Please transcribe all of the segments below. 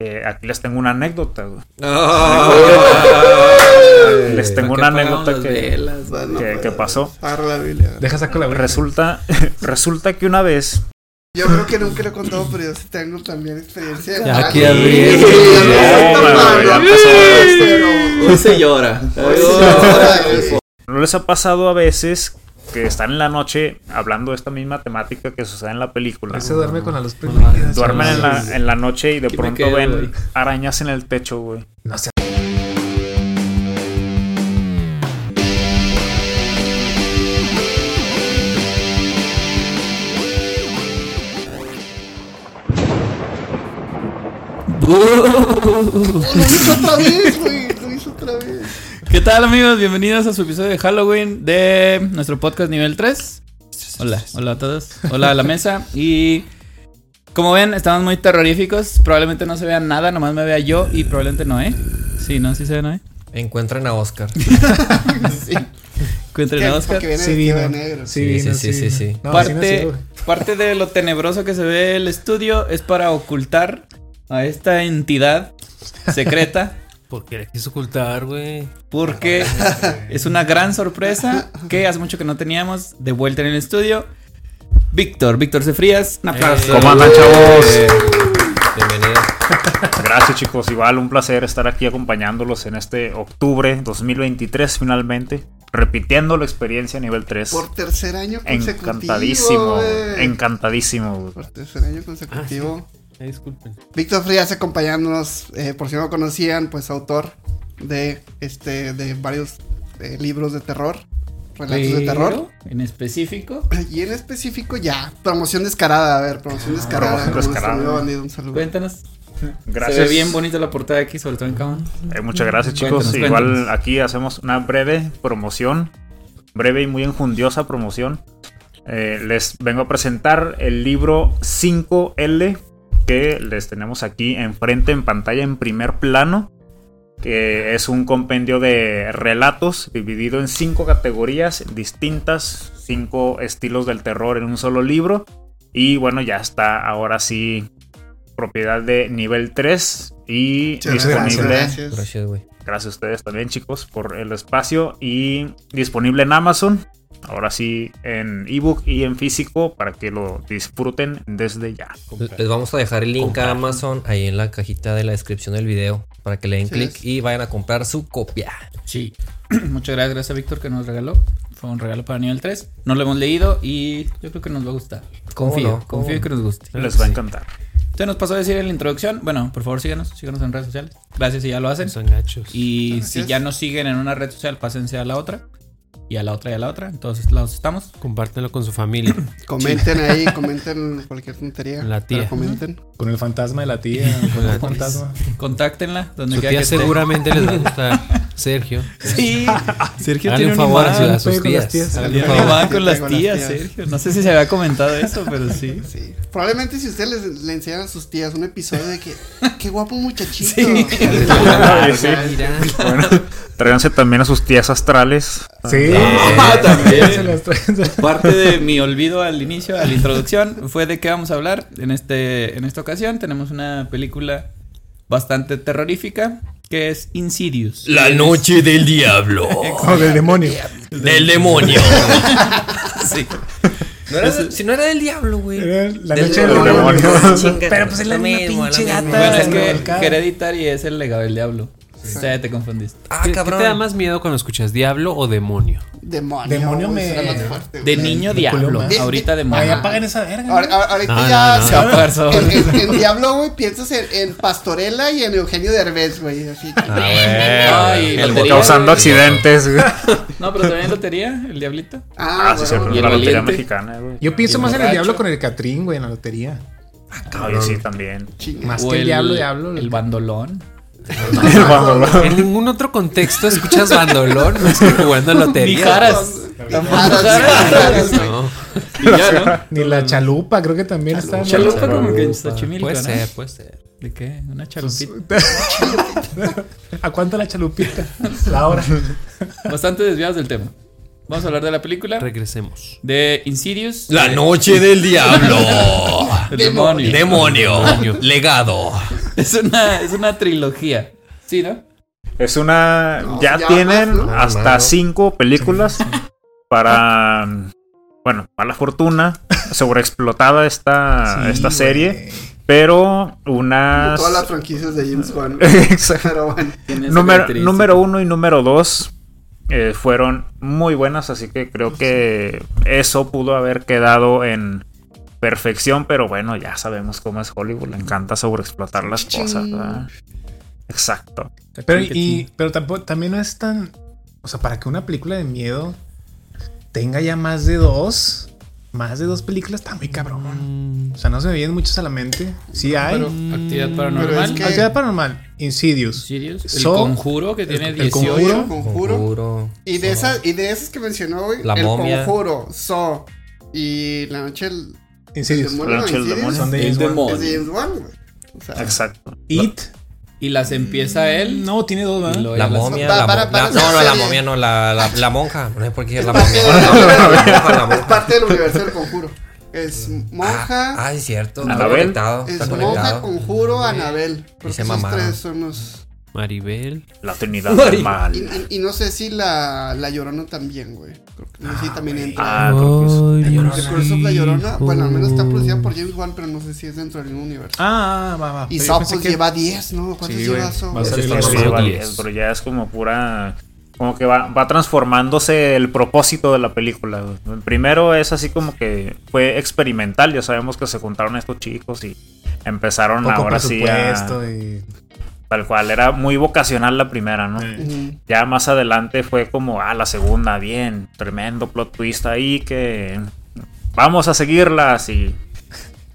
Eh, aquí les tengo una anécdota, güey. Ay. Les tengo ¿Para una anécdota que, velas? Que, que pasó. Deja saco la. Resulta, resulta que una vez Yo creo que nunca lo he contado, pero yo sí tengo también experiencia. Ya, Ah, aquí pero- Hoy se llora. Hoy se llora, güey. ¿No les ha pasado a veces que están en la noche hablando de esta misma temática que sucede en la película? Se duerme con la luz prendida. Duermen en la, en la noche y de pronto quedo, ven güey. arañas en el techo, güey. No sé. Lo hizo otra vez, güey. Lo hizo otra vez. ¿Qué tal amigos? Bienvenidos a su episodio de Halloween de nuestro podcast nivel 3. Hola, hola a todos. Hola a la mesa. Y como ven, estamos muy terroríficos. Probablemente no se vea nada, nomás me vea yo y probablemente Noé. Sí, ¿no? Sí se ve Noé. Encuentran a Oscar. Sí. Encuentren a Oscar. Viene Sí vestido vino. de negro. Sí, Sí, vino, sí, sí, vino. sí, sí. No, sí parte, parte de lo tenebroso que se ve el estudio es para ocultar a esta entidad secreta. ¿Por qué la quiso ocultar, güey? Porque es una gran sorpresa que hace mucho que no teníamos de vuelta en el estudio. Víctor, Víctor Cefrías, un aplauso. ¿Cómo andan, chavos? Eh, Bienvenido. Gracias, chicos. Igual un placer estar aquí acompañándolos en este octubre 2023, finalmente. Repitiendo la experiencia a nivel 3. Por tercer año consecutivo. Encantadísimo, güey. encantadísimo. güey. Por tercer año consecutivo. Disculpen. Víctor Frías acompañándonos, eh, por si no lo conocían, pues autor de este de varios eh, libros de terror, relatos de terror. En específico, Y en específico ya, promoción descarada, a ver, promoción descarada. promoción como nuestro descarada. bandido, un saludo. cuéntanos. Gracias. Se ve bien bonita la portada aquí, sobre todo en cámara. Eh, muchas gracias, chicos. Cuéntanos, Igual cuéntanos. aquí hacemos una breve promoción. Breve y muy enjundiosa promoción. Eh, les vengo a presentar el libro 5L que les tenemos aquí enfrente en pantalla en primer plano. Que es un compendio de relatos dividido en cinco categorías distintas, cinco estilos del terror en un solo libro. Y bueno, ya está ahora sí propiedad de nivel 3 y Muchas disponible. gracias. Gracias, güey. Gracias a ustedes también, chicos, por el espacio y disponible en Amazon. Ahora sí, en ebook y en físico para que lo disfruten desde ya. Les vamos a dejar el link Comprar. a Amazon ahí en la cajita de la descripción del video para que le den Sí, clic y vayan a comprar su copia. Sí. Muchas gracias, gracias a Víctor que nos regaló. Fue un regalo para nivel 3. No lo hemos leído y yo creo que nos va a gustar. ¿Cómo Confío, confío no? que nos guste. Les va a encantar. Usted nos pasó a decir en la introducción. Bueno, por favor síganos, síganos en redes sociales. Gracias si ya lo hacen. Son gachos. Y Gracias. si ya nos siguen en una red social, pásense a la otra. Y a la otra y a la otra. En todos lados estamos. Compártelo con su familia. Comenten ahí, comenten cualquier tontería. La tía. comenten. Con el fantasma de la tía. Con el fantasma. Contáctenla donde Su quiera tía que seguramente les va a gustar. Sergio. Sí. Sergio tiene un favor a, su- imán. a sus tías. tías. Háganle un favor. con las tías. Sergio. No sé si se había comentado eso, pero sí. Sí. Probablemente si ustedes les- le enseñan a sus tías un episodio de que, qué guapo muchachito. Sí. Bueno, tráiganse también a sus tías astrales. Sí. Ah, también. Se las traen. Parte de mi olvido al inicio, a la introducción, fue de qué vamos a hablar. En, este, en esta ocasión tenemos una película bastante terrorífica que es Insidious. La noche del diablo. Oh, del demonio. del demonio. Sí. No era de- si no era del diablo, güey. Era la Del noche del demonio. demonio. Pero pues es la lo misma mismo, pinche gata. Bueno, es que. Hereditary es el legado del diablo. O sea, te confundiste. Ah, ¿Qué, qué cabrón. te da más miedo cuando escuchas diablo o demonio? Demonio. Demonio me- fuerte, De niño diablo. Ahorita Ay, demonio. apaguen esa verga. Ahora- ahora- ahorita No, ya. no, no. Se va a. En, en- en Diablo, güey, piensas en, en Pastorela y en Eugenio Derbez, güey. Así que. Ay, El lotería, causando accidentes. güey. No, pero también lotería, el diablito. Ah, Ah, sí, bueno. Y el La lotería valiente. mexicana, güey. Yo pienso más en el diablo con el Catrín, güey, en la lotería. Ay, sí, también. Más que el diablo, diablo. El bandolón. En ningún otro contexto escuchas bandolón más que jugando Ni lotería. Tampoco Jaras. No, ¿no? Ni la chalupa, creo que también está. en la- Chalupa como que en Xochimilco, puede ¿no? ser, puede ser. ¿De qué? Una chalupita. ¿A cuánto la chalupita? La hora. Bastante desviados del tema. Vamos a hablar de la película Regresemos. de Insidious. La de- noche del diablo. Demonio. Legado. Es una, es una trilogía. Sí, ¿no? Es una. No, ya, ya tienen más, ¿no? hasta Claro. cinco películas para. Bueno, para la fortuna. Sobreexplotada esta, Sí, esta serie. Pero unas. todas las franquicias de James Wan. Exacto. Bueno. Número, número uno y número dos eh, fueron muy buenas, así que creo que eso pudo haber quedado en perfección, pero bueno, ya sabemos cómo es Hollywood, le encanta sobreexplotar las cosas, ¿verdad? Exacto. Pero, y, pero tampoco, también no es tan. O sea, para que una película de miedo tenga ya más de dos. Más de dos películas está muy cabrón. O sea, no se me vienen muchos a la mente. Sí hay. Pero- Actividad paranormal. es que- Actividad paranormal. Insidious. Sirius. El So- conjuro que tiene el- el 18. Conjuro. Conjuro. Conjuro. Y de esas, y de esas que mencionó, güey. La el momia. Conjuro, So y La Noche del Insidious. demonio, La Noche del Insidious, Demonio. Son de El James Wan. demonio. Es de James Wan, güey. O sea, Exacto. It. Y las empieza él. No, tiene dos, ¿verdad? La momia. La para- mo- para la- esa no, no, la momia, no, la, la, la monja. No sé por qué es Es la momia. del- No, la monja, la es parte del universo del Conjuro. Es monja, Ah, es cierto. Está Anabel. conectado. es Está monja, conectado. Conjuro, Anabel. Porque se esos tres son los... Maribel. La Trinidad del Y, Mal. y- y no sé si la, la Llorona también, güey. Creo que no sé si también entra. Ah, creo que es- La Llorona, bueno, al menos está producida por James Wan, pero no sé si es dentro del mismo universo. Ah, va, va. y pensé pues que- lleva 10, ¿no? ¿Cuántos Sí, lleva güey. Saw? Va a ser Ese el está Sí, Son va diez. bien, pero ya es como pura. Como que va, va transformándose el propósito de la película. güey. Primero es así como que fue experimental. Ya sabemos que se juntaron estos chicos y empezaron poco ahora sí a. y... Tal cual. Era muy vocacional la primera, ¿no? Ya más adelante fue como, ah, la segunda, bien. Tremendo plot twist ahí que. Vamos a seguirlas y.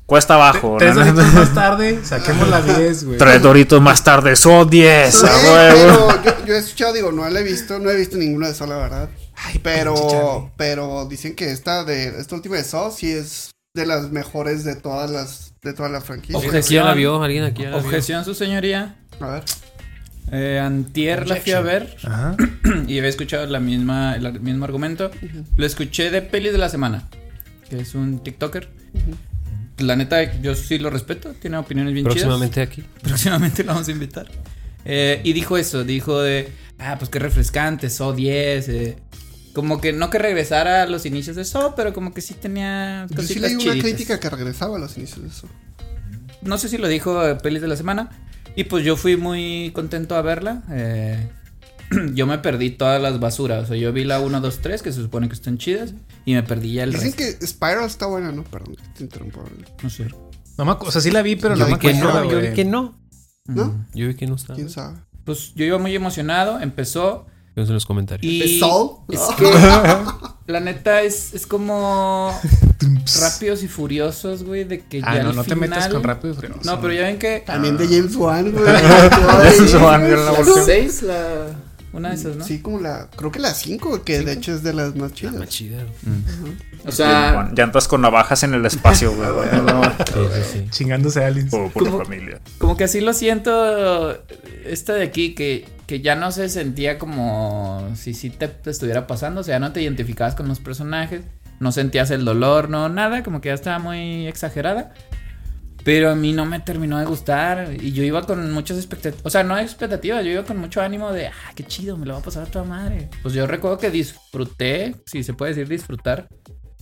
Cuesta abajo, Tres ¿no? doritos más tarde, saquemos la 10, güey. Tres doritos más tarde, son 10. Sí, a huevo. pero yo, yo he escuchado, digo, no la he visto, no he visto ninguna de Saw, la verdad. Ay, Pero, pero dicen que esta de esta última de Saw sí es de las mejores de todas las de toda la franquicia. Objeción. ¿Aquí ya la vio? ¿Alguien aquí ya la vio? Objeción, su señoría. A ver. Eh, antier la fui a ver Ajá. y había escuchado la misma, el mismo argumento. Lo escuché de Peli de la Semana, que es un TikToker. La neta, yo sí lo respeto, tiene opiniones bien chidas. Próximamente aquí. Próximamente lo vamos a invitar. Eh, y dijo eso, dijo de, ah, pues qué refrescante, So 10. eh, como que no que regresara a los inicios de So, pero como que sí tenía Yo sí leí una chiditas. crítica que regresaba a los inicios de eso. No sé si lo dijo Pelis de la Semana. Y pues yo fui muy contento a verla. eh, yo me perdí todas las basuras. O sea, yo vi la 1, 2, 3, que se supone que están chidas. Y me perdí ya el Dicen resto. que Spiral está buena, ¿no? Perdón, que te interrumpo. No sé. No me o sea, sí la vi, pero Yo no me vi que acuerdo, no, yo vi que no. ¿No? Yo vi que no estaba. ¿Quién sabe? Pues yo iba muy emocionado. Empezó. Vemos en los comentarios. Y ¿Empezó? es que la neta es, es como rápidos y furiosos, güey, de que Ah, ya no, al no te metas con rápido y furioso. No, pero ya ven que También de James Wan, güey. James Wan, yo la la volteo. 6, la una de esas, ¿no? Sí, como la. Creo que la 5, que de hecho es de las más La chidas. más chida. O sea, Llantas con navajas en el espacio, güey. Sí, sí, sí. Chingándose a aliens. Por, por ¿Cómo? familia. como que así lo siento esta de aquí que, que ya no se sentía como si sí te, te estuviera pasando, o sea, no te identificabas con los personajes, no sentías el dolor, no nada, como que ya estaba muy exagerada. Pero a mí no me terminó de gustar y yo iba con muchas expectativas, o sea, no expectativas, yo iba con mucho ánimo de, ah, qué chido, me lo va a pasar a toda madre. Pues yo recuerdo que disfruté, si se puede decir disfrutar,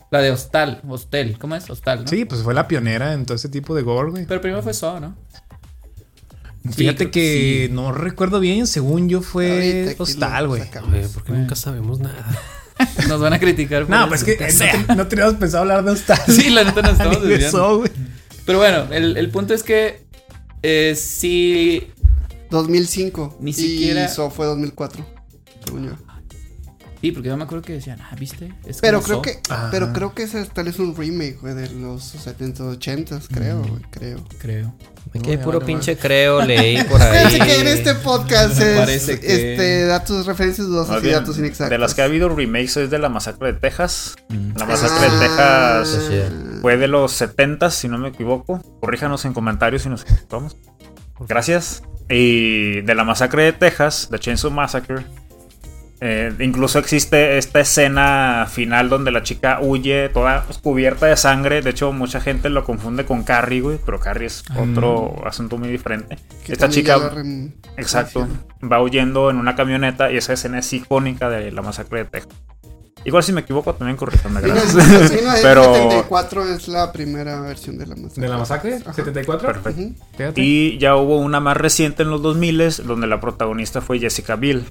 la de Hostal, Hostel, ¿cómo es? Hostal, ¿no? Sí, pues fue la pionera en todo ese tipo de gore, güey. Pero primero fue So, ¿no? Fíjate que sí. no recuerdo bien, según yo fue lo güey. porque nunca sabemos nada. Nos van a criticar. por No, eso. pues es que no, te- no teníamos pensado hablar de hostal. Sí, la neta nos estamos eso, güey. Pero bueno, el, el punto es que eh, sí. 2005. Ni y siquiera- Saw fue 2004. según yo. Sí, porque yo me acuerdo que decían, ah, ¿viste? Es Pero creo So. que, pero creo que ese tal es un remake, güey, de los 70s, 80s, creo, güey, creo. Creo. No, puro no, pinche creo, leí por ahí. que en este podcast es parece que- este, datos, referencias dudosas y datos inexactos. de las que ha habido remakes es de la masacre de Texas. La masacre Ah, de Texas Sí, sí. fue de los 70 si no me equivoco. Corríjanos en comentarios si nos equivocamos. Gracias. Y de la masacre de Texas, The Chainsaw Massacre, Eh, incluso existe esta escena final donde la chica huye toda cubierta de sangre. De hecho, mucha gente lo confunde con Carrie, güey. Pero Carrie es otro asunto muy diferente. Que Esta chica, exacto, va huyendo en una camioneta y esa escena es icónica de la masacre de Texas. Igual si me equivoco también corríjanme, gracias. 1974 es la primera versión de la masacre. ¿De la masacre? Ajá. ¿74? Perfecto. Y ya hubo una más reciente en los 2000 donde la protagonista fue Jessica Biel.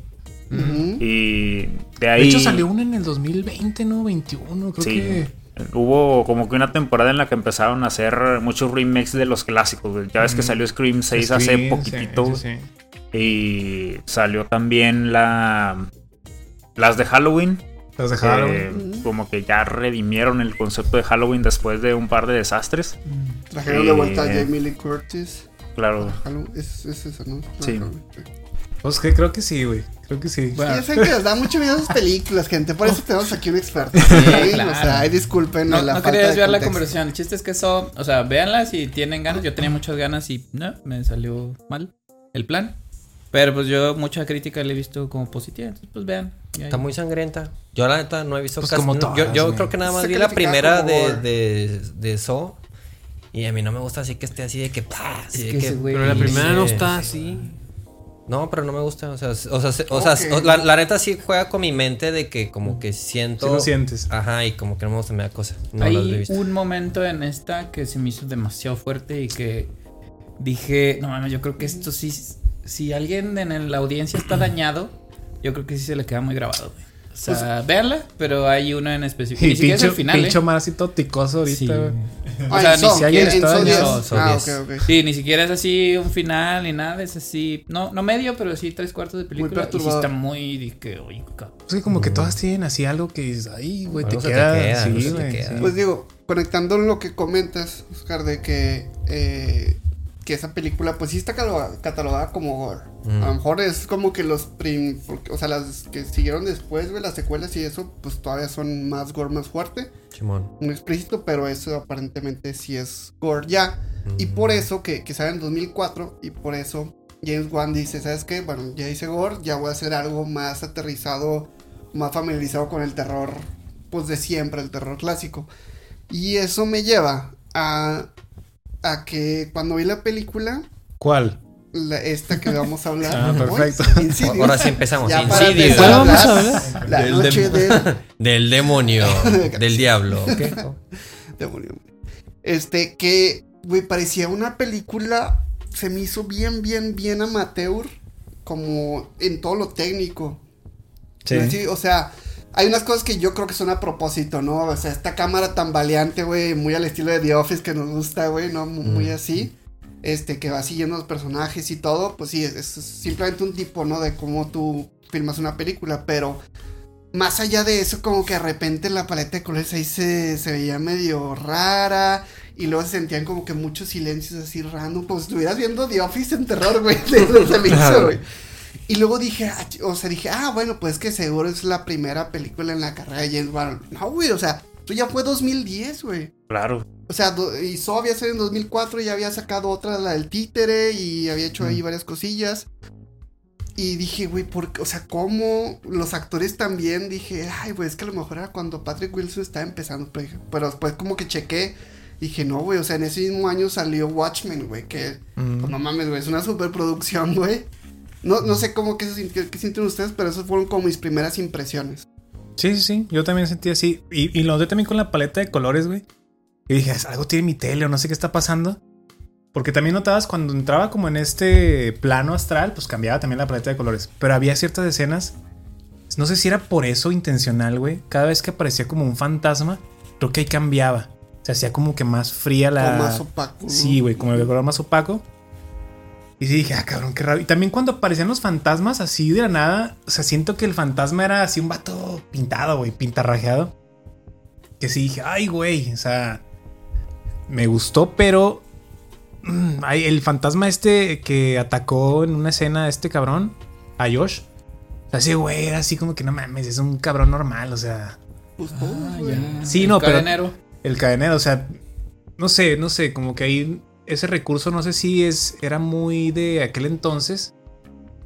Y de ahí... De hecho, salió una en el 2020, ¿no? 21, creo Sí. que. Hubo como que una temporada en la que empezaron a hacer muchos remakes de los clásicos. güey. Ya ves que salió Scream 6 hace poquitito. sí, sí, sí. Y salió también la... Las de Halloween. Los dejaron. que como que ya redimieron el concepto de Halloween después de un par de desastres. Trajeron de vuelta a Eh, Jamie Lee Curtis. Claro. Es, es eso, ¿no? Sí. Pues que creo que sí, güey. Creo que sí. Bueno. Ya saben que les da mucho miedo esas películas, gente. Por eso tenemos aquí un experto. Sí, ¿sí? claro. O sea, ay, disculpen No, la no quería de desviar la conversación. El chiste es que eso, o sea, véanla si tienen ganas. Yo tenía muchas ganas y no, me salió mal el plan. Pero pues yo mucha crítica le he visto como positiva. Entonces, pues vean. Está muy sangrienta. Yo la neta no he visto Pues casi- como todas, Yo, creo que nada más Se vi la primera de, de, de. Y a mí no me gusta así que esté así de que... ¡pah! así Es de que Pero la primera no sí. está así. No, pero no me gusta. O sea, o sea, se- o sea, la, la neta sí juega con mi mente de que como que siento... Sí lo sientes. Ajá, y como que no me gusta me da cosa. No Hay visto. un momento en esta que se me hizo demasiado fuerte y que dije, no mames, yo creo que esto sí, si alguien en la audiencia está dañado, yo creo que sí se le queda muy grabado. güey. O sea, véanla, pero hay uno en específico. Y Ni siquiera es pincho, el final, pincho ¿eh? más así todo ticoso ahorita, Sí. güey. O Ah, sea, ni si alguien en está Saw dañado. 10. Saw, Saw Ah, 10. ok, ok. Sí, ni siquiera es así un final ni nada, es así, no, no medio, pero sí tres cuartos de película. y sí perturbador. está muy de que, oye. Es que como que todas tienen así algo que dices, ay, güey, te te queda. sí, te güey. queda. sí. Pues digo, conectando lo que comentas, Oscar, de que, eh, que esa película, pues sí está cataloga- catalogada como gore. Mm. A lo mejor es como que los prim, o sea, las que siguieron después, güey, las secuelas y eso, pues todavía son más gore, más fuerte, Chimón. muy explícito, pero eso aparentemente sí es gore ya. Y por eso que, que sale en 2004, y por eso James Wan dice, ¿sabes qué? Bueno, ya hice gore, ya voy a hacer algo más aterrizado, más familiarizado con el terror, pues de siempre, el terror clásico. Y eso me lleva a, a que cuando vi la película, ¿Cuál? la- esta que vamos a hablar, Ah, perfecto. Insidious, Ahora sí empezamos. ya para Insidious. empezar ¿Cuál vamos a hablar La Del noche del Del demonio. del diablo. ¿Qué? demonio. Este, que, güey, parecía una película, se me hizo bien, bien, bien amateur, como en todo lo técnico. Sí. Sí, o sea, hay unas cosas que yo creo que son a propósito, ¿no? O sea, esta cámara tan valiente, güey, muy al estilo de The Office que nos gusta, güey, ¿no? Mu- Muy, así. Este, que va siguiendo los personajes y todo, pues sí, es, es simplemente un tipo, ¿no? De cómo tú filmas una película, pero más allá de eso, como que de repente la paleta de colores ahí se, se veía medio rara. Y luego se sentían como que muchos silencios así random. Como si estuvieras viendo The Office en terror, güey. De me hizo, güey. Y luego dije, ah, o sea, dije, ah, bueno, pues que seguro es la primera película en la carrera de James Wan. No, güey, o sea, esto ya fue 2010, güey. Claro. O sea, y So había salido en 2004 y ya había sacado otra, la del títere, y había hecho ahí varias cosillas. Y dije, güey. O sea, ¿cómo? Los actores también, dije, ay, güey, es que a lo mejor era cuando Patrick Wilson estaba empezando. Pero después como que chequé, dije, no, güey, o sea, en ese mismo año salió Watchmen, güey, que, Mm. pues no mames, güey, es una superproducción, güey. No, no sé cómo que se sintió, sienten ustedes, pero esas fueron como mis primeras impresiones. Sí, sí, sí. Yo también sentí así. Y, y lo noté también con la paleta de colores, güey. Y dije, algo tiene mi tele o no sé qué está pasando. Porque también notabas cuando entraba como en este plano astral, pues cambiaba también la paleta de colores. Pero había ciertas escenas. No sé si era por eso intencional, güey. Cada vez que aparecía como un fantasma, creo que ahí cambiaba. Se hacía como que más fría la. Más opaco. ¿no? Sí, güey, como el color más opaco. Y sí dije, ah, cabrón, qué raro. Y también cuando aparecían los fantasmas así de la nada, o sea, siento que el fantasma era así un vato pintado, güey, pintarrajeado. Que sí dije, ay, güey, o sea, me gustó, pero mm, el fantasma este que atacó en una escena a este cabrón, a Josh. O sea, ese güey era así como que no mames, es un cabrón normal, o sea, Pues Ah, ya. Sí, El no, pero- cadenero. el cadenero, o sea, no sé, no sé, como que ahí ese recurso no sé si es era muy de aquel entonces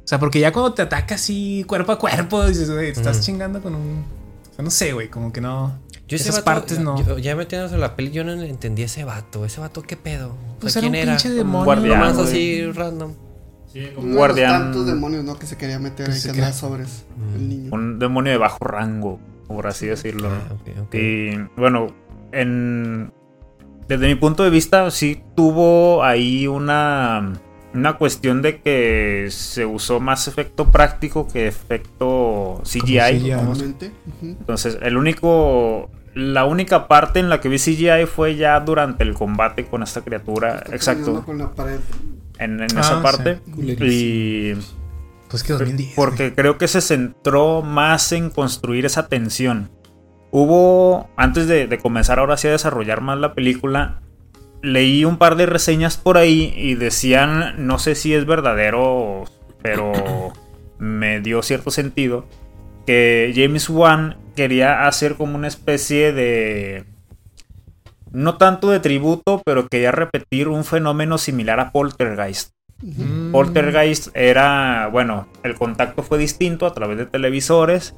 O sea, porque ya cuando te ataca así cuerpo a cuerpo, dices, güey, te estás chingando con un. O sea, no sé, güey, como que no. Yo Esas vato, partes no. yo- ya metiéndonos en la peli, yo no entendí ese vato. Ese vato, ¿qué pedo? O Pues sea, era un ¿quién era? pinche demonio. guardián, Nomás así random. Sí, Uno de un los guardián. tantos demonios, ¿no? Que se quería meter ahí, se que andaba sobres el niño. Un demonio de bajo rango, por así decirlo. Ah. Y bueno, en, desde mi punto de vista, sí tuvo ahí una, una cuestión de que se usó más efecto práctico que efecto CGI. Entonces, el único. La única parte en la que vi CGI fue ya durante el combate con esta criatura. Está Exacto. Con la pared. En, en Ah, esa parte. Y. Pues que 2010. Porque creo que se centró más en construir esa tensión. Hubo, antes de, de comenzar ahora sí a desarrollar más la película, leí un par de reseñas por ahí y decían, no sé si es verdadero, pero me dio cierto sentido, que James Wan quería hacer como una especie de... No tanto de tributo, pero quería repetir un fenómeno similar a Poltergeist. Mm. Poltergeist era, bueno, el contacto fue distinto a través de televisores.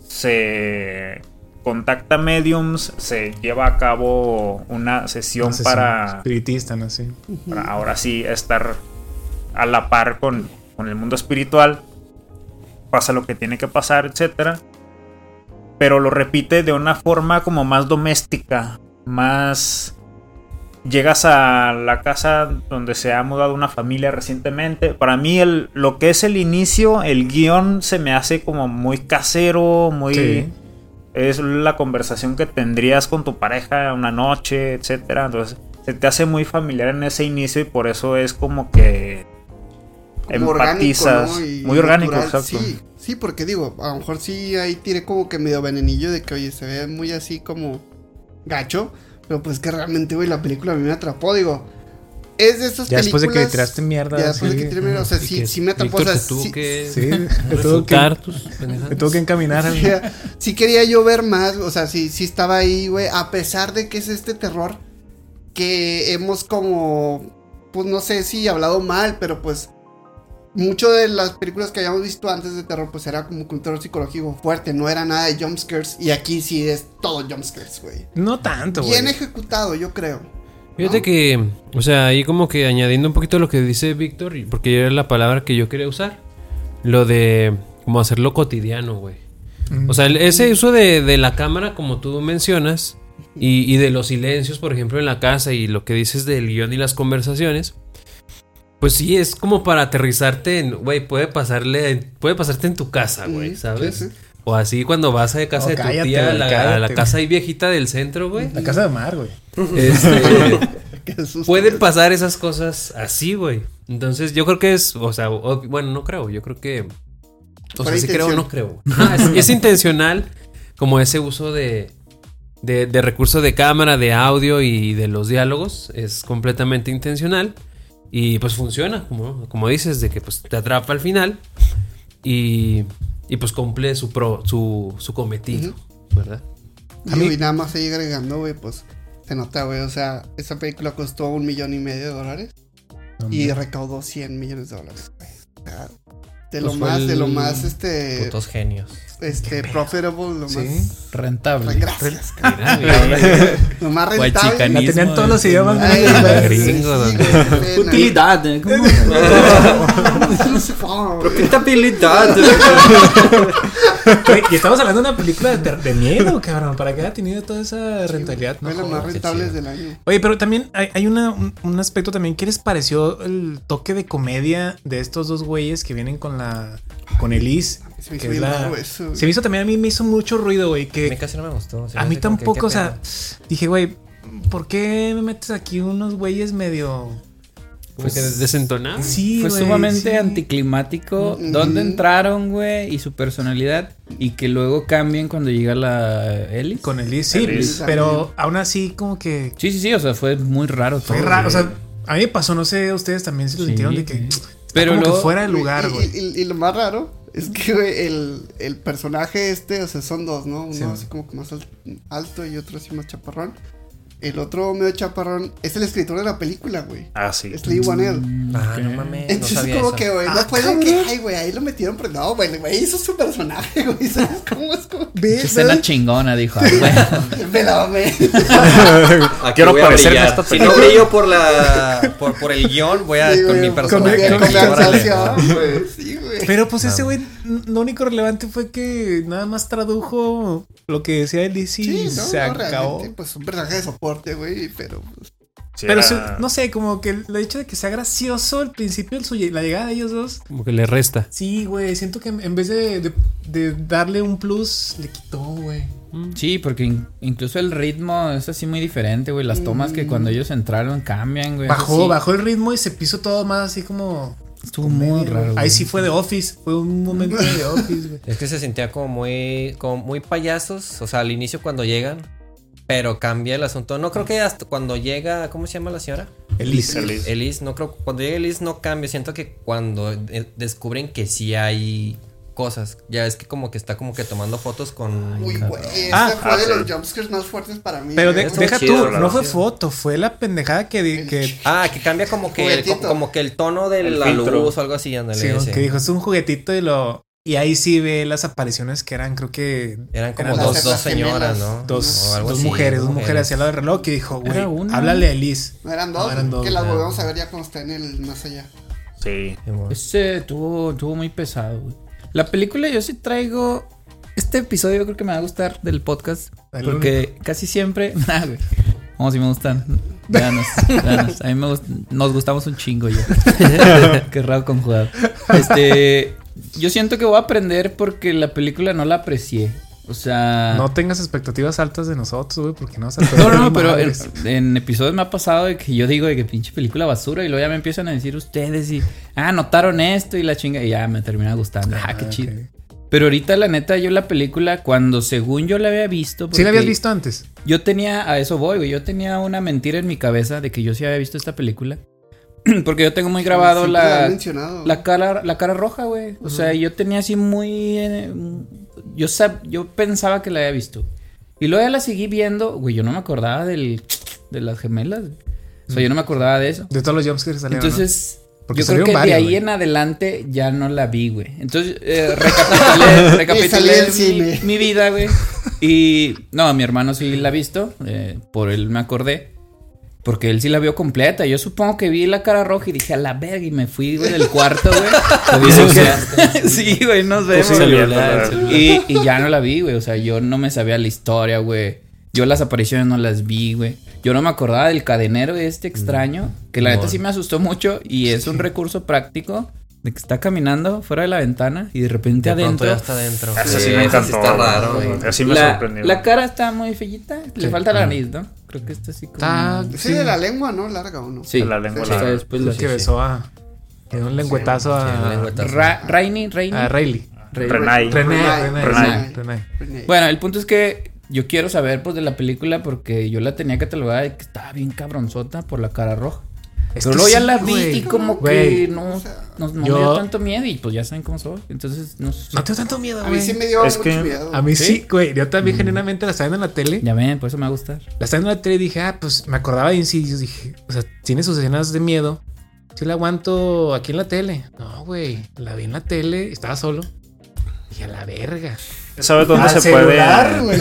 Se contacta mediums, se lleva a cabo una sesión, Una sesión para, Espiritista, ¿no? Sí. para ahora sí estar a la par con, con el mundo espiritual. Pasa lo que tiene que pasar, etc. Pero lo repite de una forma como más doméstica, más llegas a la casa donde se ha mudado una familia recientemente. Para mí, el, lo que es el inicio, el guion se me hace como muy casero, muy... Sí. Es la conversación que tendrías con tu pareja una noche, etcétera. Entonces, se te hace muy familiar en ese inicio y por eso es como que Como empatizas. orgánico, ¿no? Muy orgánico, natural. exacto. Sí, sí, porque digo, a lo mejor sí ahí tiré como que medio venenillo de que, oye, se ve muy así como gacho. Pero pues que realmente, güey, la película a mí me atrapó, digo. Es de esas Ya después de que películas- tiraste mierda. Ya después de sí. que tiré mierda, o sea, sí, que sí me atrapó. Víctor o sea, se tuvo sí, que Sí, me tuvo que, me tuvo que encaminar. al- Sí, sí quería yo ver más, o sea, sí, sí estaba ahí, güey, a pesar de que es este terror que hemos como, pues no sé si hablado mal, pero pues mucho de las películas que habíamos visto antes de terror, pues era como un terror psicológico fuerte, no era nada de jumpscares, y aquí sí es todo jumpscares, güey. No tanto, güey. Bien ejecutado, yo creo. Fíjate que, o sea, ahí como que añadiendo un poquito lo que dice Víctor, porque era la palabra que yo quería usar, lo de como hacerlo cotidiano, güey. Mm. O sea, ese uso de, de la cámara, como tú mencionas, y, y de los silencios, por ejemplo, en la casa, y lo que dices del guion y las conversaciones, pues sí, es como para aterrizarte en, güey, puede pasarle, puede pasarte en tu casa, güey, Ujú, ¿sabes? sí, sí. O así cuando vas a casa de tu cállate, tía, a la, a casa ahí viejita del centro, güey. La casa de mar, güey. Este, pueden pasar esas cosas así, güey. Entonces yo creo que es, o sea, o- bueno, no creo, yo creo que... O sea, sí creo o no creo. Es, es intencional como ese uso de, de, de recurso de cámara, de audio y de los diálogos. Es completamente intencional. Y pues funciona, como, como dices, de que pues te atrapa al final. Y, y pues cumple su, pro, su, su cometido, ¿verdad? A mí- y nada más ahí agregando, güey, pues se nota, güey, o sea, esa película costó un millón y medio de dólares. Y recaudó 100 millones de dólares. güey. O sea, de lo Pues fue más, de lo más, este, Putos genios. Este, profitable, lo Sí. más, Rentable. gracias, lo más rentable. La tenían todos los idiomas, ¿no? Ay, güey. güey, Gringo, sí, güey. güey, qué pena. Utilidad. ¿Cómo? Profitabilidad. Y estamos hablando de una película de, miedo, cabrón. Para que haya tenido toda esa rentabilidad. Fue no la más jodas. rentable del año. Oye, pero también hay, hay una- un, un aspecto también. ¿Qué les pareció el toque de comedia de estos dos güeyes que vienen con la. con Elise? Se me hizo Que bien la- eso, güey. Se me hizo también a mí, me hizo mucho ruido, güey. A mí Que casi no me gustó. se a mí que, tampoco, ¿qué o sea, dije, güey, ¿por qué me metes aquí unos güeyes medio. Que desentonado. Sí, Fue sumamente sí. anticlimático. ¿Dónde entraron, güey? Y su personalidad. Y que luego cambien cuando llega la Ellie. Con Elise, sí, Elise pero aún así, como que. Sí, sí, sí. O sea, fue muy raro. Fue todo, raro, o sea, a mí me pasó, no sé, ustedes también se lo Sí, sintieron de que. sí. Pero como luego- que fuera de lugar, güey. Y, y- y lo más raro es que, güey, el, el personaje este, o sea, son dos, ¿no? Uno Sí. así como que más al- alto y otro así más chaparrón. El otro medio chaparrón es el escritor de la película, güey. Ah, sí. Es Lee Wanell. Ah, no mames. No Entonces, sabía como eso. que, güey, no fue de que, ay, güey, ahí lo metieron, pero no, güey, güey hizo su personaje, güey, ¿sabes cómo es como? Qué escena chingona, dijo. Ah. Me la mamé. Aquí Quiero voy a aparecer en esta Si no brillo por la. Por, por el guion, voy a Sí, con mi con personaje. mi- con mi Órale. actuación, güey, sí, güey. Pero pues ese güey, lo único relevante fue que nada más tradujo lo que decía él y sí, Sí, no, se no, acabó. realmente, pues un personaje de soporte, güey, pero pues, Sí, Pero su- no sé, como que el hecho de que sea gracioso al principio, el suyo- la llegada de ellos dos. Como que le resta. Sí, güey, siento que en vez de, de- de darle un plus, le quitó, güey. Sí, porque in- incluso el ritmo es así muy diferente, güey. Las tomas que cuando ellos entraron cambian, güey. Bajó, Sí, bajó el ritmo y se puso todo más así como. Estuvo muy raro. Ahí güey. sí fue de Office, fue un momento de Office, güey. Es que se sentía como muy, como muy payasos, o sea, al inicio cuando llegan, pero cambia el asunto. No creo que hasta cuando llega, ¿cómo se llama la señora? Elise. Elise. Elise, no creo, cuando llega Elise no cambia, siento que cuando eh, descubren que sí hay cosas, ya es que como que está como que tomando fotos con... uy, güey, ese Ah, fue ah, de sí. los jumpscares más fuertes para mí. Pero de- Estuvo deja chido, tú, no fue foto, fue la pendejada que, di- que, Ah, que cambia como que, el, como que el tono de El la filtro. luz o algo así, ándale. sí, ese. que dijo, es un juguetito y lo. Y ahí sí ve las apariciones que eran, creo que. Eran como eran dos, dos señoras, gemelas. ¿no? Dos, algo dos así, mujeres, dos mujeres hacia el lado del reloj que dijo, güey, háblale a Elise. No eran dos, No, eran dos, que las ya. volvemos a ver ya cuando está en el más allá. Sí. Ese tuvo, tuvo muy pesado, güey. La película yo sí traigo. Este episodio yo creo que me va a gustar del podcast. El Porque casi siempre. Nah, güey. Como si me gustan. A mí me gust- nos gustamos un chingo ya. Qué raro conjugado. Este. Yo siento que voy a aprender porque la película no la aprecié. O sea. No tengas expectativas altas de nosotros, güey, porque no vas a No, no, no, pero en, en episodios me ha pasado de que yo digo de que pinche película basura y luego ya me empiezan a decir ustedes y, ah, notaron esto y la chinga y ya me termina gustando. Ah, qué ok. chido. Pero ahorita la neta yo la película cuando según yo la había visto... ¿Sí la habías visto antes? Yo tenía, a eso voy, güey, yo tenía una mentira en mi cabeza de que yo sí había visto esta película. porque yo tengo muy grabado han la, mencionado. la cara, la cara roja, güey. O sea, yo tenía así muy. Yo sab- yo pensaba que la había visto. Y luego ya la seguí viendo, güey. Yo no me acordaba del, de las gemelas. O sea, yo no me acordaba de eso. De todos los jumpscares salieron. Entonces, Porque yo creo que varios, de ahí güey. en adelante ya no la vi, güey. Entonces, eh, recapitulé, recapitulé mi, mi vida, güey. Y no, mi hermano sí la ha visto. eh, por él me acordé. Porque él sí la vio completa. Yo supongo que vi la cara roja y dije a la verga y me fui, güey, del cuarto, güey. Dicen que- sí, güey, nos vemos. sí. Y, y ya no la vi, güey. O sea, yo no me sabía la historia, güey. Yo las apariciones no las vi, güey. Yo no me acordaba del cadenero este extraño. Que la neta sí me asustó mucho. Y es un recurso práctico. De que está caminando fuera de la ventana y de repente De adentro. ya está adentro. Eso sí, Sí, me encantó. está raro, güey. güey. Así me la, sorprendió. la cara está muy fellita. Le falta la nariz, ¿no? Creo que está así como. Está- Sí, de la lengua, ¿no? Larga o no. Sí, de la lengua está larga. después la- que besó a. Le dio un lengüetazo Sí, a. un lengüetazo. Ra- Rainy, Rainy. A Rayleigh. Renai. Renai. Bueno, el punto es que yo quiero saber pues de la película porque yo la tenía catalogada de que estaba bien cabronzota por la cara roja. Es Pero que luego ya sí, la vi güey. y como Güey. que no, no, no Yo- me dio tanto miedo y pues ya saben cómo soy. Entonces, no sé. No tengo tanto miedo, A mí güey. sí me dio Es mucho que miedo. A mí ¿Sí? sí, güey. Yo también genuinamente la estaba viendo en la tele. Ya ven, por eso me va a gustar. La estaba viendo en la tele y dije, ah, pues me acordaba de Insidious. Dije, o sea, tiene sus escenas de miedo. Sí la aguanto aquí en la tele. No, güey. La vi en la tele, estaba solo. Dije, a la verga. ¿Sabes dónde se celular, puede?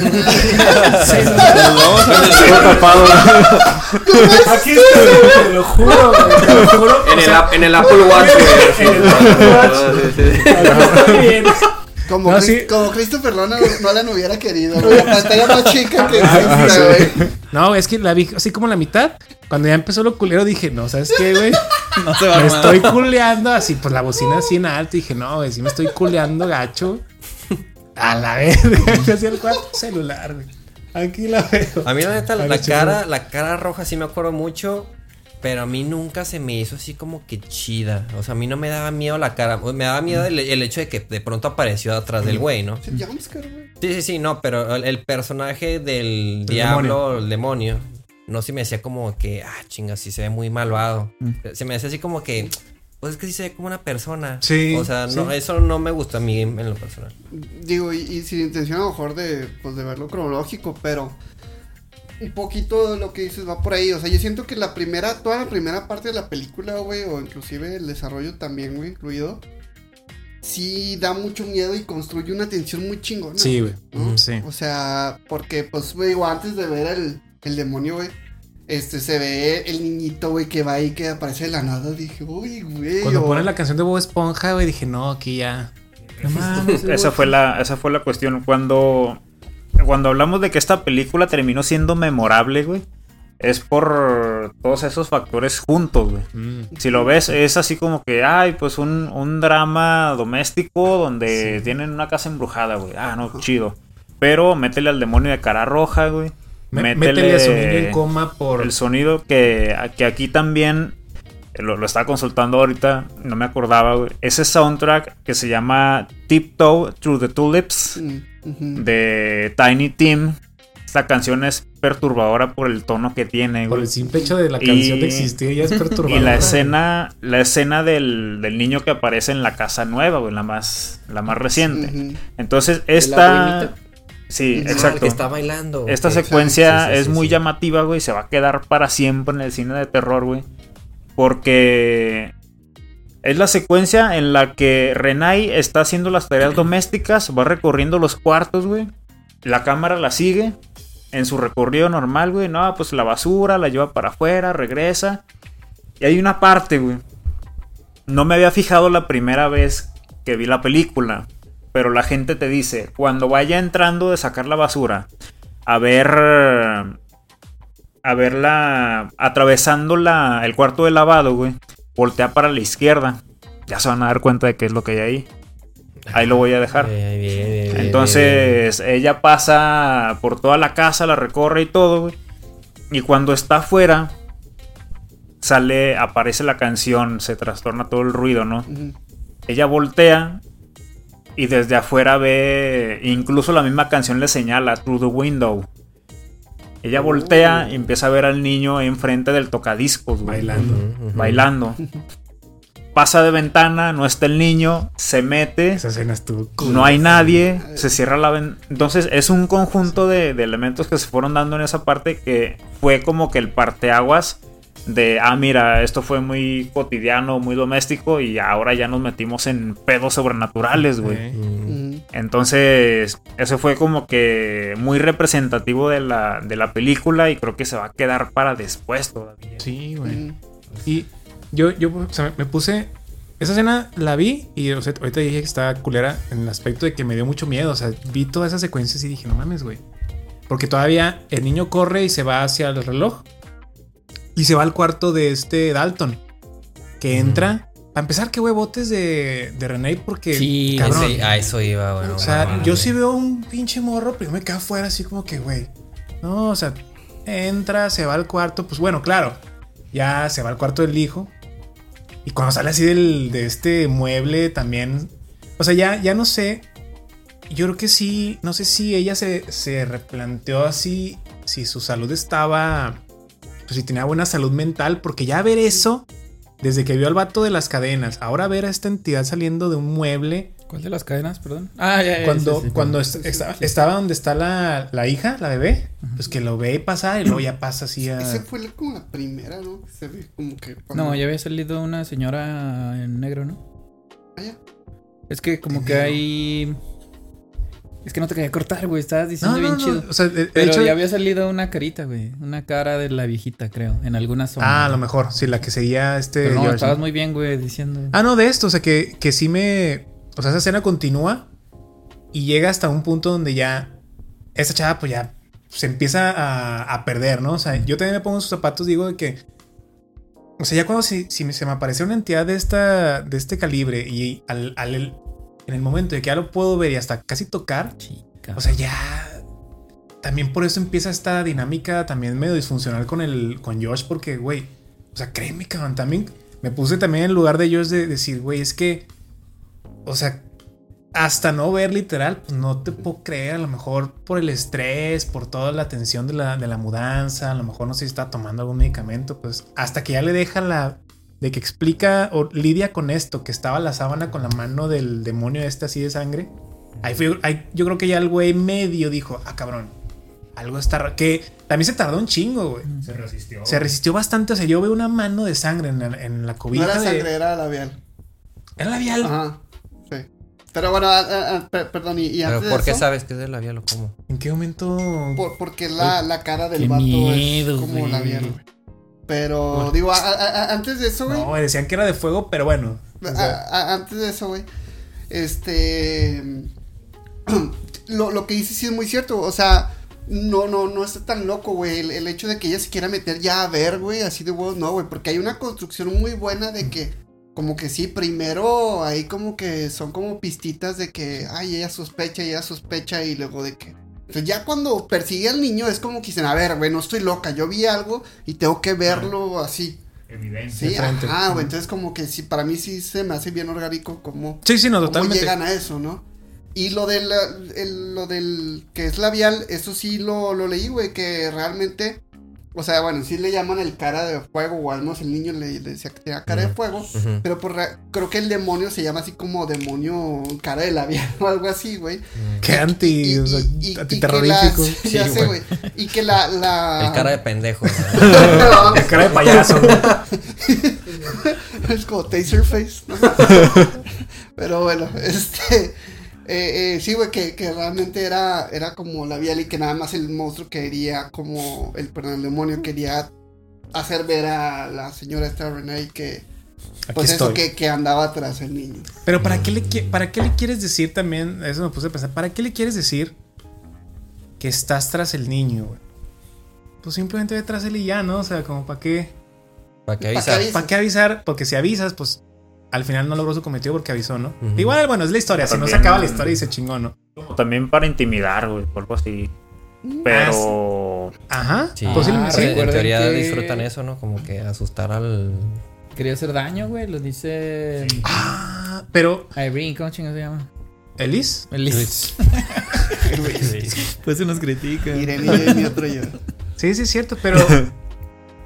Aquí está, te lo juro, güey. Te lo juro. En el, app- en el Apple Watch, güey. Como, No, sí. como Christopher Nolan, Nolan hubiera querido, güey. La pantalla más chica que güey. No, es que la vi así como la mitad. Cuando ya empezó lo culero, dije, no, ¿sabes qué, güey? No se va Me estoy culeando así, pues la bocina así en alto. Dije, no, güey, sí me estoy culeando gacho. A la. Yo hacía el cuarto celular, güey. Aquí la veo. A mí la neta, la, cara, la cara roja sí me acuerdo mucho. Pero a mí nunca se me hizo así como que chida. O sea, a mí no me daba miedo la cara. Me daba miedo el, el hecho de que de pronto apareció atrás del güey, ¿no? El jumpscare, güey. Sí, sí, sí, no, pero el, el personaje del El diablo, el demonio, no se me hacía como que, ah, chinga, sí se ve muy malvado. Se me hacía así como que, pues es que sí se ve como una persona. Sí, O sea, no, sí. eso no me gusta a mí en, lo personal. Digo, y, y sin intención a lo mejor de, pues, de verlo cronológico, pero un poquito de lo que dices va por ahí. O sea, yo siento que la primera, toda la primera parte de la película, güey, o inclusive el desarrollo también, güey, incluido, sí da mucho miedo y construye una tensión muy chingona. Sí, güey. ¿no? Sí. O sea, porque, pues, güey, antes de ver el, el demonio, güey, este, se ve el niñito, güey, que va ahí, que aparece de la nada. Dije, uy, güey. Cuando o- ponen la canción de Bob Esponja, güey, dije, no, aquí ya. No mames, Esa fue la, esa fue la cuestión. Cuando, cuando hablamos de que esta película terminó siendo memorable, güey, es por todos esos factores juntos, güey. Mm. Si lo ves, es así como que, ay, pues un, un drama doméstico donde tienen una casa embrujada, güey. Ah, no, chido. Pero métele al demonio de cara roja, güey. Me- Métele a su niño en coma por. el sonido que, que aquí también eh, lo, lo estaba consultando ahorita, no me acordaba, güey. Ese soundtrack que se llama Tiptoe Through the Tulips Mm, de Tiny Tim. Esta canción es perturbadora por el tono que tiene, Por güey. el simple hecho de la Y- canción de existir ya es perturbador. Y la escena, la escena del, del niño que aparece en la casa nueva, güey, la más, la más reciente. Entonces, ¿De la esta. Sí, el exacto. que está bailando. Esta secuencia Sí, sí, es sí, muy sí. llamativa, güey. Se va a quedar para siempre en el cine de terror, güey. Porque es la secuencia en la que Renai está haciendo las tareas domésticas, va recorriendo los cuartos, güey. La cámara la sigue en su recorrido normal, güey. No, pues la basura la lleva para afuera, regresa. Y hay una parte, güey. No me había fijado la primera vez que vi la película. Pero la gente te dice, cuando vaya entrando de sacar la basura, a ver. A verla. Atravesando la, el cuarto de lavado, güey. Voltea para la izquierda. Ya se van a dar cuenta de qué es lo que hay ahí. Ahí lo voy a dejar. Bien, bien, bien, bien, bien. Entonces ella pasa por toda la casa, la recorre y todo, güey. Y cuando está afuera, sale, aparece la canción, se trastorna todo el ruido, ¿no? Ella voltea y desde afuera ve, incluso la misma canción le señala, Through the Window. Ella voltea y empieza a ver al niño enfrente del tocadiscos, güey Bailando. Bailando. Pasa de ventana, no está el niño, se mete, Esa escena estuvo no hay nadie, se cierra la ventana. Entonces es un conjunto de, de elementos que se fueron dando en esa parte que fue como que el parteaguas de, ah, mira, esto fue muy cotidiano, muy doméstico y ahora ya nos metimos en pedos sobrenaturales, güey. Mm. Entonces, eso fue como que muy representativo de la, de la película y creo que se va a quedar para después todavía. Sí, güey. Ujú. Y yo, yo o sea, me- me puse. Esa escena la vi y o sea, ahorita dije que estaba culera en el aspecto de que me dio mucho miedo. O sea, vi todas esas secuencias y dije, no mames, güey. Porque todavía el niño corre y se va hacia el reloj. Y se va al cuarto de este Dalton. Que entra. Para empezar, qué huevotes de, de René, porque. Sí, cabrón. ese- a eso iba, bueno. O sea, bueno, yo sí veo un pinche morro, pero yo me quedo afuera así como que, güey. No, o sea, entra, se va al cuarto. Pues bueno, claro. Ya se va al cuarto del hijo. Y cuando sale así del, de este mueble también. O sea, ya, ya no sé. Yo creo que sí. No sé si ella se, se replanteó así. Si su salud estaba. Pues si tenía buena salud mental. Porque ya ver eso. Desde que vio al vato de las cadenas. Ahora ver a esta entidad saliendo de un mueble ¿Cuál de las cadenas, perdón? Ah, ya, ya. cuando, sí, sí. cuando est- estaba, estaba donde está la, la hija, la bebé, pues que lo ve pasar y luego ya pasa así a. Esa fue como la primera, ¿no? Se ve como que. cuando- No, ya había salido una señora en negro, ¿no? Ah, ya. Es que como que negro. hay... Es que no te quería cortar, güey. Estabas diciendo no, bien no, chido. O sea, de, de Pero hecho. ya había salido una carita, güey. Una cara de la viejita, creo. En alguna zona. Ah, a lo mejor, sí, la que seguía este. Pero no, George, estabas muy bien, güey, diciendo. Ah, no, de esto, o sea, que, que sí me. O sea, esa escena continúa y llega hasta un punto donde ya. Esa chava, pues ya se empieza a, a perder, ¿no? O sea, yo también me pongo en sus zapatos, digo de que. O sea, ya cuando si, si se me aparece una entidad de, esta, de este calibre y al, al- en el momento de que ya lo puedo ver y hasta casi tocar, Chica. o sea, ya. También por eso empieza esta dinámica también medio disfuncional con el con Josh, porque, güey, o sea, créeme, cabrón, también me puse también en lugar de Josh de decir, güey, es que, o sea, hasta no ver literal, pues no te puedo creer, a lo mejor por el estrés, por toda la tensión de la, de la mudanza, a lo mejor no sé si está tomando algún medicamento, pues hasta que ya le deja la, de que explica o lidia con esto, que estaba la sábana con la mano del demonio este así de sangre. Ahí fue, ahí yo creo que ya el güey medio dijo, ah, cabrón. algo está raro. Que también se tardó un chingo, güey. Se resistió. Se resistió bastante. O sea, yo veo una mano de sangre en la, en la No cobija. era de- sangre, era labial. Era labial. Ajá. Sí. Pero bueno, ah, ah, ah, per- perdón, y, y Pero antes ¿por de qué eso, sabes que es de labial o cómo? ¿En qué momento? por- porque la, la cara del Qué vato miedo, es como güey. labial, güey. Pero, Bueno. digo, a- a- a- antes de eso, güey. No, decían que era de fuego, pero bueno. o sea, A- a- antes de eso, güey. Este. lo, lo que dice sí es muy cierto. O sea, no, no, no está tan loco, güey. El, el hecho de que ella se quiera meter ya a ver, güey, así de huevos, no, güey. Porque hay una construcción muy buena de que. Como que sí, primero ahí como que son como pistitas de que, ay, ella sospecha, ella sospecha y luego de que... Entonces ya cuando persigue al niño es como que dicen, a ver, güey, no estoy loca, yo vi algo y tengo que verlo así. Evidencia. Sí, ajá, güey. Entonces, como que sí, para mí sí se me hace bien orgánico como Sí, sí, no, cómo totalmente. llegan a eso, ¿no? Y lo del, el- lo del que es labial, eso sí lo, lo leí, güey, que realmente, o sea, bueno, sí le llaman el cara de fuego, o al menos el niño le, le decía que tenía cara de fuego, pero por ra- creo que el demonio se llama así como demonio cara de labial o algo así, güey. Qué anti, o sea, y- y que antiterrorífico. la- sí, ya sé, güey. Y que la, la... El cara de pendejo. ¿no? El cara de payaso, güey. es como Taserface. ¿no? Pero bueno, este. Eh, eh, sí, güey, que, que realmente era, era como labial y que nada más el monstruo quería, como. El, perdón, el demonio quería hacer ver a la señora esta Renee que. Aquí Pues eso, que, que andaba atrás el niño. Pero ¿para qué, le, ¿para qué le quieres decir también? Eso me puse a pensar. ¿Para qué le quieres decir que estás tras el niño, güey? Pues simplemente ve tras él y ya, ¿no? O sea, como para qué. ¿Para qué avisar? ¿Para qué avisar? Porque si avisas, pues al final no logró su cometido porque avisó, ¿no? Igual, bueno, es la historia. Si no se acaba la historia y se chingó, ¿no? También para intimidar, güey, o algo así. Pero. Ajá. Sí, posiblemente. sí, sí. en teoría que- disfrutan eso, ¿no? Como que asustar al... Quería hacer daño, güey. Lo dice. Ah, pero Irene, ¿cómo chingados se llama? Elise. Liz. Pues se nos critica. Irene y otro yo. Sí, sí, es cierto, pero.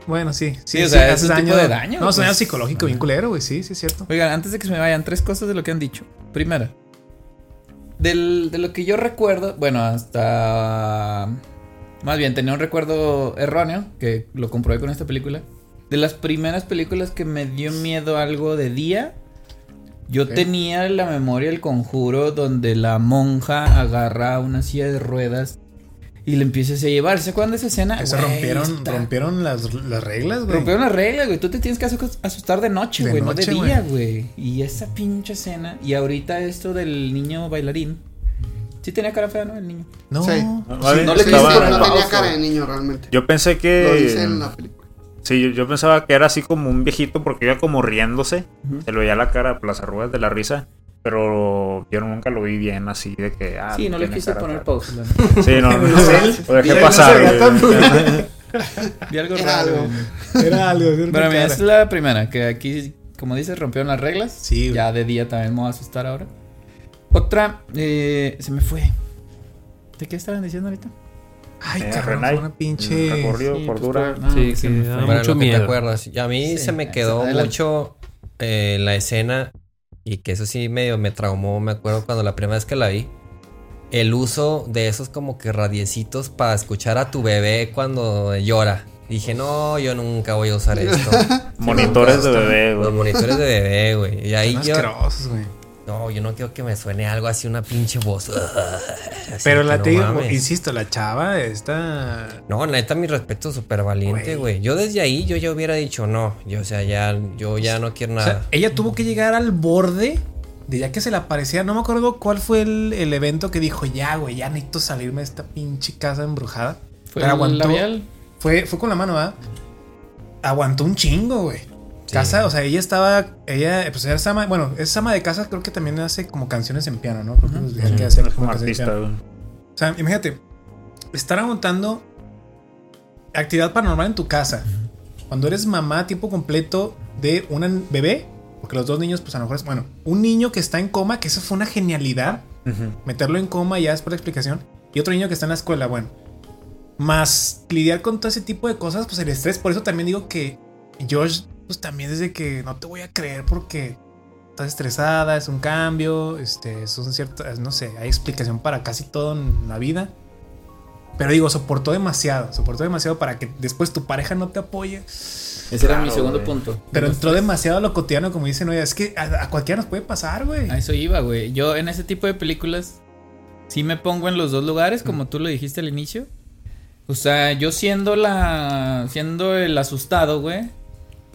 Bueno, sí. Sí, Sí, o sea, es un tipo de daño, No, es un daño pues. psicológico bien culero, güey. Sí, sí, es cierto. Oigan, antes de que se me vayan, tres cosas de lo que han dicho. Primera, del, de lo que yo recuerdo, bueno, hasta... Más bien, tenía un recuerdo erróneo, que lo comprobé con esta película. De las primeras películas que me dio miedo algo de día, yo Ok. tenía la memoria el conjuro donde la monja agarra una silla de ruedas y le empieza así a llevar. ¿Se acuerdan de esa escena? Eso Güey, rompieron, está- rompieron las, las reglas, güey. Rompieron las reglas, güey. Tú te tienes que asu- asustar de noche, De güey, no de noche, día, güey. Y esa pinche escena. Y ahorita esto del niño bailarín. Sí tenía cara fea, ¿no? El niño. No. Sí. No, Sí, no sí, estaba- no tenía cara de niño realmente. Yo pensé Lo que. dice en la película. Sí, yo, yo pensaba que era así como un viejito porque iba como riéndose. Se le veía la cara, las arrugas de la risa. Pero yo nunca lo vi bien así de que. Ah, sí, no le quise cara poner fea. pause. Sí, no, no. No sé. Lo dejé pasar. Vi algo Era raro. algo. Era algo. era una Pero mira, cara. es la primera. Que aquí, como dices, rompieron las reglas. Sí. Ya de día también me voy a asustar ahora. Otra, eh, se me fue. ¿De qué estaban diciendo ahorita? Ay, Eh, cabrón, Renai, fue una pinche. Recorrido, Sí, pues, cordura. por- no, Sí, que me da mucho te miedo. acuerdas. Y a mí Sí, se me quedó mucho eh, la escena y que eso sí medio me traumó, me acuerdo cuando la primera vez que la vi. El uso de esos como que radiecitos para escuchar a tu bebé cuando llora. Dije, no, yo nunca voy a usar esto. Monitores de bebé, Los güey. monitores de bebé, güey. Y ahí yo... güey. No, yo no quiero que me suene algo así, una pinche voz. Así Pero la no te digo, mames. insisto, la chava está. No, neta, mi respeto súper valiente, güey. Yo desde ahí, yo ya hubiera dicho, no, yo, o sea, ya, yo ya no quiero O nada. sea, ella tuvo que llegar al borde de ya que se le aparecía. No me acuerdo cuál fue el, el evento que dijo, ya, güey, ya necesito salirme de esta pinche casa embrujada. Fue Pero aguantó. labial. Fue, fue con la mano, ¿verdad? Aguantó un chingo, güey. Sí. Casa, o sea, ella estaba, ella, pues era sama, bueno, es ama de casa, creo que también hace como canciones en piano, ¿no? Creo que dejan que como como canciones en artista. O sea, imagínate, estar aguantando actividad paranormal en tu casa. Cuando eres mamá a tiempo completo de un bebé, porque los dos niños, pues a lo mejor es, bueno, un niño que está en coma, que eso fue una genialidad, meterlo en coma ya es por la explicación, y otro niño que está en la escuela, bueno. Más lidiar con todo ese tipo de cosas, pues el estrés, por eso también digo que Josh, pues también desde que no te voy a creer porque estás estresada, es un cambio, este, es un cierto, no sé, hay explicación para casi todo en la vida. Pero digo, soportó demasiado, soportó demasiado para que después tu pareja no te apoye. Ese era mi segundo punto. Pero entró demasiado a lo cotidiano, como dicen, oye, es que a, a cualquiera nos puede pasar, güey. A eso iba, güey. Yo en ese tipo de películas sí me pongo en los dos lugares, como tú lo dijiste al inicio. O sea, yo siendo la. siendo el asustado, güey.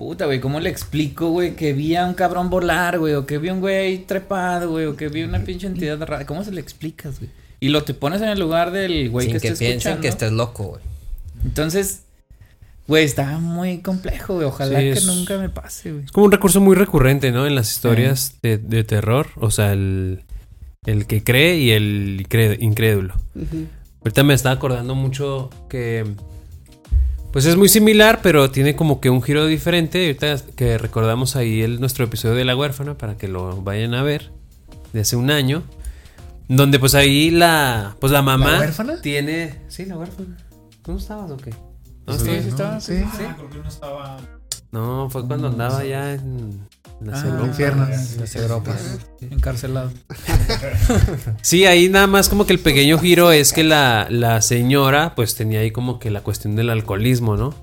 Puta, güey, ¿cómo le explico, güey, que vi a un cabrón volar, güey? O que vi a un güey trepado, güey. O que vi una pinche entidad rara. ¿Cómo se le explicas, güey? Y lo te pones en el lugar del güey Sin que, que, está piensen escuchando. que estés loco, güey. Entonces, güey, está muy complejo, güey. Ojalá Sí, que nunca me pase, güey. Es como un recurso muy recurrente, ¿no? En las historias de, de terror. O sea, el, el que cree y el incrédulo. Ahorita me estaba acordando mucho que. Pues es muy similar, pero tiene como que un giro diferente. Ahorita que recordamos ahí el, nuestro episodio de La huérfana para que lo vayan a ver. De hace un año. Donde pues ahí la. Pues la mamá. huérfana? Tiene. Sí, la huérfana. ¿Tú no estabas o qué? No, Sí, estabas? sí estaba. Sí. sí. creo que no estaba. No, fue cuando andaba ya en. En la Ah, infierno. Las Europas. Encarcelado. Sí, ahí nada más como que el pequeño giro es que la, la señora pues tenía ahí como que la cuestión del alcoholismo, ¿no?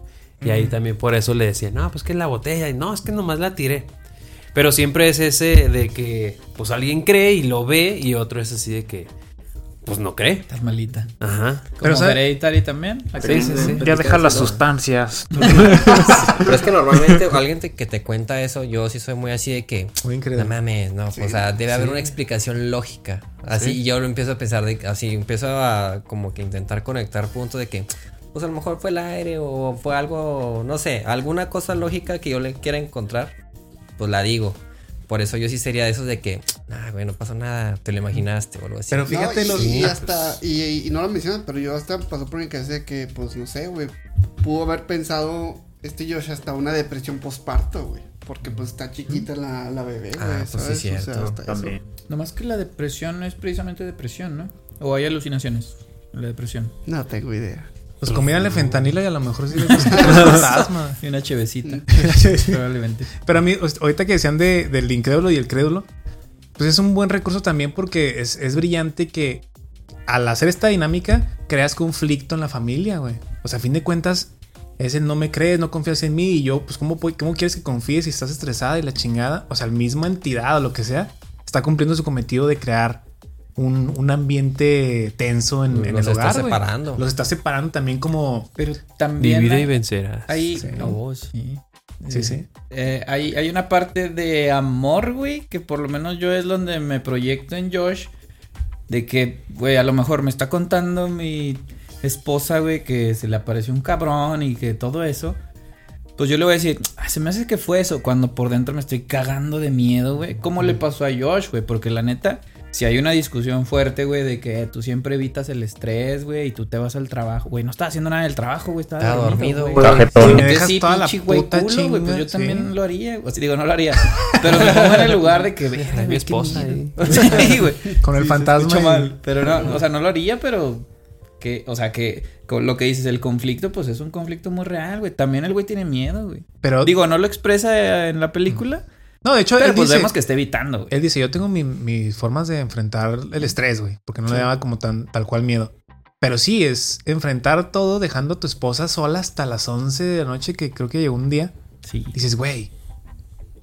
Y ahí también por eso le decía, no, pues que la botella, y no, es que nomás la tiré. Pero siempre es ese de que pues alguien cree y lo ve y otro es así de que pues no cree. Estás malita. Ajá. Como Pero. Hereditary también. Sí, que- sí, sí. Ya deja las sustancias. Pero es que normalmente alguien te- que te cuenta eso, yo sí soy muy así de que. Muy No increíble. mames, no, o sea, debe haber una explicación lógica. Así y yo lo empiezo a pensar de así, empiezo a como que intentar conectar puntos de que pues a lo mejor fue el aire o fue algo, no sé, alguna cosa lógica que yo le quiera encontrar, pues la digo. Por eso yo sí sería de esos de que, ah, güey, no pasó nada, te lo imaginaste o algo así. Pero fíjate no, lo- y, y hasta, y, y no lo mencionas, pero yo hasta pasó por mi cabeza de que, pues no sé, güey, pudo haber pensado este Josh hasta una depresión postparto, güey. Porque pues está chiquita la, la bebé, güey. Ah, pues sí, cierto. hasta eso. También. Nomás que la depresión no es precisamente depresión, ¿no? O hay alucinaciones en la depresión. No tengo idea. Pues combínale fentanilo y a lo mejor sí le fantasma. Y una chevecita. probablemente. Pero a mí, ahorita que decían de, del incrédulo y el crédulo, pues es un buen recurso también porque es, es brillante que al hacer esta dinámica creas conflicto en la familia, güey. O sea, a fin de cuentas, ese no me crees, no confías en mí y yo, pues, ¿cómo, cómo quieres que confíes si estás estresada y la chingada? O sea, la misma entidad o lo que sea está cumpliendo su cometido de crear un, un ambiente tenso en, en Los el está hogar. güey. separando. Los está separando también como. Pero también. Divide hay- y vencerás. Hay, Sí. oh, sí. Sí, Eh, sí. eh, hay, hay una parte de amor, güey, que por lo menos yo es donde me proyecto en Josh. De que, güey, a lo mejor me está contando mi esposa, güey, que se le apareció un cabrón y que todo eso. Pues yo le voy a decir, "Ah, se me hace que fue eso, cuando por dentro me estoy cagando de miedo, güey. ¿Cómo le pasó a Josh, güey? Porque la neta, si hay una discusión fuerte, güey, de que tú siempre evitas el estrés, güey, y tú te vas al trabajo, güey, no estaba haciendo nada del trabajo, güey, estaba, Estaba dormido, dormido, güey. Cajetón. me dejas sí, toda la pinche güey puta culo, güey, pues yo chinga, también lo haría. O sea, digo, no lo haría. Pero me pongo en el lugar de que, mi güey, qué esposa. Sí, güey. Con el Sí, fantasma. y- mal. Pero no, o sea, no lo haría, pero que, o sea, que con lo que dices, el conflicto, pues es un conflicto muy real, güey. También el güey tiene miedo, güey. Pero Digo, no lo expresa en la película, No, de hecho, pero él pues dice, vemos que está evitando, güey. él dice, yo tengo mi- mis formas de enfrentar el estrés, güey, porque no le daba como tan, tal cual miedo. Pero sí, es enfrentar todo dejando a tu esposa sola hasta las 11 de la noche, que creo que llegó un día. Sí. Dices, güey,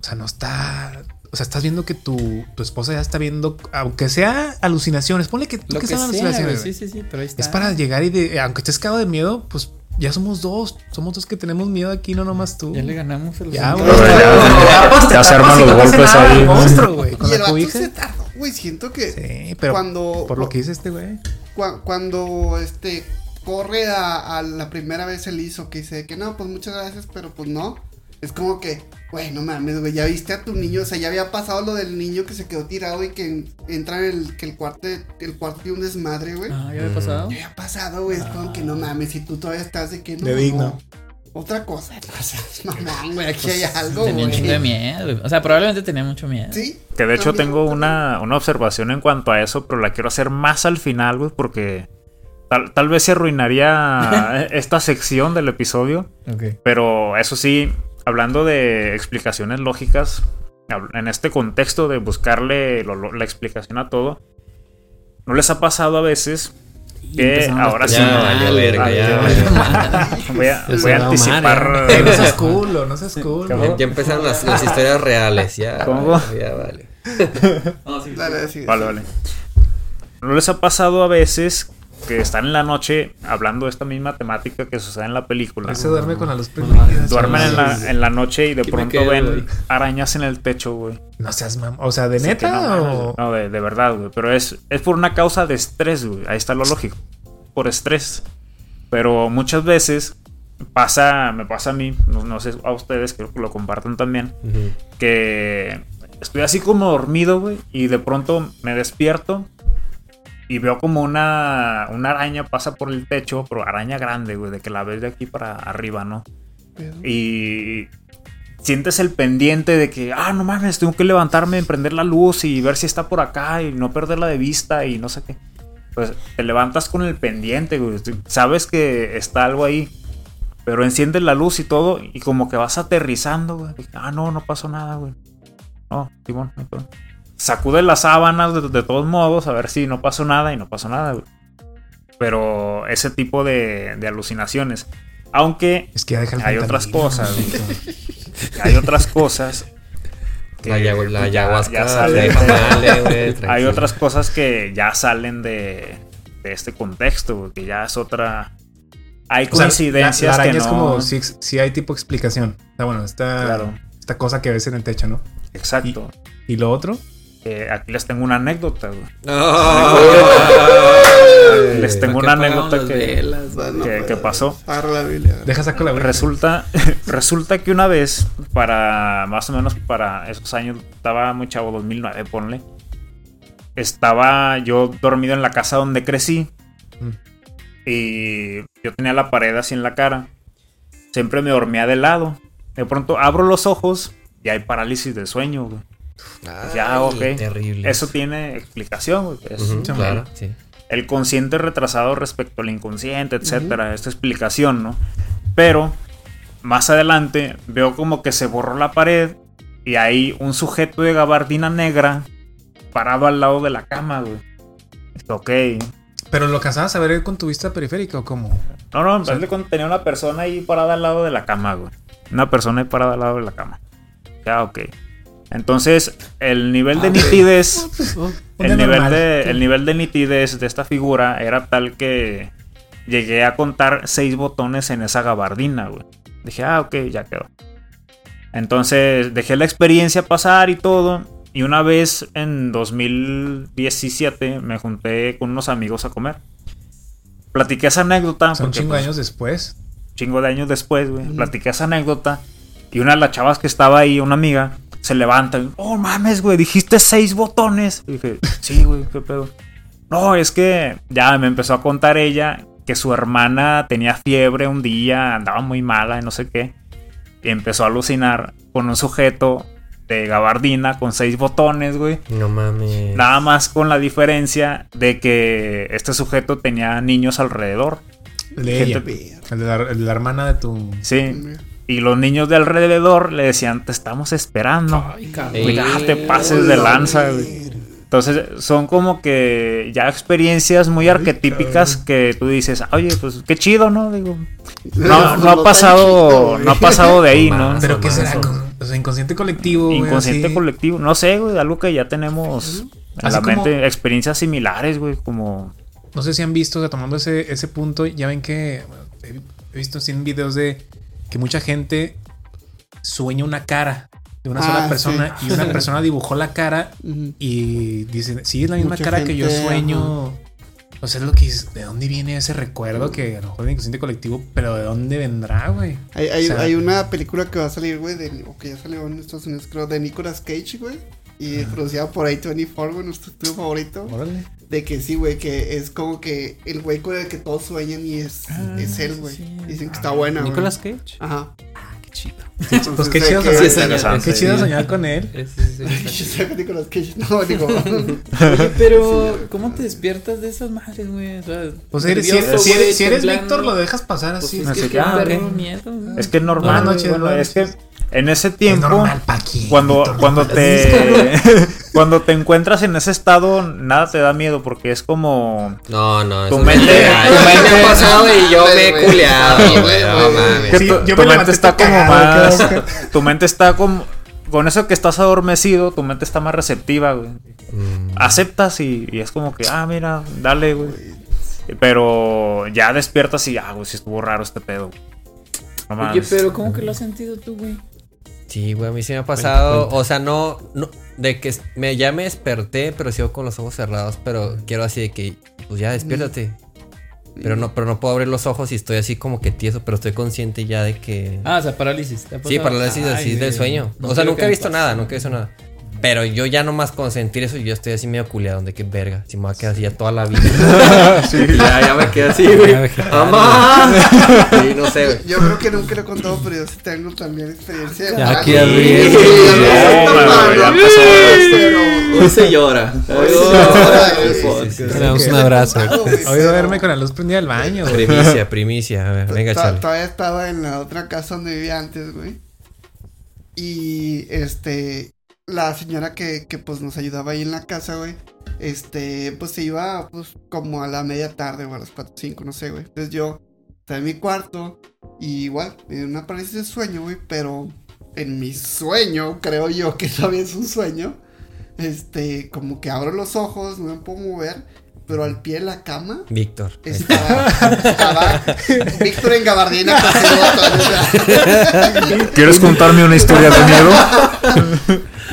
o sea, no está... O sea, estás viendo que tu, tu esposa ya está viendo, aunque sea alucinaciones, ponle que, Lo que que sea, sean güey. alucinaciones. Sí, sí, sí, pero ahí está. Es para llegar y, de, aunque estés cagado de miedo, pues ya somos dos. Somos dos que tenemos miedo aquí, no nomás tú. Ya le ganamos el Ya, güey. ya- ya se arman los golpes ahí. Monstruo, güey. Con Y el la cobija. se tardó, güey. Siento que Sí, pero cuando. por lo que dice este güey. cua- cuando este corre a, a la primera vez el hizo que dice que no, pues muchas gracias, pero pues no. Es como que, güey, no mames, güey, ya viste a tu niño, o sea, ya había pasado lo del niño que se quedó tirado y que entra en el, que el cuarto, el cuarto tiene un desmadre, güey. Ah, ya había pasado. Ya había pasado, güey, es como que no mames, si tú todavía estás de que no. De digno. Otra cosa, o sea, mamón, güey, aquí hay algo, Tenía un güey. chingo de miedo, güey. O sea, probablemente tenía mucho miedo. Sí. Que de hecho también, tengo también. una, una observación en cuanto a eso, pero la quiero hacer más al final, güey, porque tal, tal vez se arruinaría esta sección del episodio. Ok. Pero eso sí, hablando de explicaciones lógicas, en este contexto de buscarle lo- lo- la explicación a todo, ¿no les ha pasado a veces que ahora sí. Ya valió verga, ya. Voy a, voy a anticipar. Eh, no seas culo, no seas culo. ¿Cómo? Ya empezaron las, las historias reales, ya. ¿Cómo? Ya vale. Dale, sigue. Vale, vale. ¿No les ha pasado a veces que están en la noche hablando de esta misma temática que sucede en la película? Se duerme con la luz prendida. Duermen en la, en la noche y de pronto quedo, ven arañas en el techo, güey. No seas mam. O sea, ¿de neta no, o.? No, de, de verdad, güey. Pero es, es por una causa de estrés, güey. Ahí está lo lógico. Por estrés. Pero muchas veces pasa, me pasa a mí, no, no sé a ustedes, creo que lo compartan también, que estoy así como dormido, güey, y de pronto me despierto y veo como una, una araña pasa por el techo, pero araña grande, güey, de que la ves de aquí para arriba, ¿no? Y sientes el pendiente de que, ah, no mames, tengo que levantarme, prender la luz y ver si está por acá y no perderla de vista y no sé qué. Pues te levantas con el pendiente, güey. Sabes que está algo ahí. Pero enciendes la luz y todo y como que vas aterrizando, güey. Ah, no, no pasó nada, güey. No, Timón, no pasó. Sacude las sábanas de, de todos modos a ver si no pasó nada y no pasó nada, güey. Pero ese tipo de, de alucinaciones. Aunque Es que Hay otras cosas, hay otras cosas. que, La, ayahu- la ya- ayahuasca ya de salen de- hay otras cosas que ya salen de, de este contexto, güey, que ya es otra. Hay O sea, coincidencias la, la araña que es no. como si, si hay tipo explicación. O sea, bueno, esta, Claro. esta cosa que ves en el techo, ¿no? Exacto. Y lo otro, Eh, aquí les tengo una anécdota, güey. Les tengo ¿Para una anécdota que, velas? Que- pues, que pasó. La Biblia. deja saco la verga. Resulta, resulta que una vez, para más o menos para esos años, estaba muy chavo, 2009, ponle. Estaba yo dormido en la casa donde crecí. Mm. Y yo tenía la pared así en la cara. Siempre me dormía de lado. De pronto abro los ojos y hay parálisis de sueño, güey. Ya, Ay, ok. Terrible. Eso tiene explicación. Es claro, sí. el consciente retrasado respecto al inconsciente, etcétera, esta explicación, ¿no? Pero más adelante veo como que se borró la pared y hay un sujeto de gabardina negra parado al lado de la cama, güey. Ok. Pero lo alcanzabas a ver con tu vista periférica o cómo? No, no, de cuenta, tenía una persona ahí parada al lado de la cama, güey. Una persona ahí parada al lado de la cama. Ya, ok. Entonces, el nivel de nitidez Un el día nivel, de, el nivel de nitidez de esta figura era tal que llegué a contar seis botones en esa gabardina, güey. Dije, ah, ok, ya quedó. Entonces dejé la experiencia pasar y todo. Y una vez en 2017 me junté con unos amigos a comer. Platiqué esa anécdota. Son porque, chingo pues, años después. chingo de años después, güey. Platiqué esa anécdota. Y una de las chavas que estaba ahí, una amiga, se levanta. y, oh, mames, güey, dijiste seis botones. Y dije, sí, güey, qué pedo. No, es que ya me empezó a contar ella que su hermana tenía fiebre un día, andaba muy mala y no sé qué. Y empezó a alucinar con un sujeto de gabardina con seis botones, güey. No mames. Nada más con la diferencia de que este sujeto tenía niños alrededor. El de ella. Gente- El de, la, el de la hermana de tu. Sí. Y los niños de alrededor le decían, te estamos esperando. Ay. Ya te pases de lanza, güey. Entonces, son como que ya experiencias muy arquetípicas que tú dices, oye, pues qué chido, ¿no? Digo, no, no ha pasado, no ha pasado de ahí, ¿no? Pero ¿qué será? o sea, inconsciente colectivo. Inconsciente colectivo, no sé, güey, algo que ya tenemos en Así la como- mente, experiencias similares, güey, como... No sé si han visto, o sea, tomando ese, ese punto, ya ven que he, he visto así en videos de que mucha gente sueña una cara de una Ah, sola persona sí. y una persona dibujó la cara y dice, sí, es la misma Mucha cara que yo sueño. O sea, es lo que es, ¿de dónde viene ese recuerdo que a lo mejor es inconsciente colectivo, pero ¿de dónde vendrá, güey? Hay, hay, O sea- hay una película que va a salir, güey, de- o que ya salió en Estados Unidos, creo, de Nicolas Cage, güey. Y producida por A24, güey, nuestro estudio favorito. Órale. De que sí, güey, que es como que el güey con el que todos sueñan y es, es él, güey. Dicen que está buena, güey. Nicolas Cage. Ajá. Qué chido. Pues qué chido, que- soñar- qué chido soñar con él. Es que Nicolas Cage, no, digo. Pero ¿cómo te despiertas de esas madres, güey? O sea, Pues si eres, si eres, si eres- si eres. Víctor, lo dejas pasar Pues así. es Así que que, ah, ok. miedo, güey. Es que es normal, bueno, buenas es que. En ese Es tiempo, normal, Paqui. cuando, cuando te cuando te encuentras en ese estado, nada te da miedo porque es como No, no. Tu mente- tu mente- me ha pasado y yo me he culeado, tu, mente está como más tu mente está como con eso que estás adormecido, tu mente está más receptiva, güey. Mm. Aceptas y, y es como que, ah, mira, dale, güey. Pero ya despiertas y, ah, güey, sí estuvo raro este pedo. No Oye, pero ¿cómo que lo has sentido tú, güey? Sí, güey, a mí sí me ha pasado. O sea, no, no, de que me, ya me desperté, pero sigo con los ojos cerrados. Pero quiero así de que, pues ya despiértate. Pero no, pero no puedo abrir los ojos y estoy así como que tieso, pero estoy consciente ya de que. Ah, o sea, parálisis. ¿te ha sí, parálisis Ay, así del sueño. No o sea, nunca he visto nada, nunca he visto nada. Pero yo ya nomás con sentir eso, yo estoy así medio culeado, de que verga, si me va a quedar así ya toda la vida. Ya, ya me quedé así, güey. ¡Mamá! Sí, no sé, güey. Yo creo que nunca lo he contado, pero yo sí tengo también experiencia. de Ya aquí Sí, abrí. sí, No, no, pero ya no, pasó. pero- Hoy se llora. Hoy se llora. Sí, sí, sí. Damos un abrazo. Hoy pero- duerme con la luz prendida del baño, güey. Primicia, primicia. A ver, venga, chale. Todavía estaba en la otra casa donde vivía antes, güey. Y este, la señora que, que pues nos ayudaba ahí en la casa, güey. Este, pues se iba pues como a la media tarde o a las 4 5, no sé, güey. Entonces yo estaba en mi cuarto y igual, en una parálisis de sueño, güey, pero en mi sueño, creo yo que todavía es un sueño. Este, como que abro los ojos, no me puedo mover, pero al pie de la cama Víctor. estaba, estaba Víctor en gabardina. ¿Quieres contarme una historia de miedo?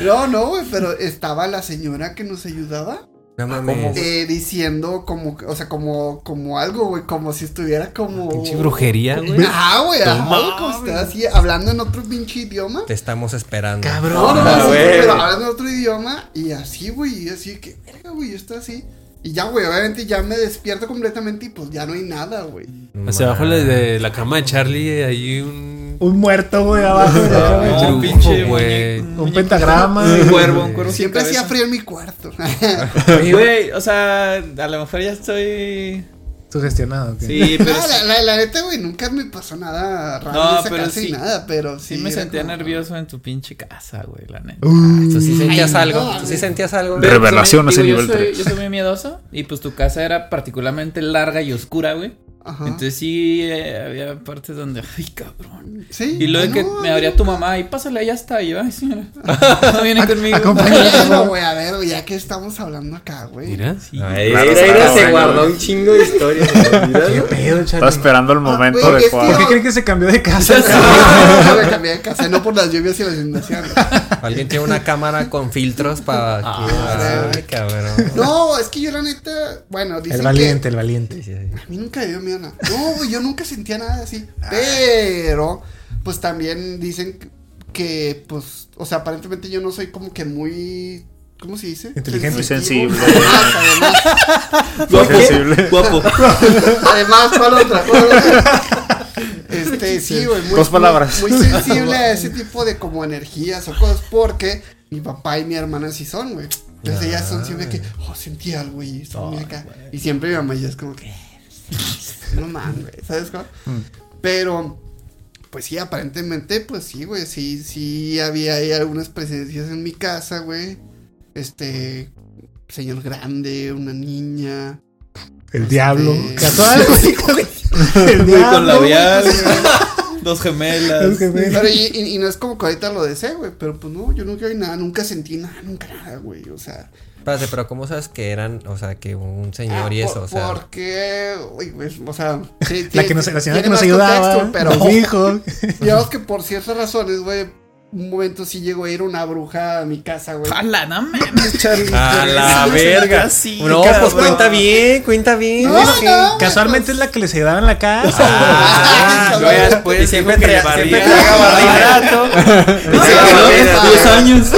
No, no, güey, pero estaba la señora que nos ayudaba No mames. eh, diciendo como, o sea, como, como algo, güey, como si estuviera como... Pinche brujería, güey. Ah, güey, No ajá, güey, como si estaba así, hablando en otro pinche idioma. Te estamos esperando. Cabrón. no, no, Ah, sí, güey. pero hablando en otro idioma y así, güey, y así que, verga, güey, yo estoy así. Y ya, güey, obviamente ya me despierto completamente y pues ya no hay nada, güey. Hacia abajo de, de la cama de Charlie hay un. Un muerto, güey, abajo. de la cama. dibujo, pinche güey. Un pentagrama. Un cuervo, un cuervo. Siempre hacía frío en mi cuarto. Güey, o sea, a lo mejor ya estoy. Sugestionado. Sí, pero. Ah, la, la, la neta, güey, nunca me pasó nada raro No, esa pero casa sí. nada, pero sí. sí me sentía como- nervioso en tu pinche casa, güey, la neta. ¿Tú sí sentías Ay, algo? no, ¿Tú sí sentías algo? Revelación, Digo, ese yo nivel soy-. Yo soy muy miedoso y pues tu casa era particularmente larga y oscura, güey. Ajá. Entonces sí eh, había partes donde, ay, cabrón. sí. Y luego ah, que no, me abría tu mamá y pásale, ya está. Y yo, ay, señora. No viene conmigo. Bueno, güey, a ver, ya que estamos hablando acá, güey. Mira. Ay, Claro, mira, mira, está se guardó un chingo de historias. güey. Mira, ¿Qué pedo, Estaba Charlie? esperando el momento es que- adecuado. ¿Por qué creen que se cambió de casa? No, me cambié de casa, no por las lluvias y las inundaciones. Alguien tiene una cámara con filtros para que. Ah, Ay, cabrón. No, es que yo la neta, bueno, dicen El valiente, el valiente. Sí, sí, sí. que a mí nunca me dio miedo nada. No, yo nunca sentía nada así. Pero, pues también dicen que, pues, o sea, aparentemente yo no soy como que muy, ¿cómo se dice? Inteligente. Muy sensible. Además, sensible. Guapo. Además, ¿cuál otra? ¿Cuál otra? Este, sí, güey. Muy, Dos palabras. Muy, muy sensible a ese tipo de como energías o cosas porque mi papá y mi hermana sí son, güey. Entonces ellas son siempre que, oh, sentí algo y estoy muy acá. Y siempre mi mamá ya es como que, no mames, güey, ¿sabes cómo? Pero, pues sí, aparentemente, pues sí, güey, sí, sí había ahí algunas presencias en mi casa, güey. Este, señor grande, una niña. El diablo. este, Casual. El Güey, con labial. Dos gemelas. Y, y- y no es como que ahorita lo deseo, güey. Pero pues no, yo nunca vi nada, nunca sentí nada, nunca nada, güey. O sea. Espérate, pero ¿cómo sabes que eran, o sea, que un señor y ah, eso? por- O sea, Porque, uy, pues, o sea. sí, La, que nos, la señora que nos ayudaba. contexto, pero digamos que por ciertas razones, güey. Un momento sí llegó a ir una bruja a mi casa, güey. ¡Hala, no mames, Charlie! A la verga. sí, no, cabrón. pues cuenta bien, cuenta bien. No, que- no, Casualmente es la que les ayudaba en la casa. Ah, yo ya después Y siempre traía- barato. No, no, diez- no, no. años.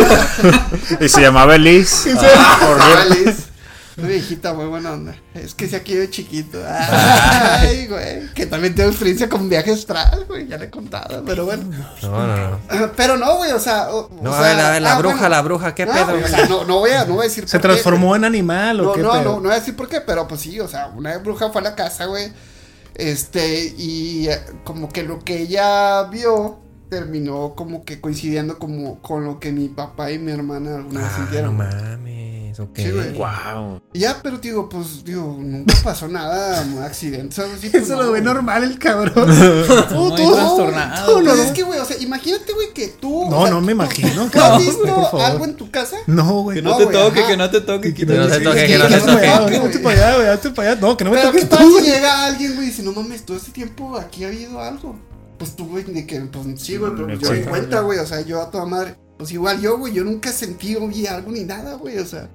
Y se llamaba Elise. Por Alice. Una viejita muy buena onda. Es que si aquí de chiquito. Ay, güey. Que también tengo experiencia con viajes astral, güey. Ya le he contado, pero bueno. No, no, no. Pero no, güey, o sea. o- No, o a sea, ver, a ver, la ah, bruja, bueno. la bruja, ¿qué No, pedo? güey, o sea, no, no voy a, no voy a decir ¿Se por qué, transformó en animal o No, qué no, pedo? no, no voy a decir por qué, pero pues sí, o sea, una bruja fue a la casa, güey. Este, y eh, como que lo que ella vio terminó como que coincidiendo como con lo que mi papá y mi hermana alguna vez Ah, no sintieron. mames, ok. Sí, güey. Wow. Ya, pero digo, pues, digo, nunca pasó nada, un accidente. ¿sabes? Sí, pues, Eso no, lo ve güey. normal el cabrón. Muy tú, trastornado, no, es que, güey, o sea, imagínate, güey, que tú. No, o sea, no me tú- imagino, ¿Tú has visto por favor. algo en tu casa? No, güey. Que no, No, te güey, toque, ajá. que no te toque. Que que no te toque, que que no no te te toque. Que güey. hazte para allá, güey, hazte para allá. No, que no me Pero toques ¿qué tú, tal si güey. llega alguien, güey, y dice, no mames, todo este tiempo aquí ha habido algo? Pues tú, güey, de que, pues sí, güey, pero Me yo me cuenta, cuenta, güey, o sea, yo a toda madre. Pues igual yo, güey, yo nunca sentí oí algo ni nada, güey, o sea,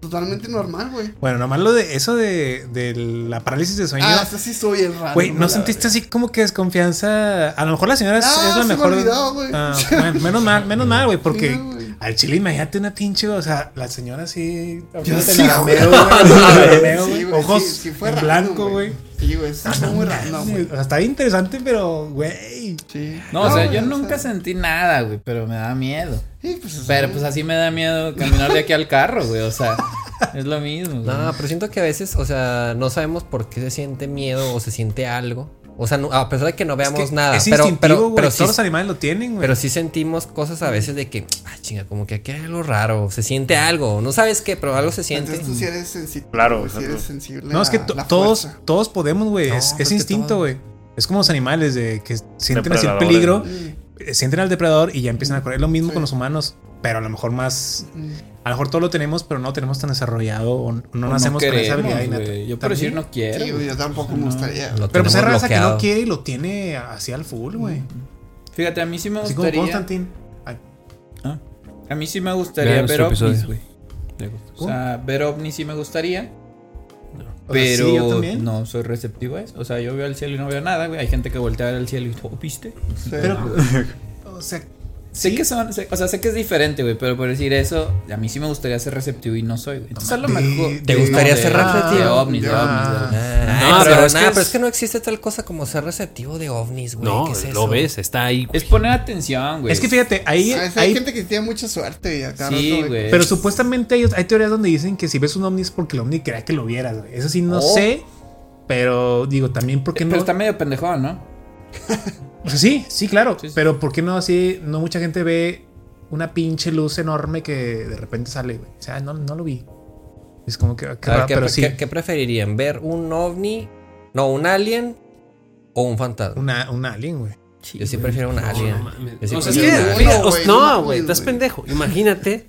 totalmente normal, güey. Bueno, nomás lo de eso de, de la parálisis de sueño. Ah, eso sí soy el raro. Güey, ¿no sentiste verdad. así como que desconfianza? A lo mejor la señora es, Ah, es la se me mejor. olvidó, güey. Ah, bueno, menos mal, menos mal, güey, porque. Al chile imagínate una pinche, o sea, la señora así. Yo sí, la güey. rameo, güey, la rameo, Sí, güey, Ojos sí, sí fue en random, blanco, güey. Sí, güey, sí fue muy raro, güey. O sea, está bien interesante, pero, güey. Sí. No, o sea, yo nunca sentí nada, güey, pero me da miedo. Sí, pues, Pero pues así me da miedo caminar de aquí al carro, güey, o sea, es lo mismo. güey. No, pero siento que a veces, o sea, no sabemos por qué se siente miedo o se siente algo. O sea, no- a pesar de que no veamos Es que nada. Es pero, instintivo, pero, güey. pero sí, Todos los animales lo tienen, güey. pero sí sentimos cosas a veces de que, ah, chinga, como que aquí hay algo raro. Se siente algo. No sabes qué, pero algo se siente. Entonces tú sí eres sensible. Claro, sí eres sensible. No, es que todos, fuerza. todos podemos, güey. No, es, instinto, güey. Es como los animales de que sienten así el peligro, Mm, sienten al depredador y ya empiezan a correr. Es lo mismo Sí. con los humanos, pero a lo mejor más. mm. A lo mejor todo lo tenemos, pero no lo tenemos tan desarrollado o no O nacemos con esa queremos, habilidad innata. güey. Yo por decir no quiero. Sí, yo tampoco me gustaría. Lo Pero pues hay raza que no quiere y lo tiene así al full, güey. Fíjate, a mí sí me Así como gustaría. Constantine. Ay, Ah, A mí sí me gustaría Vean ver ovnis, güey. O sea, ver ovnis sí me gustaría. o sea, Pero sí, yo también. no soy receptivo a eso. O sea, yo veo al cielo y no veo nada, güey. Hay gente que voltea a ver al cielo y oh, ¿viste? Sí. Pero, o sea, Sé Sí. que son, sé- o sea, sé que es diferente, güey, pero por decir eso, a mí sí me gustaría ser receptivo y no soy, güey. Entonces a lo mejor. ¿Te gustaría ser receptivo? de ovnis, de ovnis. Ah, No, pero, pero es nada, que pero es- es que no existe tal cosa como ser receptivo de ovnis, güey. No, ¿Qué es lo ves, está ahí. güey. Es poner atención, güey. es que fíjate, ahí, A veces ahí hay gente que tiene mucha suerte y acá Sí, güey. Pero supuestamente hay, hay teorías donde dicen que si ves un ovni es porque el ovni quería que lo vieras, güey. Eso sí no Oh. sé. Pero digo, también porque Pero no. está medio pendejón, ¿no? O sea, sí, sí, claro. Sí, sí. Pero ¿por qué no así? No mucha gente ve una pinche luz enorme que de repente sale, güey. O sea, no, no lo vi. Es como que. qué A ver, raro, ¿qué, pero pre- sí. qué- qué preferirían? ¿Ver un ovni? No, un alien o un fantasma. Una, un alien, güey. Yo sí prefiero un alien. No, que- güey, estás pendejo. Imagínate.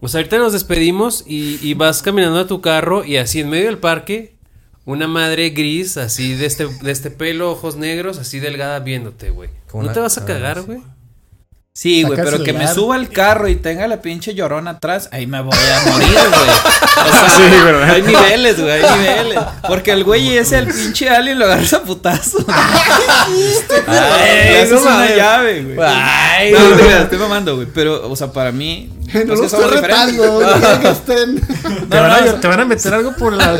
O sea, ahorita nos despedimos y, y vas caminando a tu carro y así en medio del parque, una madre gris, así de este, de este pelo, ojos negros, así delgada viéndote, güey. ¿No una- te vas a cagar, güey? Sí, güey, Saca pero que me suba al carro y tenga la pinche llorona atrás, ahí me voy a morir, güey. O sea, Sí, ¿verdad? hay niveles, güey, hay niveles. Porque el güey ese, el pinche alien, lo agarras a putazo. Ay, eso no es una llave, güey. Ay, No, no te creas, estoy mamando, güey. Pero, o sea, para mí. No lo estoy retando, no quiero que estén. Te, van a, te van a meter algo por la.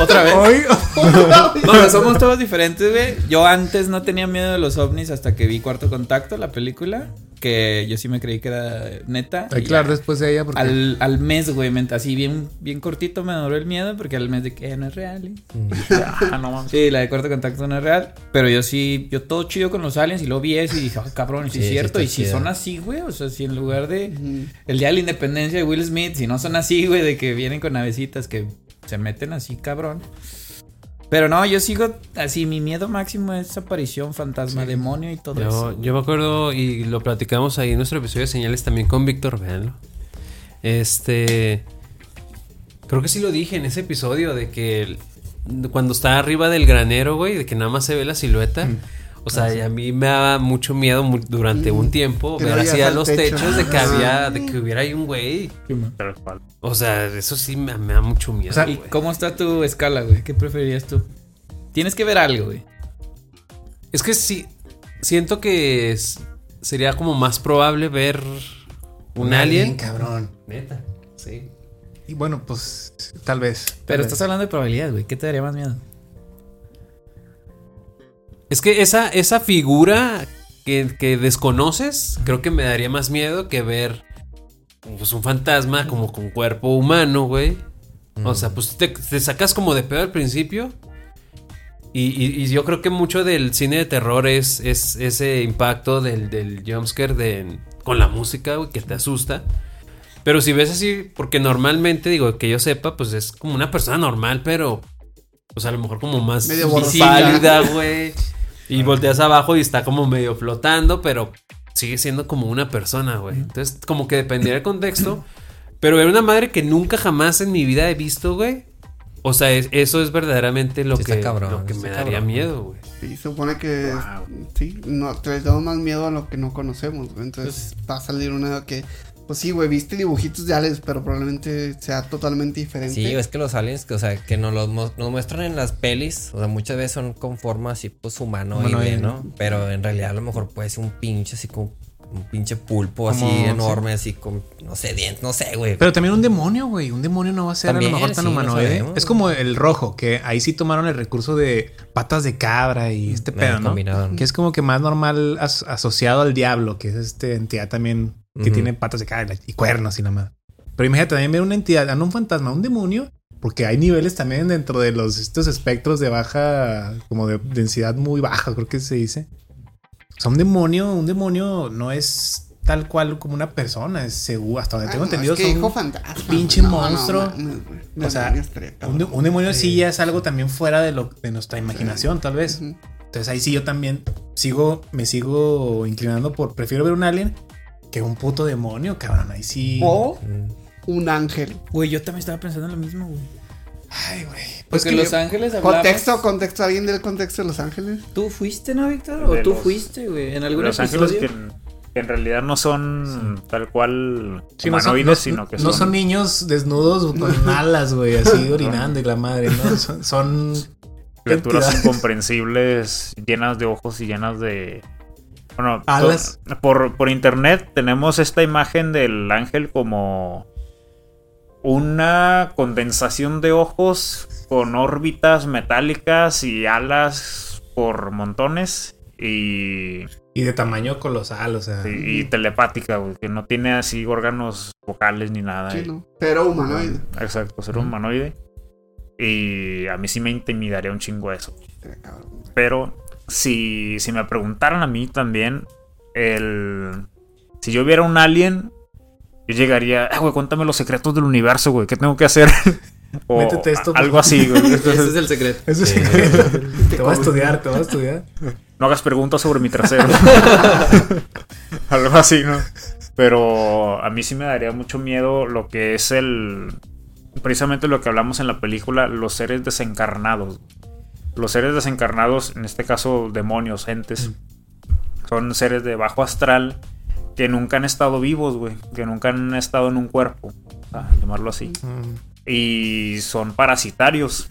Otra vez. Hoy. No, pero somos todos diferentes, güey. Yo antes no tenía miedo de los ovnis hasta que vi Cuarto Contacto, la película. Que yo sí me creí que era neta. Hay y que hablar ya. después de ella porque. Al, al mes, güey, así bien, bien cortito me duró el miedo porque al mes de que eh, no es real. ¿eh? Ah, no mames. Sí, la de Cuarto Contacto no es real. Pero yo sí, yo todo chido con los aliens y lo vi eso y dije, "Ay, cabrón, si Sí, es sí cierto. y si chido. son así, güey, o sea, si en lugar de el día de la independencia de Will Smith, si no son así, güey, de que vienen con navecitas que se meten así, cabrón. Pero no, yo sigo así, mi miedo máximo es aparición, fantasma, demonio y todo eso. Yo, yo me acuerdo y lo platicamos ahí en nuestro episodio de señales también con Víctor, véanlo. Este. Creo que sí lo dije en ese episodio de que cuando está arriba del granero, güey, de que nada más se ve la silueta. O sea, y a mí me daba mucho miedo mu- durante un tiempo Que ver así a los techo. techos de que Ajá. había, de que hubiera ahí un güey. O sea, eso sí me, me da mucho miedo. O sea, ¿Y güey. cómo está tu escala, güey? ¿Qué preferirías tú? Tienes que ver algo, güey. Es que sí, siento que es- sería como más probable ver un, alien. cabrón. Neta, sí. Y bueno, pues tal vez. tal Pero vez. estás hablando de probabilidades, güey. ¿Qué te daría más miedo? Es que esa, esa figura que, que desconoces, creo que me daría más miedo que ver pues, un fantasma como con cuerpo humano, güey. O sea, pues te, te sacas como de pedo al principio. Y, y- y yo creo que mucho del cine de terror es, es ese impacto del, del jumpscare de, con la música, güey, que te asusta. Pero si ves así, porque normalmente, digo, que yo sepa, pues es como una persona normal, pero pues a lo mejor como más Medio pálida, güey. Y volteas abajo y está como medio flotando, pero sigue siendo como una persona, güey. Entonces, como que dependiera del contexto. Pero era una madre que nunca jamás en mi vida he visto, güey. O sea, es- eso es verdaderamente lo Sí que, cabrón, lo que me daría cabrón. miedo, güey. Sí, supone que Wow. sí, no, te les damos más miedo a lo que no conocemos, güey. Entonces va a salir una que, pues sí, güey, viste dibujitos de aliens, pero probablemente sea totalmente diferente. Sí, es que los aliens, que, o sea, que nos los mu- nos muestran en las pelis, o sea, muchas veces son con forma así, pues humanoide, Humanoide. ¿no? Pero en realidad a lo mejor puede ser un pinche así como un pinche pulpo así Como, enorme, así con, no sé, dientes, no sé, güey. Pero también un demonio, güey. Un demonio no va a ser a lo mejor tan sí, no humanoide. es como el rojo, que ahí sí tomaron el recurso de patas de cabra y este pedo, ¿no? Que es como que más normal as- asociado al diablo, que es esta entidad también que tiene patas de cabra y cuernos y nada más. Pero imagínate también ver una entidad, no un fantasma, un demonio, porque hay niveles también dentro de los estos espectros de baja, como de densidad muy baja, creo que se dice. O sea, un demonio, un demonio no es tal cual como una persona, es seguro, hasta donde Ah, tengo no, entendido es que son hijo fantasma. pinche No, no, monstruo. O sea, Un, cabrón. de- un demonio sí ya es algo también fuera de lo de nuestra imaginación, tal vez. Ujú. Entonces ahí sí yo también sigo, me sigo inclinando por, prefiero ver un alien que un puto demonio, cabrón. Ahí sí. O un ángel. Güey, yo también estaba pensando en lo mismo, güey. Ay, güey. Pues que Los Ángeles hablamos- Contexto, contexto, alguien del contexto de Los Ángeles. ¿Tú fuiste, no, Víctor? ¿O De tú los- fuiste, güey? ¿En algún Los ángeles que, en- que en realidad no son tal cual sí, no son, humanoides, no- sino que no son, son niños desnudos con alas, güey, así orinando y la madre, ¿no? Son, son criaturas entidades. incomprensibles, llenas de ojos y llenas de... Bueno, Alas. por, por internet tenemos esta imagen del ángel como una condensación de ojos con órbitas metálicas y alas por montones y, y de tamaño colosal, o sea. y- y telepática, güey, que no tiene así órganos vocales ni nada. Sí, y- ¿no? Pero humanoide. Exacto, ser humanoide. Y a mí sí me intimidaría un chingo eso. Pero si, si me preguntaran a mí también, el... Si yo viera un alien, yo llegaría, ah, güey, cuéntame los secretos del universo, güey, ¿qué tengo que hacer? o Métete esto, algo así, güey. Ese es el secreto. Eso sí. te voy a estudiar, te voy a estudiar. No hagas preguntas sobre mi trasero. Algo así, ¿no? Pero a mí sí me daría mucho miedo lo que es el. Precisamente lo que hablamos en la película, los seres desencarnados. Los seres desencarnados, en este caso demonios, entes, son seres de bajo astral que nunca han estado vivos, güey. Que nunca han estado en un cuerpo, a llamarlo así. Mm, Y son parasitarios.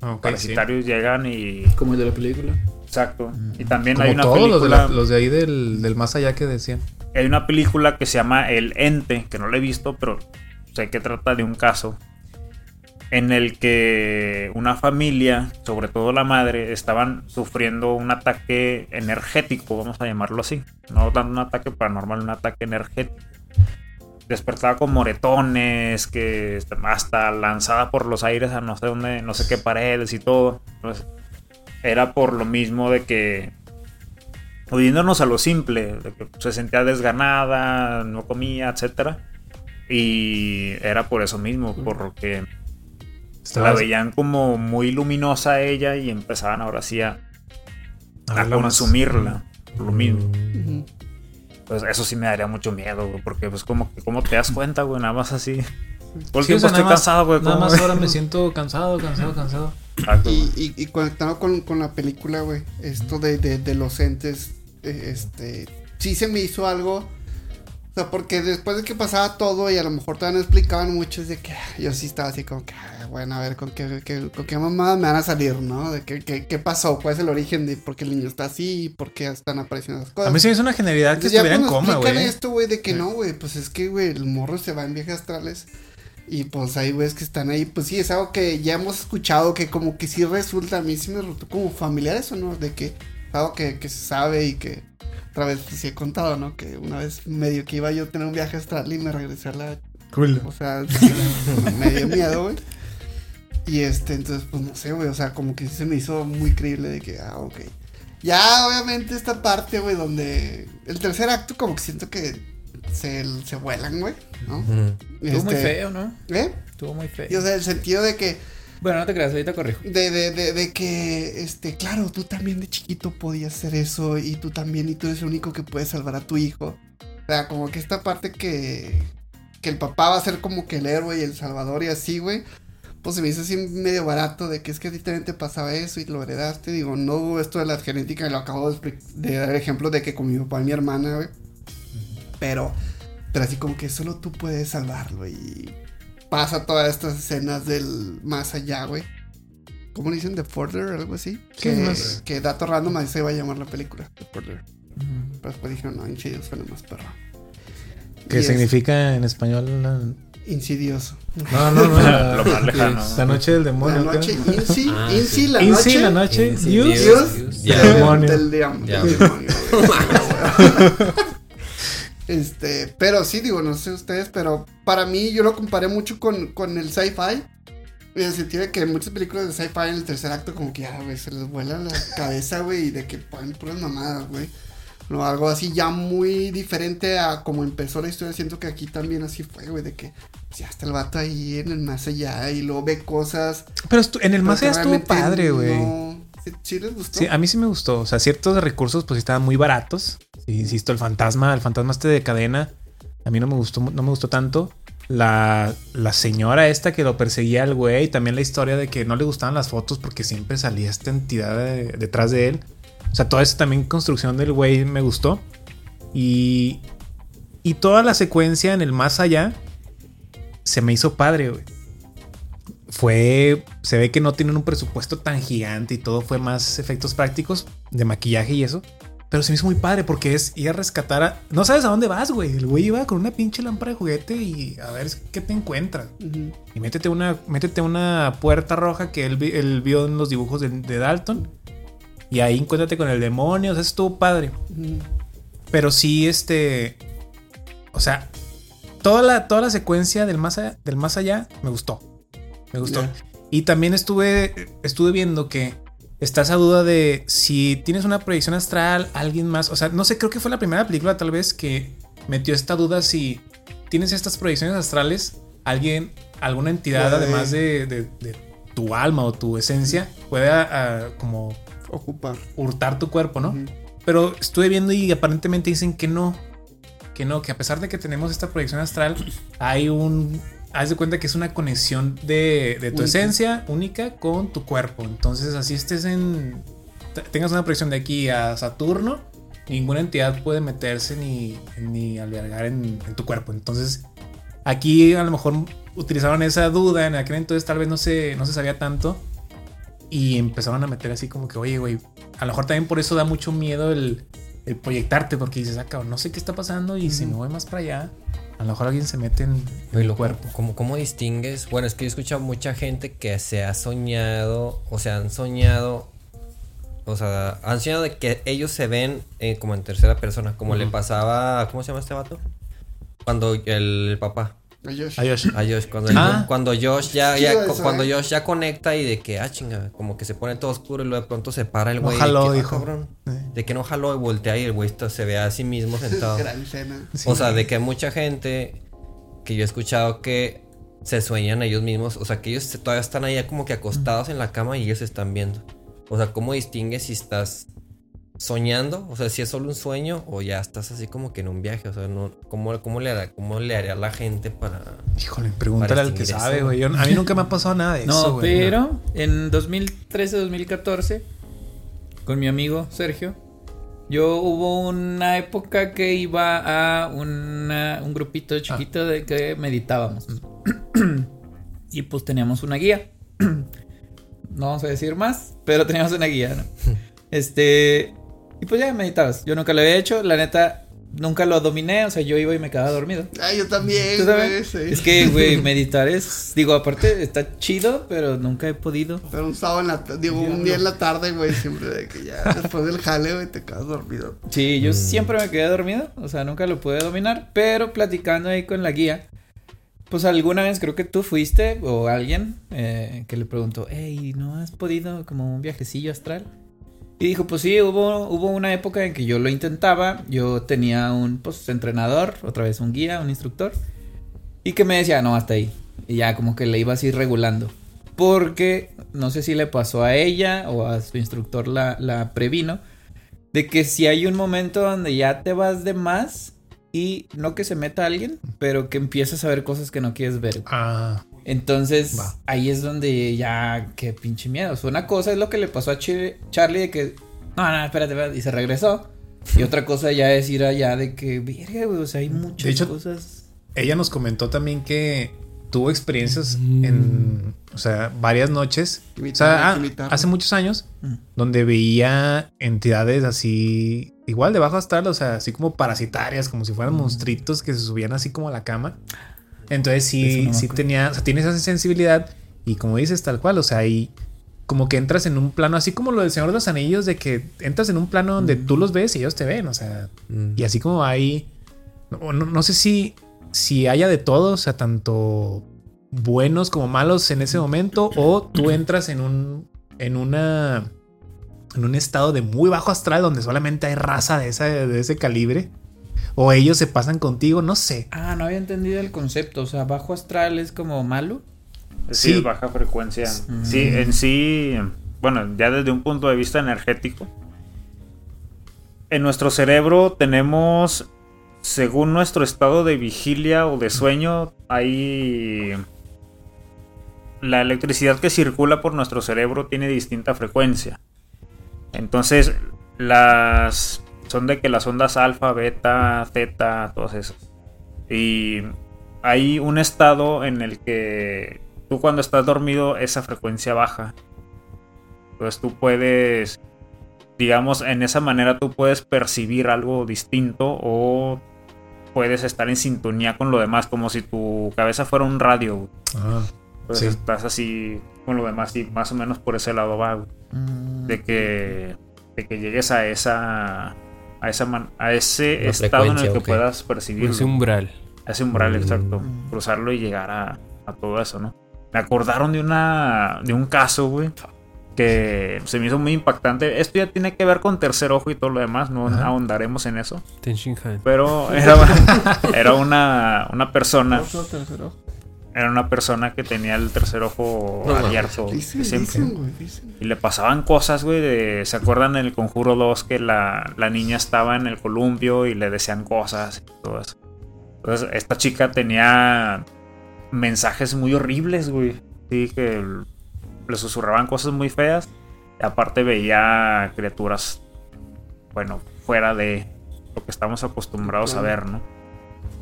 sí. Parasitarios llegan y. Como el de la película. Exacto. Y también Como hay una todos los de, película. la- los de ahí del, del más allá que decían. Hay una película que se llama El Ente, que no la he visto, pero sé que trata de un caso en el que una familia, sobre todo la madre, estaban sufriendo un ataque energético, vamos a llamarlo así. No tanto un ataque paranormal, un ataque energético. Despertaba con moretones, que hasta lanzada por los aires a no sé dónde, no sé qué paredes y todo. Era por lo mismo de que oyéndonos a lo simple, de que se sentía desganada, no comía, etcétera. Y era por eso mismo, porque la veían como muy luminosa ella y empezaban ahora sí a, a más- consumirla. Por lo mismo. Pues eso sí me daría mucho miedo, güey, porque pues como que cómo te das cuenta, güey, nada más así. Todo el Sí, o sea, estoy más- cansado, güey. Nada más ahora me siento cansado, cansado, cansado. Exacto, Y, y, y conectando con, con la película, güey, esto de, de, de los entes, eh, este, sí se me hizo algo, o sea, porque después de que pasaba todo y a lo mejor todavía no explicaban mucho, es de que ah, yo sí estaba así como que, ah, bueno, a ver, ¿con qué, qué- con qué mamadas me van a salir, no? De qué, qué, qué pasó, cuál es el origen de por qué el niño está así, por qué están apareciendo las cosas. A mí se me hizo una genialidad que estuviera en coma, explican güey. esto, güey, de que no, güey, pues es que, güey, el morro se va en viajes astrales. Y pues hay güeyes que están ahí, pues sí, es algo que ya hemos escuchado, que como que sí resulta, a mí sí me resultó como familiar eso, ¿no? De que es algo que, que se sabe y que otra vez pues, sí he contado, ¿no? Que una vez medio que iba yo a tener un viaje astral y me regresé a la... Cool. O sea, me dio miedo, güey. Y este, entonces, pues no sé, güey, o sea, como que se me hizo muy creíble de que, ah, ok. Ya, obviamente, esta parte, güey, donde el tercer acto, como que siento que se, se vuelan, güey, ¿no? Estuvo muy Este, feo, ¿no? ¿Eh? Estuvo muy feo. Y, o sea, el sentido de que, Bueno, no te creas, ahorita corrijo. de, de, de, de que, este, claro, tú también de chiquito podías hacer eso y tú también, y tú eres el único que puede salvar a tu hijo. O sea, como que esta parte que, que el papá va a ser como que el héroe y el salvador y así, güey. Pues se me hizo así medio barato de que es que a ti también te pasaba eso y lo heredaste. Digo, no, esto de la genética lo acabo de, de dar ejemplo de que con mi papá y mi hermana, güey. Pero, pero así como que solo tú puedes salvarlo y pasa todas estas escenas del más allá, güey. ¿Cómo le dicen? The Further, algo así. Sí, que, más- que dato random así se va a llamar la película. The Further. Pero después dijeron, no, Insidious suena más perro. ¿Qué Y es significa en español? La... Insidioso. No, no, no. la, Lo más lejano. la noche del La demonio. ¿qué? noche, Insi, Ah, Insi, sí. la Insi, noche. la noche. Dios. Dios del- Demonio. del demonio. Este, pero sí, digo, no sé ustedes, pero para mí yo lo comparé mucho con, con el sci-fi. En el sentido de que muchas películas de sci-fi en el tercer acto como que ya, güey, se les vuela la cabeza, güey, y de que ponen puras mamadas, güey. No, algo así ya muy diferente a como empezó la historia. Siento que aquí también así fue, güey, de que pues, ya está el vato ahí en el más allá y luego ve cosas. Pero en el más allá estuvo padre, güey. no- ¿Sí, sí les gustó? Sí, a mí sí me gustó. O sea, ciertos recursos pues estaban muy baratos. Insisto, el fantasma, el fantasma este de cadena, a mí no me gustó, no me gustó tanto. La, la señora esta que lo perseguía al güey, también la historia de que no le gustaban las fotos porque siempre salía esta entidad de- detrás de él. O sea, toda esa también construcción del güey me gustó. Y, y toda la secuencia en el más allá se me hizo padre, güey. Fue. Se ve que no tienen un presupuesto tan gigante y todo fue más efectos prácticos de maquillaje y eso. Pero se me hizo muy padre porque es ir a rescatar a. No sabes a dónde vas, güey. El güey iba con una pinche lámpara de juguete y a ver qué te encuentras. Y métete una, métete una puerta roja que él, vi- él vio en los dibujos de, de Dalton. Y ahí encuéntrate con el demonio. O sea, estuvo padre. Pero sí, este. O sea, toda la, toda la secuencia del más, allá, del más allá me gustó. Me gustó. Y también estuve, estuve viendo que está esa duda de si tienes una proyección astral, alguien más. O sea, no sé, creo que fue la primera película tal vez que metió esta duda si tienes estas proyecciones astrales, alguien, alguna entidad Puede. además de, de- de tu alma o tu esencia pueda ah, como Ocupar. hurtar tu cuerpo, ¿no? Pero estuve viendo y aparentemente dicen que no. Que no, que a pesar de que tenemos esta proyección astral, hay un. Haz de cuenta que es una conexión de, de tu Única. esencia única con tu cuerpo. Entonces, así estés en. te- Tengas una proyección de aquí a Saturno, ninguna entidad puede meterse ni, ni albergar en, en tu cuerpo. Entonces, aquí a lo mejor utilizaron esa duda. En aquel entonces, tal vez no se, no se sabía tanto. Y empezaron a meter así como que, oye, güey, a lo mejor también por eso da mucho miedo el, el proyectarte, porque dices, ah, cabrón, no sé qué está pasando y si me voy más para allá, a lo mejor alguien se mete en, el cuerpo. ¿cómo, ¿Cómo distingues? Bueno, es que yo he escuchado mucha gente que se ha soñado, o sea, han soñado, o sea, han soñado de que ellos se ven eh, como en tercera persona, como le pasaba, ¿cómo se llama este vato? Cuando el, el papá, Josh. A Josh. a Josh, cuando, Ah. cuando Josh ya, Chido ya- eso, cuando eh. Josh ya conecta y de que, ah, chinga, como que se pone todo oscuro y luego de pronto se para el No güey. jaló, de que, ah, cabrón, Eh. de que no jaló y voltea y el güey se ve a sí mismo sentado. Gran. Sí. O sea, de que hay mucha gente que yo he escuchado que se sueñan ellos mismos. O sea, que ellos todavía están ahí como que acostados en la cama y ellos se están viendo. O sea, ¿cómo distingues si estás soñando? O sea, si es solo un sueño o ya estás así como que en un viaje. O sea, no, ¿cómo, cómo, le, hará, ¿cómo le haría a la gente para...? Híjole, pregúntale al que distinguir sabe, güey. Yo- A mí nunca me ha pasado nada de No, eso, güey. pero en 2013-2014, con mi amigo Sergio, yo hubo una época que iba a una- un grupito chiquito de que meditábamos. y pues teníamos una guía. no vamos a decir más, pero teníamos una guía, ¿no? este. Y pues ya meditabas. Yo nunca lo había hecho, la neta, nunca lo dominé. O sea, yo iba y me quedaba dormido. Ay, yo también, ¿Tú güey. sí. Es que, güey, meditar es. Digo, aparte está chido, pero nunca he podido. Pero un sábado en la digo, un día en la tarde, güey, siempre de que ya después del jale, güey, te quedas dormido. Sí, yo siempre me quedé dormido, o sea, nunca lo pude dominar, pero platicando ahí con la guía, pues alguna vez creo que tú fuiste o alguien eh, que le preguntó, hey, ¿no has podido como un viajecillo astral? Y dijo, pues sí, hubo, hubo una época en que yo lo intentaba, yo tenía un pues, entrenador, otra vez un guía, un instructor, y que me decía, no, hasta ahí. Y ya como que le iba así regulando. Porque no sé si le pasó a ella o a su instructor la, la previno, de que si hay un momento donde ya te vas de más y no que se meta alguien, pero que empiezas a ver cosas que no quieres ver. Ah, Entonces, Va. ahí es donde ya, qué pinche miedo. O sea, una cosa es lo que le pasó a Chi- Charlie de que, no, no, espérate, espérate, y se regresó. Y otra cosa ya es ir allá de que, verga, güey, o sea, hay muchas De hecho, cosas. ella nos comentó también que tuvo experiencias en, o sea, varias noches. O sea, ah, hace muchos años, Mm. donde veía entidades así, igual de bajo astral, o sea, así como parasitarias, como si fueran monstruitos que se subían así como a la cama. Entonces sí, no sí tenía, o sea, tiene esa sensibilidad y como dices, tal cual, o sea, ahí como que entras en un plano, así como lo del Señor de los Anillos, de que entras en un plano donde tú los ves y ellos te ven, o sea, Mm. y así como hay, no, no- no sé si, si haya de todo, o sea, tanto buenos como malos en ese momento, o tú entras en un, en una, en un estado de muy bajo astral donde solamente hay raza de, esa, de ese calibre, o ellos se pasan contigo, no sé. Ah, no había entendido el concepto. O sea, bajo astral es como malo. Sí, Sí. es baja frecuencia. Mm. Sí, en sí, bueno, ya desde un punto de vista energético, en nuestro cerebro tenemos, según nuestro estado de vigilia o de sueño, hay... La electricidad que circula por nuestro cerebro tiene distinta frecuencia. Entonces, las... Son de que las ondas alfa, beta, zeta, todas esas. Y hay un estado en el que tú cuando estás dormido esa frecuencia baja. Entonces tú puedes, digamos, en esa manera tú puedes percibir algo distinto o puedes estar en sintonía con lo demás, como si tu cabeza fuera un radio. Ah, Sí. estás así con lo demás y más o menos por ese lado va. Mm. de que de que llegues a esa a esa man- a ese estado en el que puedas percibir Ese umbral. ese umbral Mm. exacto cruzarlo y llegar a, a todo eso no me acordaron de una de un caso güey que se me hizo muy impactante esto ya tiene que ver con tercer ojo y todo lo demás no Ajá. ahondaremos en eso Han. pero era, era una una persona Otro tercero. Era una persona que tenía el tercer ojo No abierto Dicen, siempre. dicen, güey, dicen. Y le pasaban cosas, güey, de... ¿Se acuerdan en el Conjuro 2 que la, la niña estaba en el columpio y le decían cosas y todo eso? Entonces, esta chica tenía mensajes muy horribles, güey. Sí, que le susurraban cosas muy feas. Y aparte veía criaturas, bueno, fuera de lo que estamos acostumbrados a ver, ¿no?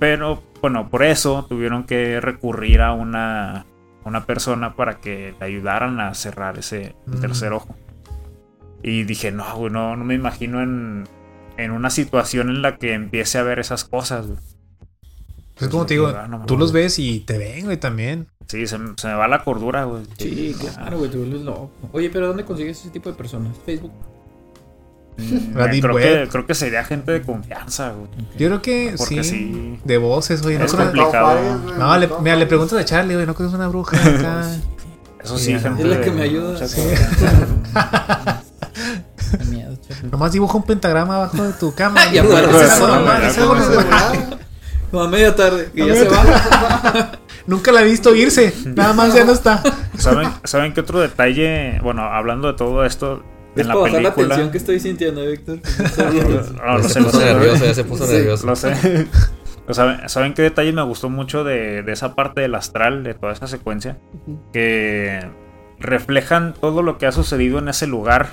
Pero, bueno, por eso tuvieron que recurrir a una, una persona para que le ayudaran a cerrar ese Mm. tercer ojo. Y dije, no, güey, no, no me imagino en, en una situación en la que empiece a ver esas cosas, güey. pues como te digo, Ah, no, tú los ves y te ven, güey, también. Sí, se, me- se me va la cordura, güey. Sí, claro, güey, te vuelves loco. Oye, pero ¿dónde consigues ese tipo de personas? Facebook. Mm, La deep creo, web. que, creo que sería gente de confianza, güey. Yo creo que Porque sí, sí. De voces, güey. No, Es creo- complicado. no, le, mira, le preguntas a Charlie, güey, no creo que es una bruja acá. Eso Sí, Es la que me ayuda. Sí. miedo. Nomás dibuja un pentagrama abajo de tu cama. Y. Como a media tarde, ya se va. Nunca la he visto irse. Nada más ya no está. ¿Saben, ¿Saben qué otro detalle? Bueno, hablando de todo esto, Es en la bajar la película. tensión que estoy sintiendo, Víctor. No, lo sé, se lo puso sé, nervioso, ya se puso nervioso. Lo sé. ¿Saben, ¿Saben qué detalle me gustó mucho de, de esa parte del astral, de toda esa secuencia? Que reflejan todo lo que ha sucedido en ese lugar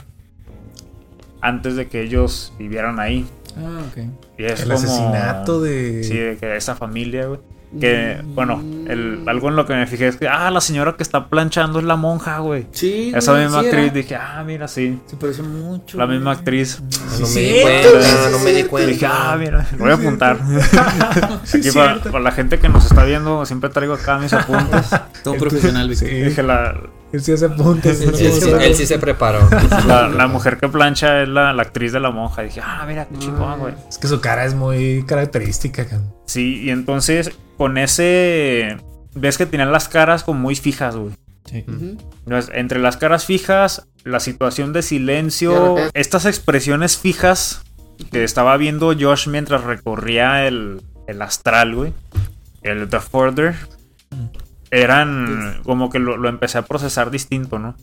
antes de que ellos vivieran ahí. Ah, ok. Y es El como- asesinato de. Sí, de que esa familia, güey. Que, bueno, el, algo en lo que me fijé es que, ah, la señora que está planchando es la monja, güey. Sí, Esa güey, misma sí actriz, era. dije, ah, mira, sí. Se parece mucho. La misma güey. actriz. No me Sí, di cierto, cuenta, no me di Dije, ah, cuenta. mira, lo voy a apuntar. Sí, Aquí para, para la gente que nos está viendo, siempre traigo acá mis apuntes. Todo profesional. Sí, Dije, la, él sí hace apuntes. Él sí Él, sí- él sí se preparó. la, la mujer que plancha es la, la actriz de la monja. Dije, ah, mira, qué chingón, güey. Es que su cara es muy característica. cabrón. Sí, y entonces con ese ves que tenían las caras como muy fijas, güey. Sí. Entonces, entre las caras fijas, la situación de silencio, estas expresiones fijas que estaba viendo Josh mientras recorría el, el astral, güey, el The Further, eran como que lo, lo empecé a procesar distinto, ¿no?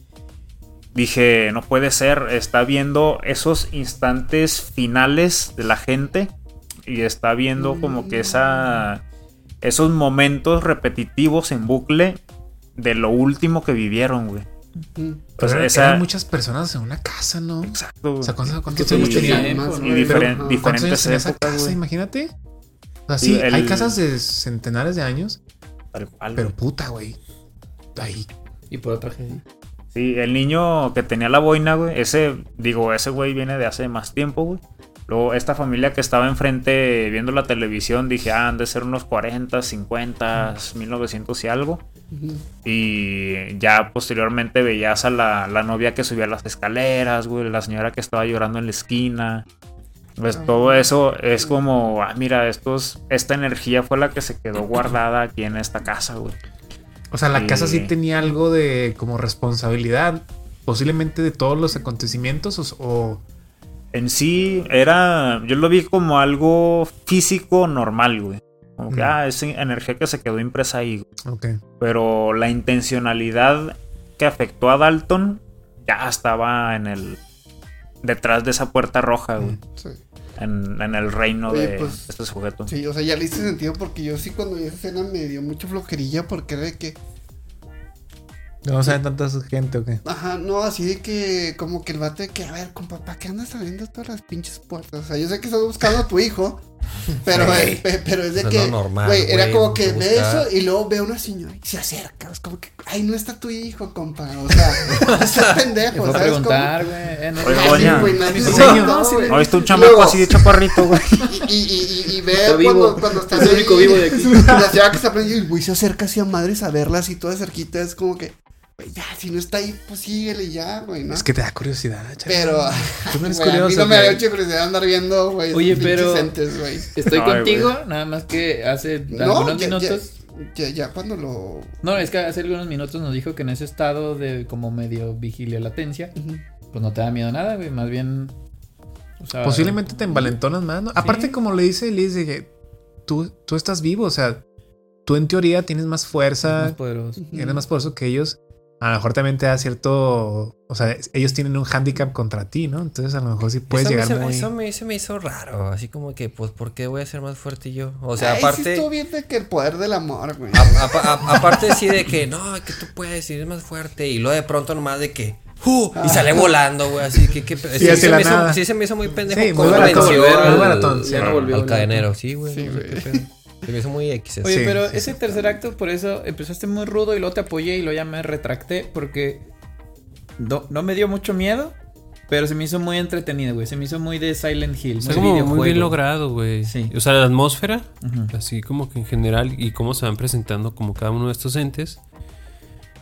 Dije, no puede ser, está viendo esos instantes finales de la gente y está viendo como que esa esos momentos repetitivos en bucle de lo último que vivieron, güey. Ujú. Pues Pero esa- eran muchas personas en una casa, ¿no? Exacto. O sea, ¿cuántos, cuántos Sí, años y güey, diferen- pero, ajá. ¿Cuántos años diferentes tenía esa épocas, casa? güey. Imagínate. O sea, Sí, sí, el- hay casas de centenares de años, Tal cual, pero güey. puta, güey. Ahí. Y por otra gente. Sí, el niño que tenía la boina, güey, ese, digo, ese güey viene de hace más tiempo, güey. Luego, esta familia que estaba enfrente viendo la televisión, dije, ah, han de ser unos 40, 50, 1900 y algo. Y ya posteriormente veías a la, la novia que subía las escaleras, güey, la señora que estaba llorando en la esquina. Pues todo eso es como, ah, mira, estos, esta energía fue la que se quedó guardada aquí en esta casa, güey. O sea, la Sí. casa sí tenía algo de como responsabilidad, posiblemente de todos los acontecimientos o, o- En sí, era. Yo lo vi como algo físico normal, güey. Como que, Mm. ah, es energía que se quedó impresa ahí. güey. ok. Pero la intencionalidad que afectó a Dalton ya estaba en el. detrás de esa puerta roja, güey. Sí. En, en el reino Oye, de pues, este sujeto. Sí, o sea, ya le hice sentido porque yo sí cuando vi esa escena me dio mucha flojerilla porque era de que, No saben tanta gente o qué. ajá, no, así de que como que el vato de que, a ver, compa, ¿para qué andas abriendo todas las pinches puertas? O sea, yo sé que estás buscando a tu hijo, pero, Sí. eh, pe- pero es de que, normal, güey, era como que ve eso y luego ve a una señora y se acerca, es como que, ay, no está tu hijo, compa, o sea, estás Me pendejo, ¿sabes? preguntar, güey. eh, no- Oye, Ay, doña. sí, güey, nadie Sí, se señor. preguntó, No, sí, güey. ¿No viste un chamaco luego- así de chaparrito, güey? Y, y, y, y ve Está cuando, cuando estás Es el único vivo de aquí. La señora que está aprendiendo y güey se acerca así a madres a verlas y toda cerquita es como que, ya, si no está ahí, pues síguele ya, güey, ¿no? Es que te da curiosidad, chaval. Pero, Tú no eres güey, a mí no me había hecho curiosidad andar viendo, güey. Oye, pero- entes, güey. Estoy contigo, nada más que hace No, algunos ya, minutos. ya, ya cuando lo... No, es que hace algunos minutos nos dijo que en ese estado de como medio vigilia latencia, pues no te da miedo nada, güey. Más bien. O sea, Posiblemente te envalentonas más, ¿no? Aparte, como le dice Liz, de que tú, tú estás vivo, o sea, tú en teoría tienes más fuerza, eres más poderoso que ellos. A lo mejor también te da cierto. O sea, ellos tienen un handicap contra ti, ¿no? Entonces, a lo mejor sí puedes eso, llegar me, hizo- muy. eso me, se me hizo raro. Así como que, pues, ¿por qué voy a ser más fuerte yo? O sea, Ay, Sí aparte. estuvo bien de que el poder del amor, güey. a- a- a- aparte sí de que no, que tú puedes ir más fuerte. Y luego de pronto nomás de que. ¡uh! y sale volando, güey. Así que. que sí, así se me hizo, sí se me hizo muy pendejo. Sí, muy baratón, venció muy al- baratón, sí. No volvió. Al ¿no? cadenero, sí, güey. Sí, no sé güey. Se me hizo muy X. Oye, Sí, pero sí, ese sí. tercer acto, por eso empezaste muy rudo y luego te apoyé y luego ya me retracté porque no, no me dio mucho miedo, pero se me hizo muy entretenido, güey. Se me hizo muy de Silent Hill. Está muy como muy bien logrado, güey. Sí. O sea, la atmósfera, así como que en general, y cómo se van presentando como cada uno de estos entes,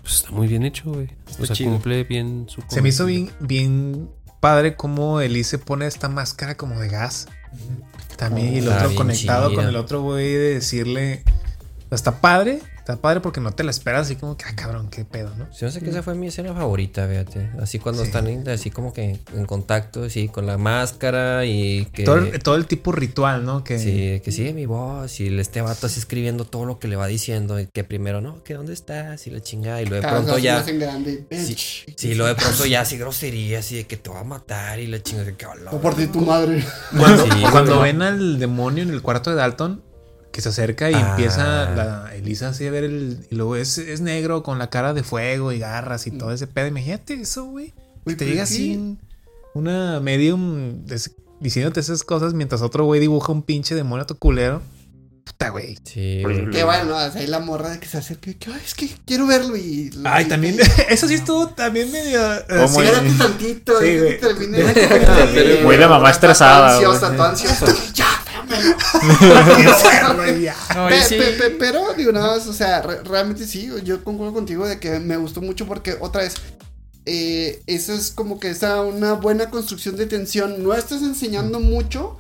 pues está muy bien hecho, güey. O sea, chido. cumple bien su Se me hizo bien padre cómo Elise pone esta máscara como de gas. También, y el otro conectado con el otro güey de decirle. Está padre, está padre porque no te la esperas así como que, ah, cabrón, qué pedo, ¿no? Me hace que esa fue mi escena favorita, fíjate. Así cuando Sí. están así como que en contacto, sí, con la máscara y que. Todo, el, todo el tipo ritual, ¿no? Que, Sí, que sigue mi voz y este vato así escribiendo todo lo que le va diciendo. Y que primero, no, que dónde estás y la chingada. Y luego de pronto ya. grande, Sí, luego de pronto ya así grosería, así de que te va a matar y la chingada. Que, O por ti tu madre. Cuando, Sí, cuando güey. ven al demonio en el cuarto de Dalton, que se acerca y Ah. empieza la Elisa así a ver el. Y luego es, es negro con la cara de fuego y garras y todo ese pedo. Imagínate eso, güey. Güey, te llega es así una medium des- diciéndote esas cosas mientras otro güey dibuja un pinche demonio a tu culero. Puta, güey. Sí, güey. Qué bueno, o sea, ahí la morra de que se acerca y que, ay, es que quiero verlo y... Ay, también. Eso sí estuvo también medio. ¿Cómo sí. Espérate tantito, Sí, güey. Pero- Muy de mamá estresada, ansiosa, güey. está ansiosa. Ya, dámelo. Güey, ya. No, Pe- y sí. pe- pe- pero, digo, nada más, o sea, re- realmente sí, yo concuerdo contigo de que me gustó mucho porque, otra vez, eh, eso es como que esa una buena construcción de tensión. No estás enseñando mucho,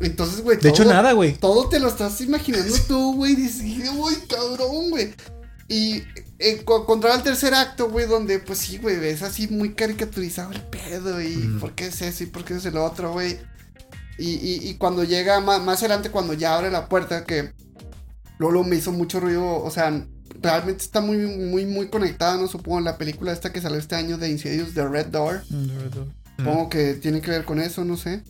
entonces, güey, De hecho, todo- nada, güey. Todo te lo estás imaginando tú, güey. Dices, uy, cabrón, güey. Y eh, contra el tercer acto, güey, donde pues sí, güey, ves así muy caricaturizado el pedo y Mm. por qué es eso y por qué es el otro, güey. Y, y, y cuando llega más, más adelante, cuando ya abre la puerta, que Lolo me hizo mucho ruido, o sea, realmente está muy, muy, muy conectada, ¿no? Supongo la película esta que salió este año de Insidious, The Red Door. Supongo que tiene que ver con eso, no sé.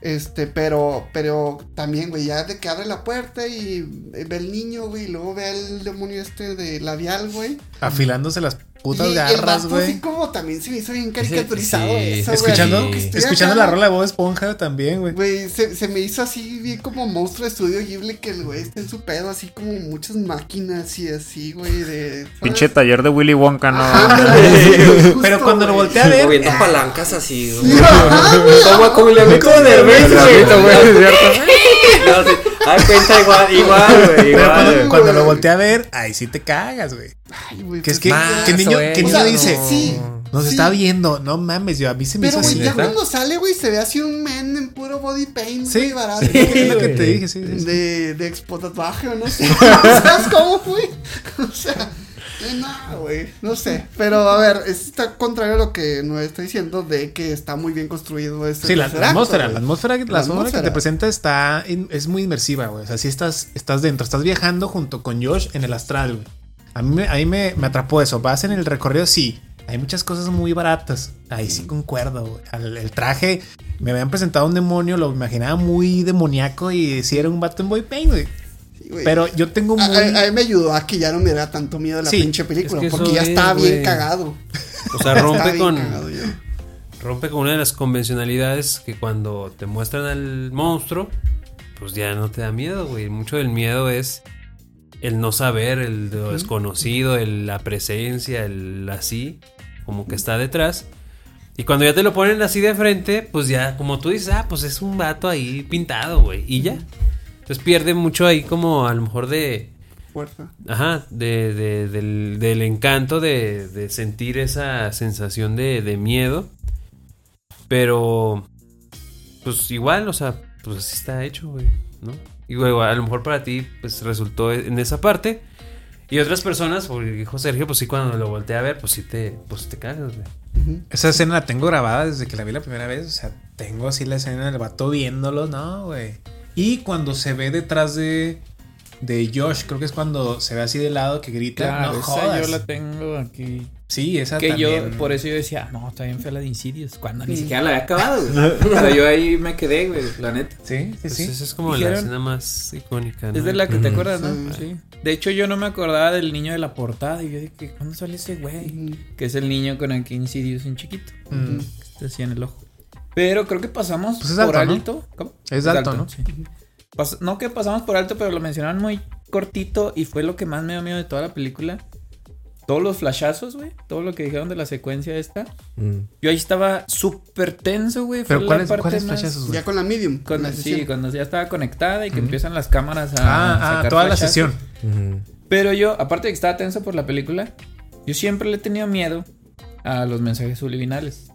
Este, pero, pero también, güey, ya de que abre la puerta y ve el niño, güey, y luego ve al demonio este de labial, güey. Afilándose las putas y, garras, vato así güey. como también se me hizo bien caricaturizado sí, eso, güey. Escuchando, escuchando acá, la rola de Bob Esponja también, güey. Güey, se, se me hizo así bien como monstruo de estudio Ghibli que el güey está en su pedo, así como muchas máquinas y así, güey. Pinche taller de Willy Wonka, no. Justo, Pero cuando lo güey. volteé a ver, Moviendo palancas así, güey. Güey. Toma como el amigo de No, sí. Ah, cuenta igual, igual, güey. cuando, güey. cuando lo volteé a ver, ahí sí te cagas, güey. Ay, güey, Que es pues, que, que niño, güey. que O niño sea, dice, sí. nos sí. está viendo, no mames, yo a mí se me Pero, hizo güey, así. ya cuando sale, güey, se ve así un men en puro body paint, Sí, güey, barato. sí, es lo que te dije, sí, sí, sí. De, de expo tatuaje o no sé. ¿Sabes cómo, güey? O sea, eh, no, güey, no sé. Pero a ver, está contrario a lo que nos está diciendo de que está muy bien construido este Sí, la, acto, atmósfera, la atmósfera, la La atmósfera que te presenta está in- es muy inmersiva, güey. O sea, si estás, estás dentro, estás viajando junto con Josh en el astral, güey. A mí, me, a mí me, me atrapó eso. Vas en el recorrido, sí. Hay muchas cosas muy baratas. Ahí sí concuerdo, El, traje, me habían presentado un demonio, lo imaginaba muy demoníaco y sí era un vato en boy paint, güey. Sí, güey. Pero yo tengo muy... a- a mí me ayudó a que ya no me da tanto miedo la Sí, pinche película. es que porque ya es, estaba bien cagado. O sea, rompe con, rompe con una de las convencionalidades que cuando te muestran al monstruo, pues ya no te da miedo, güey. Mucho del miedo es el no saber, el lo desconocido, el- la presencia, el así, como que está detrás. Y cuando ya te lo ponen así de frente, pues ya, como tú dices, ah, pues es un vato ahí pintado, güey, y ya. Entonces pierde mucho ahí como a lo mejor de... Fuerza. Ajá, de, de- del, del encanto de, de sentir esa sensación de, de miedo. Pero, pues igual, o sea, pues así está hecho, güey, ¿no? Y luego, a lo mejor para ti, pues resultó en esa parte. Y otras personas, porque dijo Sergio, pues sí, cuando lo volteé a ver, pues sí te, pues te cagas, güey. Esa escena la tengo grabada desde que la vi la primera vez. O sea, tengo así la escena del vato viéndolo, ¿no, güey? Y cuando se ve detrás de, de Josh, creo que es cuando se ve así de lado que grita. Claro, no esa jodas. yo la tengo aquí. Sí, esa Que también. yo, por eso yo decía, no, está bien fea la de Insidious. Cuando ni Ni siquiera la había acabado, güey. O sea, yo ahí me quedé, güey, la neta. Sí, sí, Pues sí. esa es como Dijeron- la escena más icónica, ¿no? Es de la que te acuerdas, ¿no? Sí. Sí. De hecho, yo no me acordaba del niño de la portada. Y yo dije, ¿cuándo sale ese güey? Que es el niño con el que Insidious en chiquito. Mm. Que está así en el ojo. Pero creo que pasamos Pues es por alto, ¿no? alto. ¿Cómo? Es alto, ¿no? sí. Pas- no que pasamos por alto, pero lo mencionaron muy cortito y fue lo que más me dio miedo de toda la película. Todos los flashazos, güey. Todo lo que dijeron de la secuencia esta. Mm. Yo ahí estaba súper tenso, güey. Pero la ¿cuáles más- flashazos, güey? Ya con la medium. Cuando, la sí, cuando ya estaba conectada y que Ujú. empiezan las cámaras a. Ah, ah, sacar toda la flashazos. sesión. Ujú. Pero yo, aparte de que estaba tenso por la película, yo siempre le he tenido miedo a los mensajes subliminales.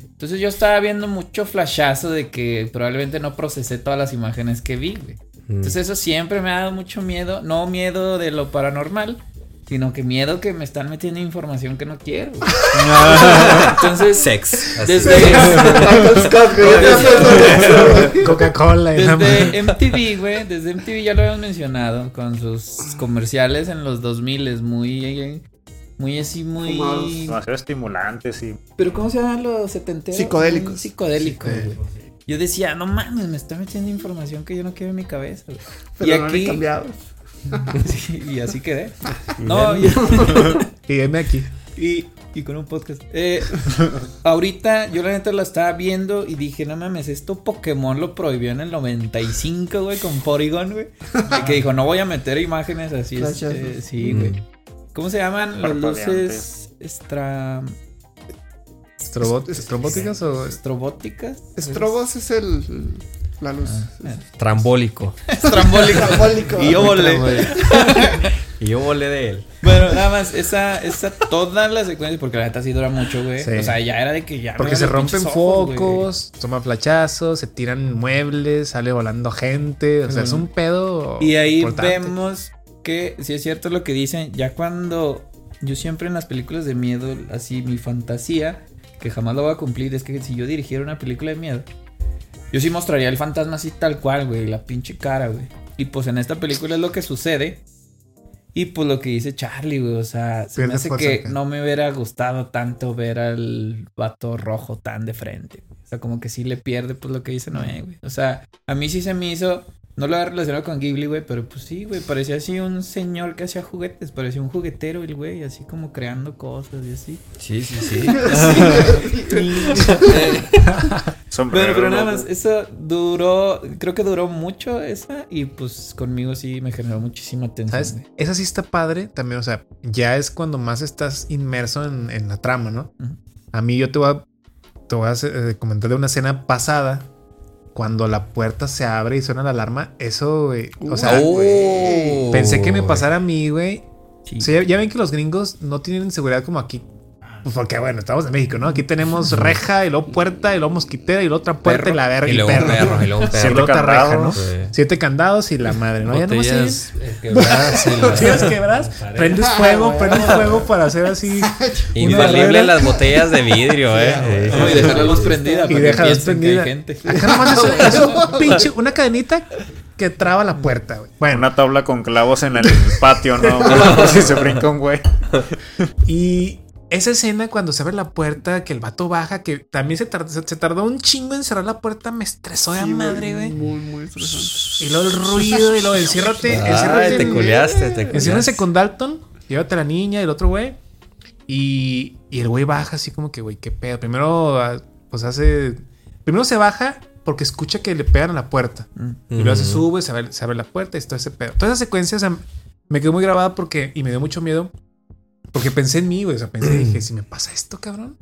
Entonces yo estaba viendo mucho flashazo de que probablemente no procesé todas las imágenes que vi, güey. Mm. Entonces eso siempre me ha dado mucho miedo. No miedo de lo paranormal, sino que miedo que me están metiendo información que no quiero. Entonces, Sex. desde, Coca-Cola. desde MTV, güey, desde MTV ya lo habíamos mencionado con sus comerciales en los 2000 muy muy así muy. Demasiado estimulantes y Pero ¿cómo se llaman los setenteros? Psicodélicos. Psicodélicos, güey. Yo decía, no mames, me está metiendo información que yo no quiero en mi cabeza. güey. Pero y no aquí cambiados. Sí, y así quedé. No, y, Y aquí. y, y con un podcast. Eh, ahorita yo la neta la estaba viendo y dije, no mames, esto Pokémon lo prohibió en el 95, güey, con Porygon, güey. Que dijo, no voy a meter imágenes así. Este, sí, Mm. ¿Cómo se llaman las luces extra... ¿Estrobot- ¿Estrobóticas o estrobóticas? Estrobos es el. La luz. Ah, Trambólico. Estrambólico. Parabólico. Y yo volé. y yo volé de él. Bueno, nada más, esa, esa, toda la secuencia, porque la neta sí dura mucho, güey. Sí. O sea, ya era de que ya. Porque me se rompen focos, toman flachazos, se tiran muebles, sale volando gente. O sea, es un pedo. Y ahí importante. vemos que sí es cierto lo que dicen, ya cuando yo siempre en las películas de miedo, así mi fantasía, que jamás lo voy a cumplir, es que si yo dirigiera una película de miedo, yo sí mostraría el fantasma así tal cual, güey, la pinche cara, güey. Y pues en esta película es lo que sucede. Y pues lo que dice Charlie, güey, o sea, se me hace que acá. no me hubiera gustado tanto ver al vato rojo tan de frente. O sea, como que sí le pierde pues lo que dice Noé, güey. O sea, a mí sí se me hizo, no lo había relacionado con Ghibli, güey, pero pues sí, güey, parecía así un señor que hacía juguetes, parecía un juguetero el güey, así como creando cosas y así. Sí, sí, sí. Sombrero, Bueno, pero nada más, eso duró, creo que duró mucho esa y pues conmigo sí me generó muchísima tensión. Esa sí está padre también, o sea, ya es cuando más estás inmerso en, en la trama, ¿no? A mí yo te voy a, te voy a hacer- eh, comentar de una escena pasada, cuando la puerta se abre y suena la alarma, eso, güey, o sea, Oh. pensé que me pasara a mí, güey. Sí. O sea, ya, ya ven que los gringos no tienen seguridad como aquí. Pues porque, bueno, estamos en México, ¿no? Aquí tenemos reja, y luego puerta, y luego mosquitera, y luego otra puerta, y la verga, Y y, luego perro. perro, y luego perro. otra reja, ¿no? Sí. Siete candados y la madre, ¿no? Ya nomás Botellas eh, quebradas la- Tienes quebras, prendes fuego, prendes fuego para hacer así. Infalible las botellas de vidrio, eh. Sí, No, sí, y dejar la luz prendida. Y que deja la prendida. gente. Acá nomás es, es un pinche, una cadenita que traba la puerta, güey. Bueno, Una tabla con clavos en el patio, ¿no? si se brinca un güey. y esa escena cuando se abre la puerta, que el vato baja, que también se, tar- se, tardó un chingo en cerrar la puerta, me estresó de madre, güey. Muy, muy estresante. Y luego el ruido, y luego enciérrate, Ay, enciérrate te culeaste, te culeaste. con Dalton, llévate a la niña y el otro güey. Y, y el güey baja así como que, güey, qué pedo. Primero, ah, pues hace. Primero se baja porque escucha que le pegan a la puerta. Y luego se sube, se abre, se abre la puerta y todo ese pedo. Toda esa secuencia o sea, me quedó muy grabada porque. Y me dio mucho miedo. Porque pensé en mí, güey. O sea, pensé, dije, si me pasa esto, cabrón.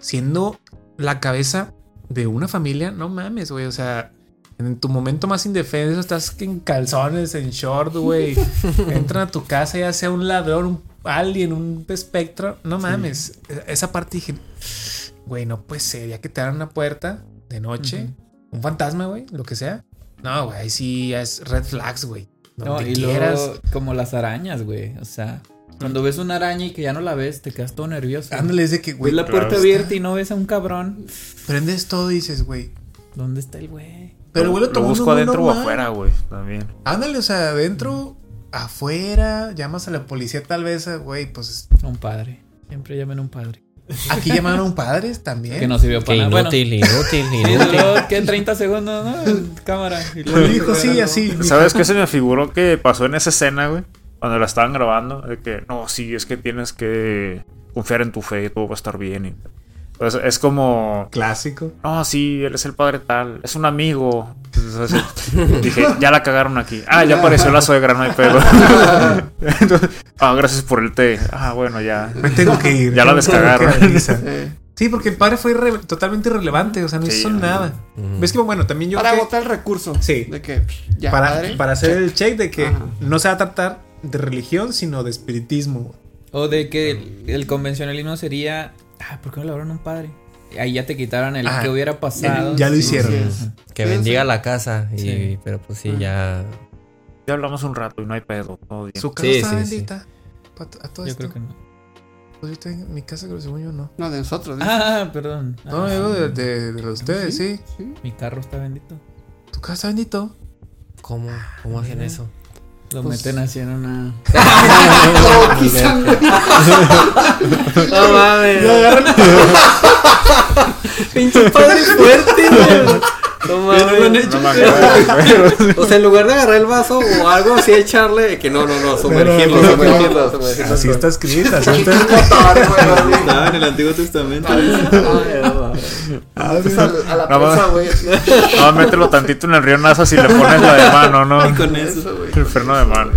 Siendo la cabeza de una familia, no mames, güey. O sea, en tu momento más indefenso, estás en calzones, en short, güey. Entran a tu casa, ya sea un ladrón, un alien, un espectro. No mames. Esa parte dije, güey, no puede ser. Ya que te dan una puerta de noche, un fantasma, güey, lo que sea. No, güey, ahí sí es red flags, güey. No, y quieras. luego como las arañas, güey. O sea, cuando ves una araña y que ya no la ves, te quedas todo nervioso. Ándale, es de que, güey, Ves la puerta está. abierta y no ves a un cabrón. prendes todo y dices, güey. ¿Dónde está el güey? Pero el güey lo lo busco adentro o afuera, güey. También. Ándale, o sea, adentro, afuera, llamas a la policía tal vez, güey, pues A un padre. Siempre llamen a un padre. aquí llamaron a un padre también. Que no sirvió Qué para nada. Bueno, inútil, inútil, y inútil. luego, ¿qué? 30 segundos, ¿no? En cámara. Y Lo luego- dijo, sí, así. ¿Sabes qué se me figuró que pasó en esa escena, güey? Cuando la estaban grabando. De que, no, sí, es que tienes que confiar en tu fe todo va a estar bien. Y, pues, es como, Clásico. no, sí, él es el padre tal, es un amigo. Entonces, dije, ya la cagaron aquí. Ah, ya apareció la suegra, no hay pedo. Entonces, ah, gracias por el té. Ah, bueno, ya. Me tengo que ir. Ya la descagaron. Sí, porque el padre fue irre- totalmente irrelevante, o sea, no Sí, hizo no. nada. Ujú. ¿Ves que, bueno, también yo para que- agotar el recurso. Sí. De que ya, para, padre, para hacer check. el check de que Ajá. no se va a tratar de religión, sino de espiritismo. O de que el, el convencionalismo sería. Ah, ¿por qué no le a un padre? Ahí ya te quitaron el Ah, que hubiera pasado. ya lo Sí, hicieron. sí. Que bendiga la casa. Y, Sí. Pero pues sí, ya. Ya hablamos un rato y no hay pedo. Todo bien. Su casa Sí, está bendita. Pa- A todo Yo esto. creo que no. Pues yo tengo mi casa, pero según yo no. No, de nosotros. dice. Ah, perdón. No, Ah, digo de, de, de los de ustedes, sí. Sí. Mi carro está bendito. Tu casa está bendito. ¿Cómo? ¿Cómo hacen eso? Lo Pues- meten así en una. No, quizá no. No mames. Pinche padre fuerte, güey. No mames. No. O sea, en lugar de agarrar el vaso o algo así, echarle. Que no, no, no, sumergirlo, No, no, no, sumergirlo, sumergirlo. Así está escrita. así está Estaba en el Antiguo Testamento. A la No, presa, güey. No, mételo tantito en el río Nazas y le pones la de mano, ¿no? con eso. güey. El freno de mano.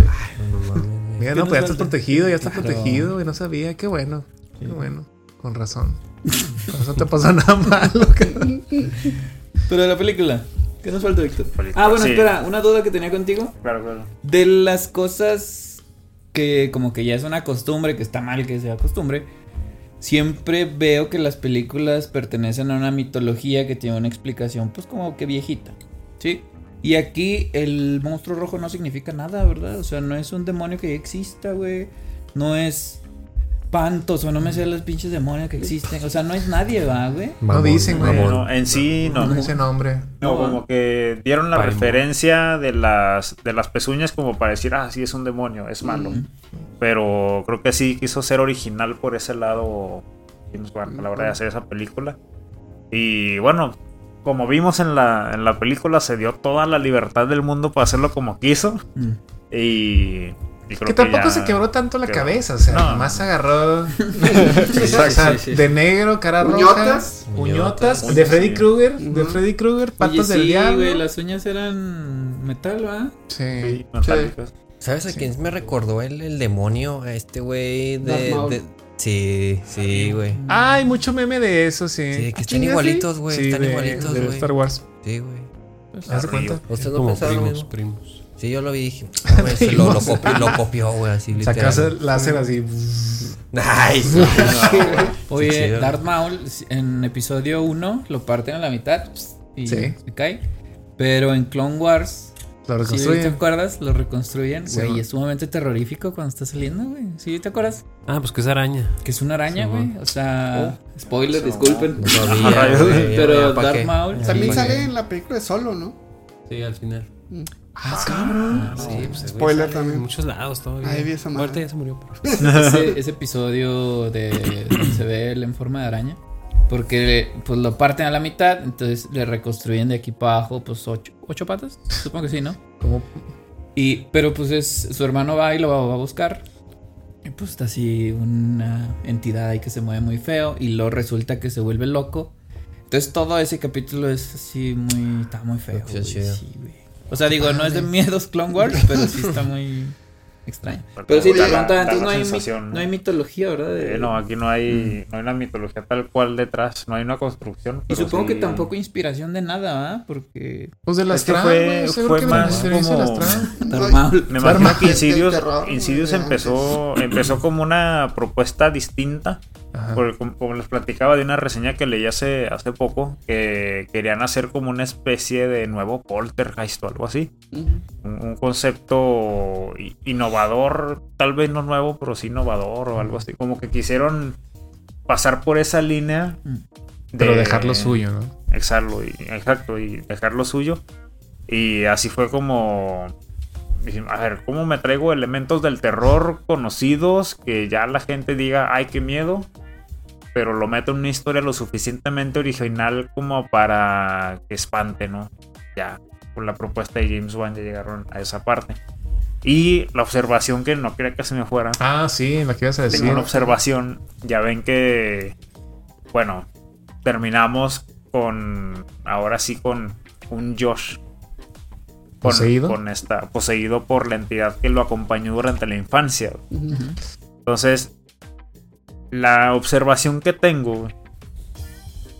Mira, ¿Qué no, pues ya estás protegido, ya estás Claro. protegido, güey. No sabía, qué bueno. Qué bueno. Con razón. Con razón te pasa nada malo, cabrón. Pero de la película. ¿Qué nos falta, Víctor? Ah, bueno, sí. espera. Una duda que tenía contigo. Claro, claro. De las cosas que como que ya es una costumbre, que está mal que sea costumbre, siempre veo que las películas pertenecen a una mitología que tiene una explicación pues como que viejita, ¿sí? Y aquí el monstruo rojo no significa nada, ¿verdad? O sea, no es un demonio que ya exista, güey. No es Pantos, o no me sé los pinches demonios que existen. O sea, no es nadie, va, güey. No dicen, güey. No, en sí, no. No ese nombre. No, como que dieron la Paimon. referencia de las, de las pezuñas como para decir, ah, sí, es un demonio, es malo. Mm. Pero creo que sí quiso ser original por ese lado a la hora de hacer esa película. Y bueno, como vimos en la, en la película, se dio toda la libertad del mundo para hacerlo como quiso. Mm. Y, y Que tampoco ya se quebró tanto la cabeza, o sea, No. nomás agarró Exacto, o sea, sí, sí. de negro, cara roja, Uñotas. de Freddy sí. Krueger, de. Freddy Krueger, patas Oye, del sí, diablo. güey, las uñas eran metal, ¿va? Sí. Sí. ¿Sabes a quién me recordó el, el demonio? A este güey de, Sí, sí, güey. Hay mucho meme de eso, sí. Sí, que están chinga, sí. igualitos, güey. Sí, están de, igualitos, de güey. Star Wars. Sí, güey. ¿Haz de cuenta? ¿Ustedes no pensaron primos, mismo? primos. Sí, yo lo vi y dije, ah, se lo, lo, copi- lo copió, güey, así literal. el láser así. Ay, sí. Oye. Darth Maul en episodio 1 lo parten a la mitad y Sí. se cae. Pero en Clone Wars, Lo ¿sí te reconstruyen. acuerdas? Lo reconstruyen. Sí, Güey, man. es sumamente terrorífico cuando está saliendo, güey. ¿Sí te acuerdas? Ah, pues que es araña. Que es una araña, Sí, güey. O sea, Spoiler, No. disculpen. No Pero ya, ¿pa' Darth? Maul También ¿pa' sale en la película de Solo, ¿no? Sí, al final. Ah, cabrón. Sí, pues güey Spoiler también. En muchos lados todavía. Ahí vi esa madre. Ahorita ya se murió. pero- ese, ese episodio de donde se ve él en forma de araña. Porque pues lo parten a la mitad, entonces le reconstruyen de aquí para abajo, pues ocho, ocho patas. Supongo que sí, ¿no? Como- Y, pero pues es, su hermano va y lo va, va a buscar. Y pues está así una entidad ahí que se mueve muy feo. Y luego resulta que se vuelve loco. Entonces todo ese capítulo es así muy. Está muy feo. Güey, sí, güey. O sea, digo, no es de miedos Clone Wars, pero sí está muy extraño. Pero sí, te preguntaba, entonces no hay, sensación, no hay mitología, ¿verdad? De- Eh, no, aquí no hay, no hay una mitología tal cual detrás, no hay una construcción. Y supongo sí- que tampoco inspiración de nada, ¿va? Porque. Pues de las trans, fue- fue que más las como-. Me imagino que Insidious, Insidious empezó, empezó como una propuesta distinta. Porque como, como les platicaba de una reseña que leí hace, hace poco, que querían hacer como una especie de nuevo poltergeist o algo así. Un, un concepto innovador, tal vez no nuevo, pero sí innovador o algo así. Como que quisieron pasar por esa línea. Mm. Pero de- dejar lo suyo, ¿no? Exacto, y, exacto, y dejar lo suyo. Y así fue como. A ver, ¿cómo me traigo elementos del terror conocidos que ya la gente diga, ay, qué miedo? Pero lo meto en una historia lo suficientemente original como para que espante, ¿no? Ya, con la propuesta de James Wan ya llegaron a esa parte. Y la observación que no quería que se me fuera. Ah, sí, lo que ibas a decir. Tengo una observación. Ya ven que. Bueno, terminamos con. Ahora sí, con un Josh. Con, ¿Poseído? Con esta. Poseído por la entidad que lo acompañó durante la infancia. Entonces. La observación que tengo.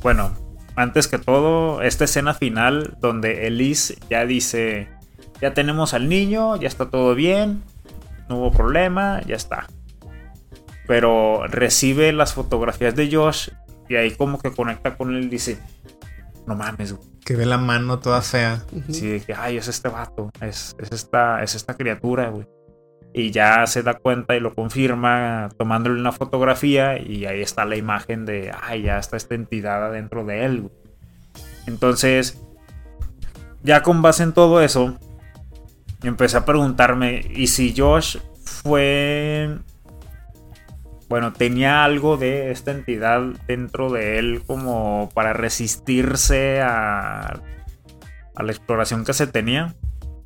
Bueno, antes que todo, esta escena final donde Elise ya dice. Ya tenemos al niño, ya está todo bien. No hubo problema, ya está pero recibe las fotografías de Josh y ahí como que conecta con él y dice, no mames, güey. Que ve la mano toda fea. Sí, de que, ay, es este vato, es, es esta, es esta criatura, güey. Y ya se da cuenta y lo confirma tomándole una fotografía y ahí está la imagen de, ay, ya está esta entidad adentro de él. Entonces, ya con base en todo eso, empecé a preguntarme, ¿y si Josh fue... Bueno, tenía algo de esta entidad dentro de él como para resistirse a, a la exploración que se tenía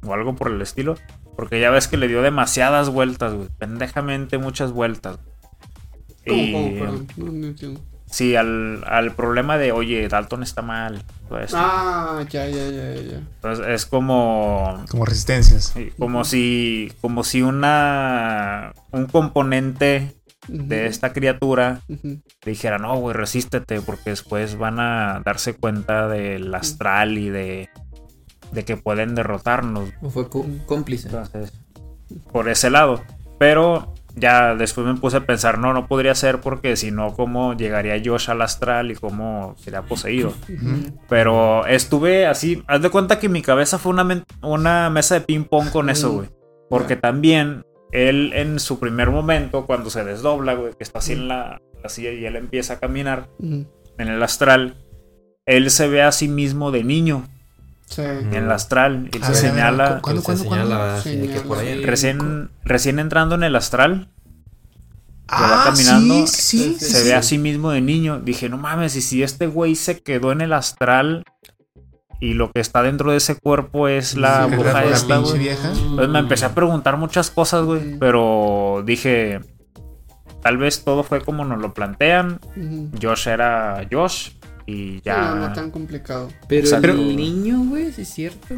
o algo por el estilo. Porque ya ves que le dio demasiadas vueltas, güey. Pendejamente muchas vueltas. ¿Cómo, Y- cómo? Perdón, no, no entiendo. Sí, al, al problema de, oye, Dalton está mal. todo esto. Ah, ya, ya, ya, ya. Entonces es como, Como resistencias. como si, como si una, un componente de esta criatura le dijera, no, güey, resístete, porque después van a darse cuenta del astral y de, de que pueden derrotarnos. O fue có- cómplice. Entonces, por ese lado. Pero ya después me puse a pensar, no, no podría ser porque si no, ¿cómo llegaría Josh al astral y cómo sería poseído? Pero estuve así, haz de cuenta que mi cabeza fue una, una mesa de ping pong con eso, güey. Porque también él en su primer momento, cuando se desdobla, güey, que está así en la, la silla y él empieza a caminar en el astral, él se ve a sí mismo de niño Sí. en el astral y se ver, señala ¿Cuándo, Se cuándo, cuándo? señala así de que por ahí. Señala. recién, recién entrando en el astral. que va Ah, caminando, sí, sí, se sí. ve a sí mismo de niño. Dije, no mames, y si este güey se quedó en el astral y lo que está dentro de ese cuerpo es la Sí, bruja la- la esta, pinche güey. vieja. Pues me empecé a preguntar muchas cosas, güey. Pero dije, tal vez todo fue como nos lo plantean. Josh era Josh y ya no, no tan complicado. Pero el niño, güey, sí es cierto.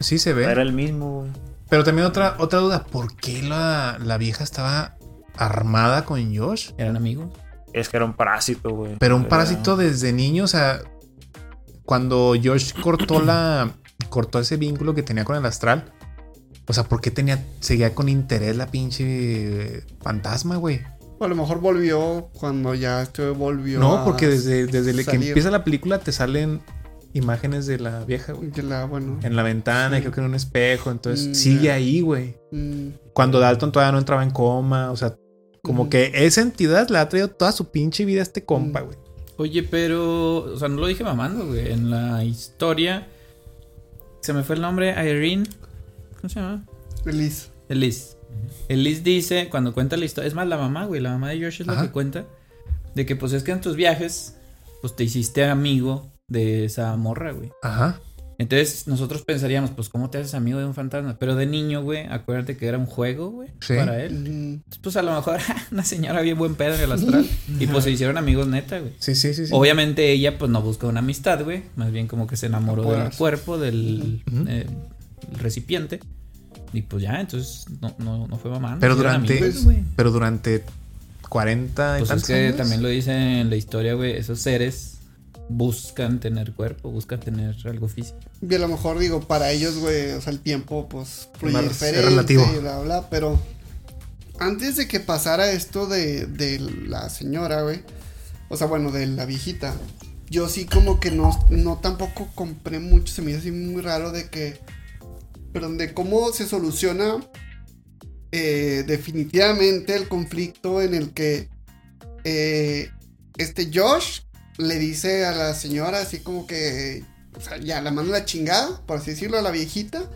Sí se ve. era el mismo, güey. Pero también otra, otra duda, ¿por qué la, la vieja estaba armada con Josh? Eran amigos. Es que era un parásito, güey. Pero un Era- parásito desde niño, o sea, cuando Josh cortó la cortó ese vínculo que tenía con el astral, o sea, ¿por qué tenía seguía con interés la pinche fantasma, güey? O a lo mejor volvió cuando ya este volvió. No, a porque desde, desde que empieza la película te salen imágenes de la vieja, güey. De la, bueno. En la ventana, y creo que en un espejo, entonces Mm, sigue ahí, güey. mm, Cuando Dalton todavía no entraba en coma, o sea, como Ujú. que esa entidad le ha traído toda su pinche vida a este compa, Mm. güey. Oye, pero. O sea, no lo dije mamando, güey. En la historia. Se me fue el nombre. Irene. ¿Cómo se llama? Feliz. Elise. Elise dice, cuando cuenta la historia. Es más, la mamá, güey. La mamá de Josh es la que cuenta. De que, pues es que en tus viajes. Pues te hiciste amigo de esa morra, güey. Ajá. Entonces nosotros pensaríamos, pues, ¿cómo te haces amigo de un fantasma? Pero de niño, güey, acuérdate que era un juego, güey, Sí. para él. Entonces, Pues a lo mejor una señora bien buen pedo en el astral. y pues se hicieron amigos neta, güey. Sí, sí, sí. sí. Obviamente ella pues no busca una amistad, güey. Más bien como que se enamoró del cuerpo, del eh, recipiente. Y pues ya, entonces no, no, no fue mamando. Pero sí eran durante- amigos. Pero durante 40 y Pues es que años. también lo dice en la historia, güey. Esos seres buscan tener cuerpo, buscan tener algo físico. Y a lo mejor digo, para ellos, güey, o sea, el tiempo, pues, fluye diferente relativo. y bla, bla, pero antes de que pasara esto de, de la señora, güey, o sea, bueno, de la viejita, yo sí como que no, no tampoco compré mucho, se me hizo así muy raro de que, perdón, de cómo se soluciona eh, definitivamente el conflicto en el que eh, este Josh le dice a la señora así como que, o sea, ya la manda a la chingada, por así decirlo, a la viejita.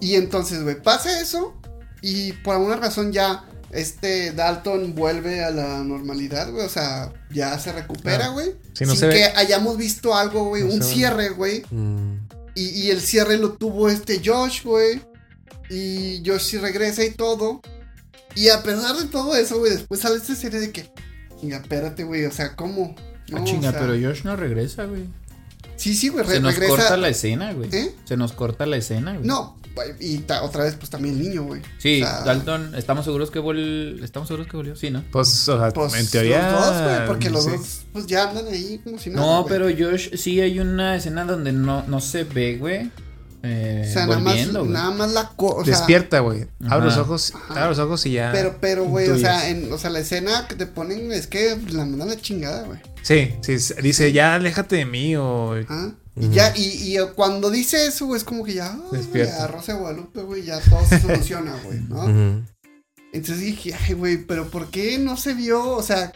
Y entonces, güey, pasa eso y por alguna razón ya este Dalton vuelve a la normalidad, güey, o sea, ya se recupera, Claro. güey. Sí, no sin se ve- que hayamos visto algo, güey, No un cierre, güey. Mm. Y, y el cierre lo tuvo este Josh, güey. Y Josh sí regresa y todo. Y a pesar de todo eso, güey, después sale esta serie de que. Chinga, espérate, güey, o sea, ¿cómo? Ah, No, chinga, o sea, pero Josh no regresa, güey. Sí, sí, güey, Se nos regresa. corta la escena, güey. ¿Eh? Se nos corta la escena, güey. No, y ta- otra vez, pues también el niño, güey. Sí, O sea, Dalton, ¿estamos seguros que vol... ¿Estamos seguros que volvió? Sí, ¿no? Pues, o sea, Pues en teoría. Los dos, güey, porque los sí. dos, pues ya andan ahí como si nada. No, güey. pero Josh, sí hay una escena donde no, no se ve, güey. Eh, O sea, nada más, nada la. co- o sea, Despierta, güey. Abre los ojos, Ajá. abre los ojos y ya. Pero, pero, güey, o sea, intuyes. en, o sea, la escena que te ponen es que la mandan a la chingada, güey. Sí, sí, dice, ya aléjate de mí o. Ah, Y ya, y, y cuando dice eso, güey, es como que ya, ah, güey, Despierta. Rosa de Guadalupe, güey, ya todo se soluciona, güey, ¿no? Entonces dije, ay, güey, pero ¿por qué no se vio? O sea,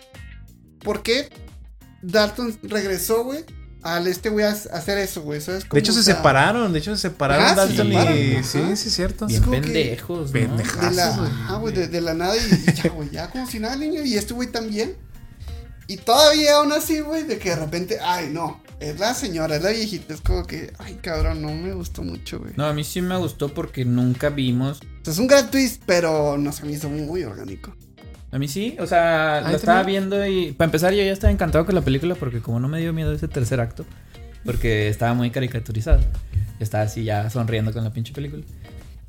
¿por qué Dalton regresó, güey, al este, güey, a hacer eso, güey? ¿Sabes De hecho, O se separaron. De hecho, se separaron Dalton separan, y. Sí, sí, es cierto. Bien como que- pendejos, ¿no? De la, güey. ajá, güey, de, de la nada y, y ya, güey, ya como si nada, niño. Y este güey también. Y todavía aún así, güey, de que de repente, ay, no, es la señora, es la viejita. Es como que, ay, cabrón, no me gustó mucho, güey. No, a mí sí me gustó porque nunca vimos. O sea, es un gran twist, pero no se me hizo muy orgánico. A mí sí, o sea, la estaba viendo y para empezar yo ya estaba encantado con la película porque como no me dio miedo ese tercer acto, porque estaba muy caricaturizado, estaba así ya sonriendo con la pinche película.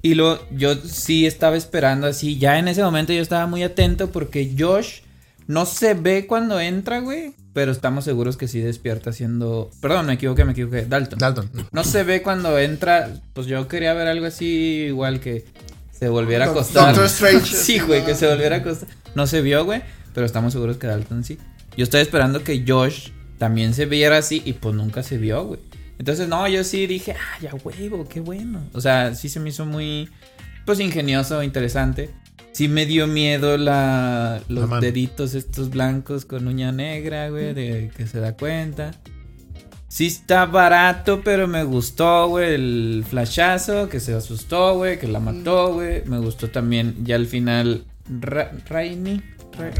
Y luego yo sí estaba esperando así, ya en ese momento yo estaba muy atento porque Josh no se ve cuando entra, güey, pero estamos seguros que sí despierta siendo... Perdón, me equivoqué, me equivoqué, Dalton. Dalton. No se ve cuando entra, pues yo quería ver algo así igual que se volviera a acostar. Doctor Strange. Sí, güey, que se volviera a acostar. No se vio, güey, pero estamos seguros que Dalton sí. Yo estoy esperando que Josh también se viera así y pues nunca se vio, güey. Entonces, no, yo sí dije, ah, ya huevo, qué bueno. O sea, sí se me hizo muy, pues, ingenioso, interesante. Sí me dio miedo la, los deditos estos blancos con uña negra, güey, de que se da cuenta. Sí está barato, pero me gustó, güey, el flashazo, que se asustó, güey, que la mató, güey. Me gustó también ya al final Ra Raini, Ra-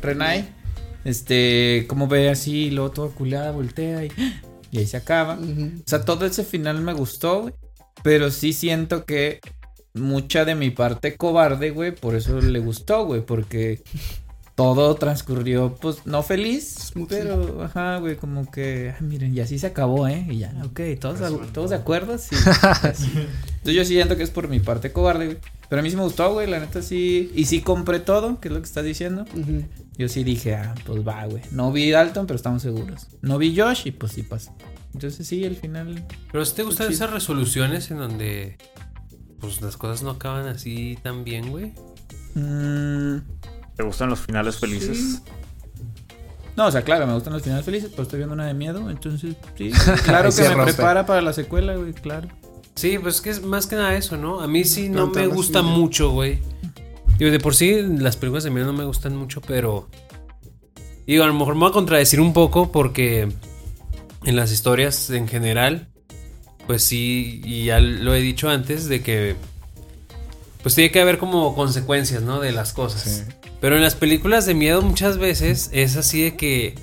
Renai. Este, como ve así, y luego toda culada, voltea y, y ahí se acaba. O sea, todo ese final me gustó, güey. Pero sí siento que mucha de mi parte cobarde, güey, por eso le gustó, güey, porque todo transcurrió, pues, no feliz, pero, ajá, güey, como que, ah, miren, y así se acabó, ¿eh? Y ya, ok, todos, todos de acuerdo, sí. Entonces yo sí siento que es por mi parte cobarde, güey. Pero a mí sí me gustó, güey, la neta sí. Y sí compré todo, que es lo que estás diciendo. Yo sí dije, ah, pues va, güey. No vi Dalton, pero estamos seguros. No vi Josh y pues sí pasó. Entonces sí, al final. Pero si te gustan chido. esas resoluciones en donde pues las cosas no acaban así tan bien, güey. mm, ¿Te gustan los finales felices? No, o sea, claro, me gustan los finales felices, pero estoy viendo una de miedo, entonces sí. Claro que me rompe. prepara para la secuela, güey, claro. Sí, pues es que es más que nada eso, ¿no? A mí sí no me gusta mucho, güey. Digo, de por sí las películas de miedo no me gustan mucho, pero... Digo, a lo mejor me voy a contradecir un poco porque en las historias en general, pues sí, y ya lo he dicho antes, de que... Pues tiene que haber como consecuencias, ¿no? De las cosas. Sí. Pero en las películas de miedo muchas veces es así de que...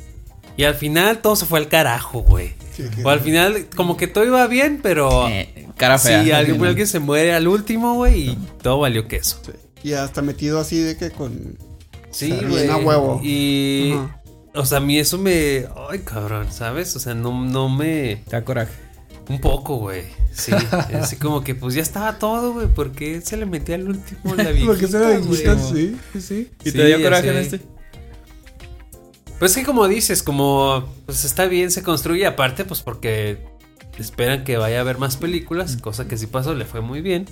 Y al final todo se fue al carajo, güey. Sí, O al final como que todo iba bien, pero... Eh, cara fea. Sí, alguien, alguien se muere al último, güey, y todo valió queso. sí. Y hasta metido así de que con. Sí, sea, güey. bien a huevo. Y. O sea, a mí eso me. Ay, cabrón, ¿sabes? O sea, no, no me. Te da coraje. Un poco, güey. Sí. así como que, pues ya estaba todo, güey. ¿Por qué se le metía al último la viejita, Porque se la viejita, sí, sí, sí. ¿Y Sí, te dio coraje en este? Pues es que como dices, como. Pues está bien, se construye. Aparte, pues porque esperan que vaya a haber más películas. Cosa que sí pasó, le fue muy bien.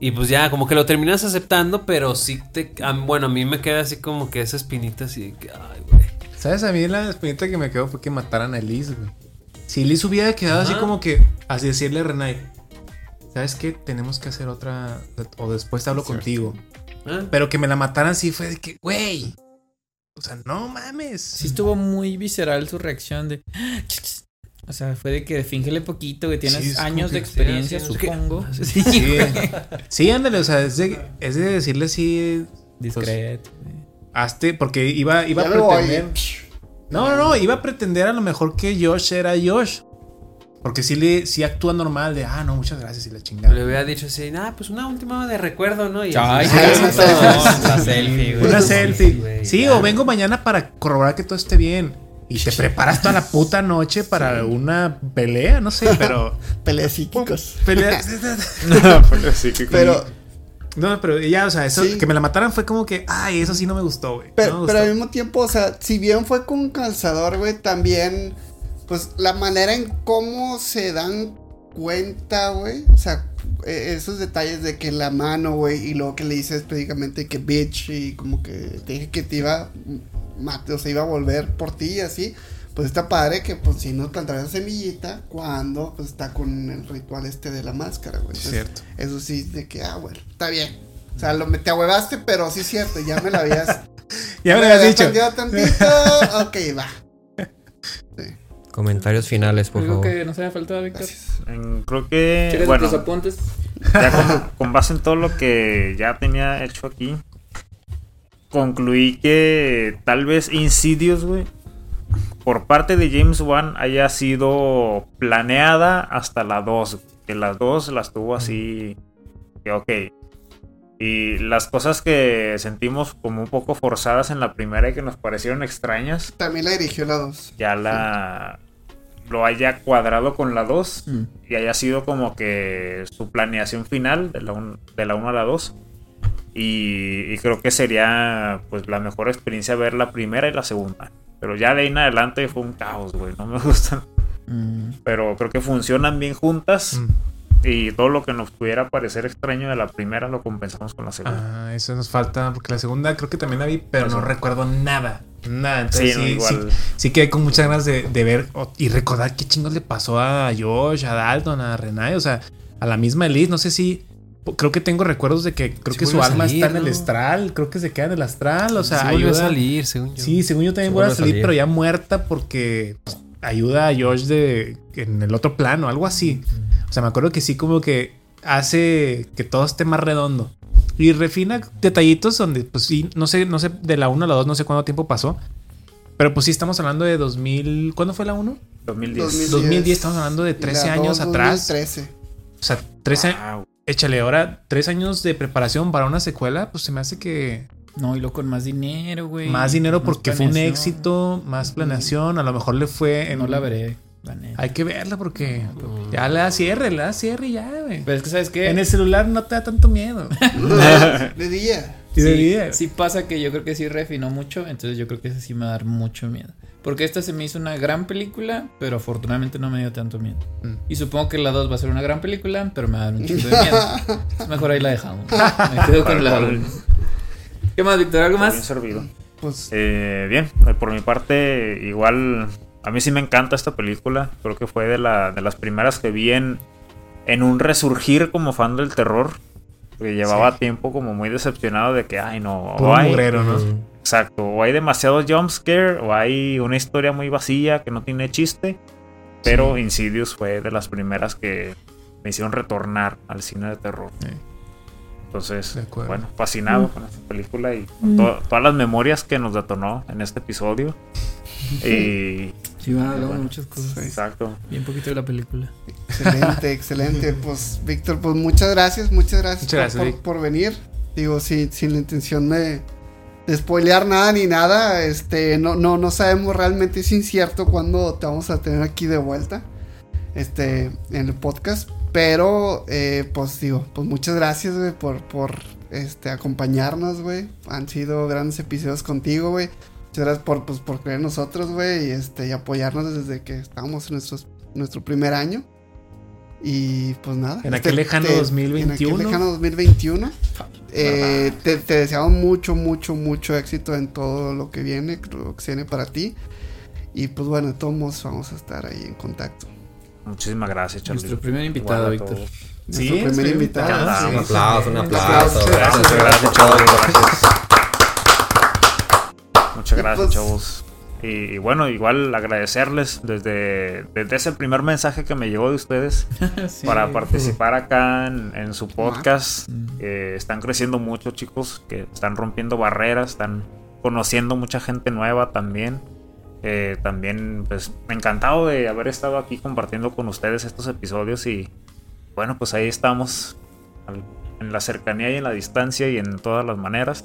Y pues ya, como que lo terminas aceptando, pero sí te. bueno, a mí me queda así como que esa espinita así de que. Ay, güey. ¿Sabes? A mí la experiencia que me quedó fue que mataran a Liz, güey. Si Liz hubiera quedado así como que, así decirle a Renai, ¿sabes qué? Tenemos que hacer otra, o después te hablo contigo. Ah, Pero que me la mataran sí fue de que, güey. O sea, no mames. Sí estuvo muy visceral su reacción de... O sea, fue de que fingele poquito, güey. Tienes Sí, años de que- experiencia, supongo. Sí. Sí, Sí, ándale, o sea, es de, es de decirle así, Discreto. güey. hazte, porque iba, iba Ya a me voy. No, no, no, iba a pretender a lo mejor que Josh era Josh. Porque sí, le, sí actúa normal de, ah, no, muchas gracias y la chingada. Le hubiera dicho así, ah, pues una última de recuerdo, ¿no? Y Ay, así, sí, no, la selfie, güey. Una selfie. güey, Sí, o vengo mañana para corroborar que todo esté bien. Y te preparas toda la puta noche para una pelea, no sé, pero. Peleas psíquicos. pelea. No, sí que Pero, No, pero ya, o sea, eso Sí. que me la mataran fue como que, ay, eso sí no me gustó, güey. pero, No pero al mismo tiempo, o sea, si bien fue con calzador, güey, también, pues la manera en cómo se dan cuenta, güey, o sea, eh, esos detalles de que la mano, güey, y luego que le dices prácticamente que bitch y como que te dije que te iba, mate, o sea, iba a volver por ti y así. Pues está padre que, pues, si no plantar esa semillita, cuando, pues, está con el ritual este de la máscara, güey. Entonces, Cierto. Eso sí, de que, ah, bueno, está bien. O sea, lo, me- te ahuevaste, pero sí es cierto, ya me lo habías... Ya me lo habías dicho. planteado tantito, ok, va. Comentarios finales, por Algo favor. que nos haya faltado, Víctor. Creo que. ¿Quieres Bueno, tus apuntes? ya con, con base en todo lo que ya tenía hecho aquí, concluí que tal vez Insidious, güey, por parte de James Wan haya sido planeada hasta la 2. Que las dos las tuvo así. Que ok. Y las cosas que sentimos como un poco forzadas en la primera y que nos parecieron extrañas, También la dirigió la 2. ya la. lo haya cuadrado con la 2 Mm. y haya sido como que su planeación final de la 1 de la uno a la 2. Y, y creo que sería pues la mejor experiencia ver la primera y la segunda. Pero ya de ahí en adelante fue un caos, güey. No me gustan. Mm. Pero creo que funcionan bien juntas. Mm. Y todo lo que nos pudiera parecer extraño de la primera lo compensamos con la segunda. Ah, eso nos falta, porque la segunda creo que también la vi, pero no recuerdo nada. Nada. Entonces sí, no, sí, igual. sí, sí quedé con muchas ganas de, de ver y recordar qué chingos le pasó a Josh, a Dalton, a Renai, o sea, a la misma Elise. No sé si. Creo que tengo recuerdos de que creo Sí que su alma salir, está en el astral. Creo que se queda en el astral. O sea, Sí volvió a ayuda. salir, según yo. Sí, según yo también Sí vuelve a salir, salir. pero ya muerta porque pues, ayuda a Josh de, en el otro plano, algo así. O sea, me acuerdo que sí, como que hace que todo esté más redondo. Y refina detallitos donde, pues sí, no sé, no sé, de la 1 a la 2, no sé cuánto tiempo pasó. Pero pues sí, estamos hablando de 2000. ¿Cuándo fue la 1? 2010. 2010. 2010, estamos hablando de Y 13 la años atrás. 2013. O sea, 13 Wow. Échale, ahora, 3 años de preparación para una secuela, pues se me hace que No, y luego con más dinero, güey. más dinero Más porque fue un éxito, más planeación, a lo mejor le fue en No la veré, la. Hay que verla porque ya le da cierre, le da cierre y ya, güey. Pero es que, ¿sabes qué? En el celular no te da tanto miedo. de día. Sí, día. sí pasa que yo creo que sí refinó mucho, entonces yo creo que ese sí me va a dar mucho miedo. Porque esta se me hizo una gran película, pero afortunadamente no me dio tanto miedo. Mm. Y supongo que la 2 va a ser una gran película, pero me va a dar un chingo de miedo. Mejor ahí la dejamos. Me quedo con la 1. ¿Qué más, Víctor? ¿Algo Bien más? servido. Pues Eh, bien, eh, por mi parte, igual a mí sí me encanta esta película. Creo que fue de, la, de las primeras que vi en, en un resurgir como fan del terror. Que llevaba tiempo como muy decepcionado de que, ay, no, hay, mugrero, ¿no? Exacto, o hay demasiado jumpscare, o hay una historia muy vacía que no tiene chiste. Pero Insidious fue de las primeras que me hicieron retornar al cine de terror. Sí. Entonces, bueno, fascinado con esta película y con to- todas las memorias que nos detonó en este episodio. Y Sí, va a hablar Bueno, muchas cosas. exacto. Bien poquito de la película. excelente, excelente. Pues Víctor, pues muchas gracias, muchas gracias, Muchas gracias, por, por- venir. Digo, sin, sin la intención de spoilear nada ni nada. Este, no, no, no sabemos realmente, es incierto cuándo te vamos a tener aquí de vuelta. Este, en el podcast. Pero, eh, pues digo, pues muchas gracias, güey, por, por este, acompañarnos, güey. Han sido grandes episodios contigo, güey. Muchas gracias por, pues, por creer en nosotros, güey, y, este, y apoyarnos desde que estábamos en nuestros, nuestro primer año. Y pues nada. En aquel lejano te- 2021. En aquel lejano 2021. Eh, te, te deseamos mucho, mucho, mucho éxito en todo lo que viene, lo que viene para ti. Y pues bueno, de todos modos vamos a estar ahí en contacto. Muchísimas gracias, Charlie. Nuestro primer invitado, Víctor. Sí, Nuestro primer invitado. Un aplauso, un aplauso. Gracias, gracias, chavos. Gracias. Muchas gracias, pues- chavos. Y, y bueno, igual agradecerles desde, desde ese primer mensaje que me llegó de ustedes Sí. para participar acá en, en su podcast. Mm. Eh, están creciendo mucho, chicos, que están rompiendo barreras, están conociendo mucha gente nueva también. Eh, también, pues, encantado de haber estado aquí compartiendo con ustedes estos episodios y bueno, pues ahí estamos en la cercanía y en la distancia y en todas las maneras.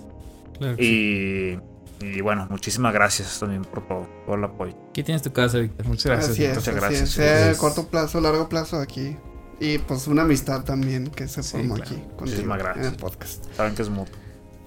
Claro sí. Y, bueno, muchísimas gracias también por todo, por el apoyo. ¿Qué tienes tu casa, Víctor? Muchas gracias. Así es, muchas así gracias, es, sea chicos. de corto plazo, largo plazo aquí. Y pues una amistad también que se Sí, formó claro. aquí contigo Muchísimas gracias. en el podcast. Saben que es mutuo.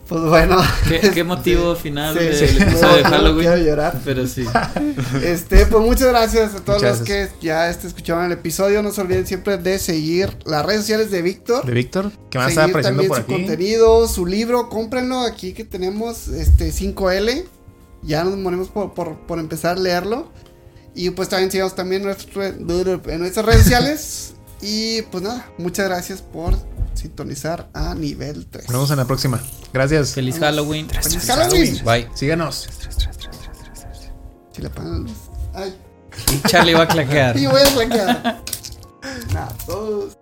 Pues bueno. ¿Qué, qué motivo final Sí, del sí, episodio de no, Halloween? quiero llorar. Pero sí. Este, pues muchas gracias a todos Muchas los que ya este, escucharon el episodio. No se olviden siempre de seguir las redes sociales de Víctor. De Víctor, que van a seguir estar apareciendo también por su aquí. contenido, su libro, cómprenlo aquí que tenemos este 5L. Ya nos morimos por, por, por empezar a leerlo. Y pues también sigamos también en nuestras redes sociales. Y pues nada, muchas gracias por sintonizar a nivel 3. Nos vemos en la próxima. Gracias. Feliz Halloween. Feliz Halloween. Bye. Síganos. Si le apagan la luz. Ay, Y Charlie va a claquear. y voy a blanquear. Nada, todos.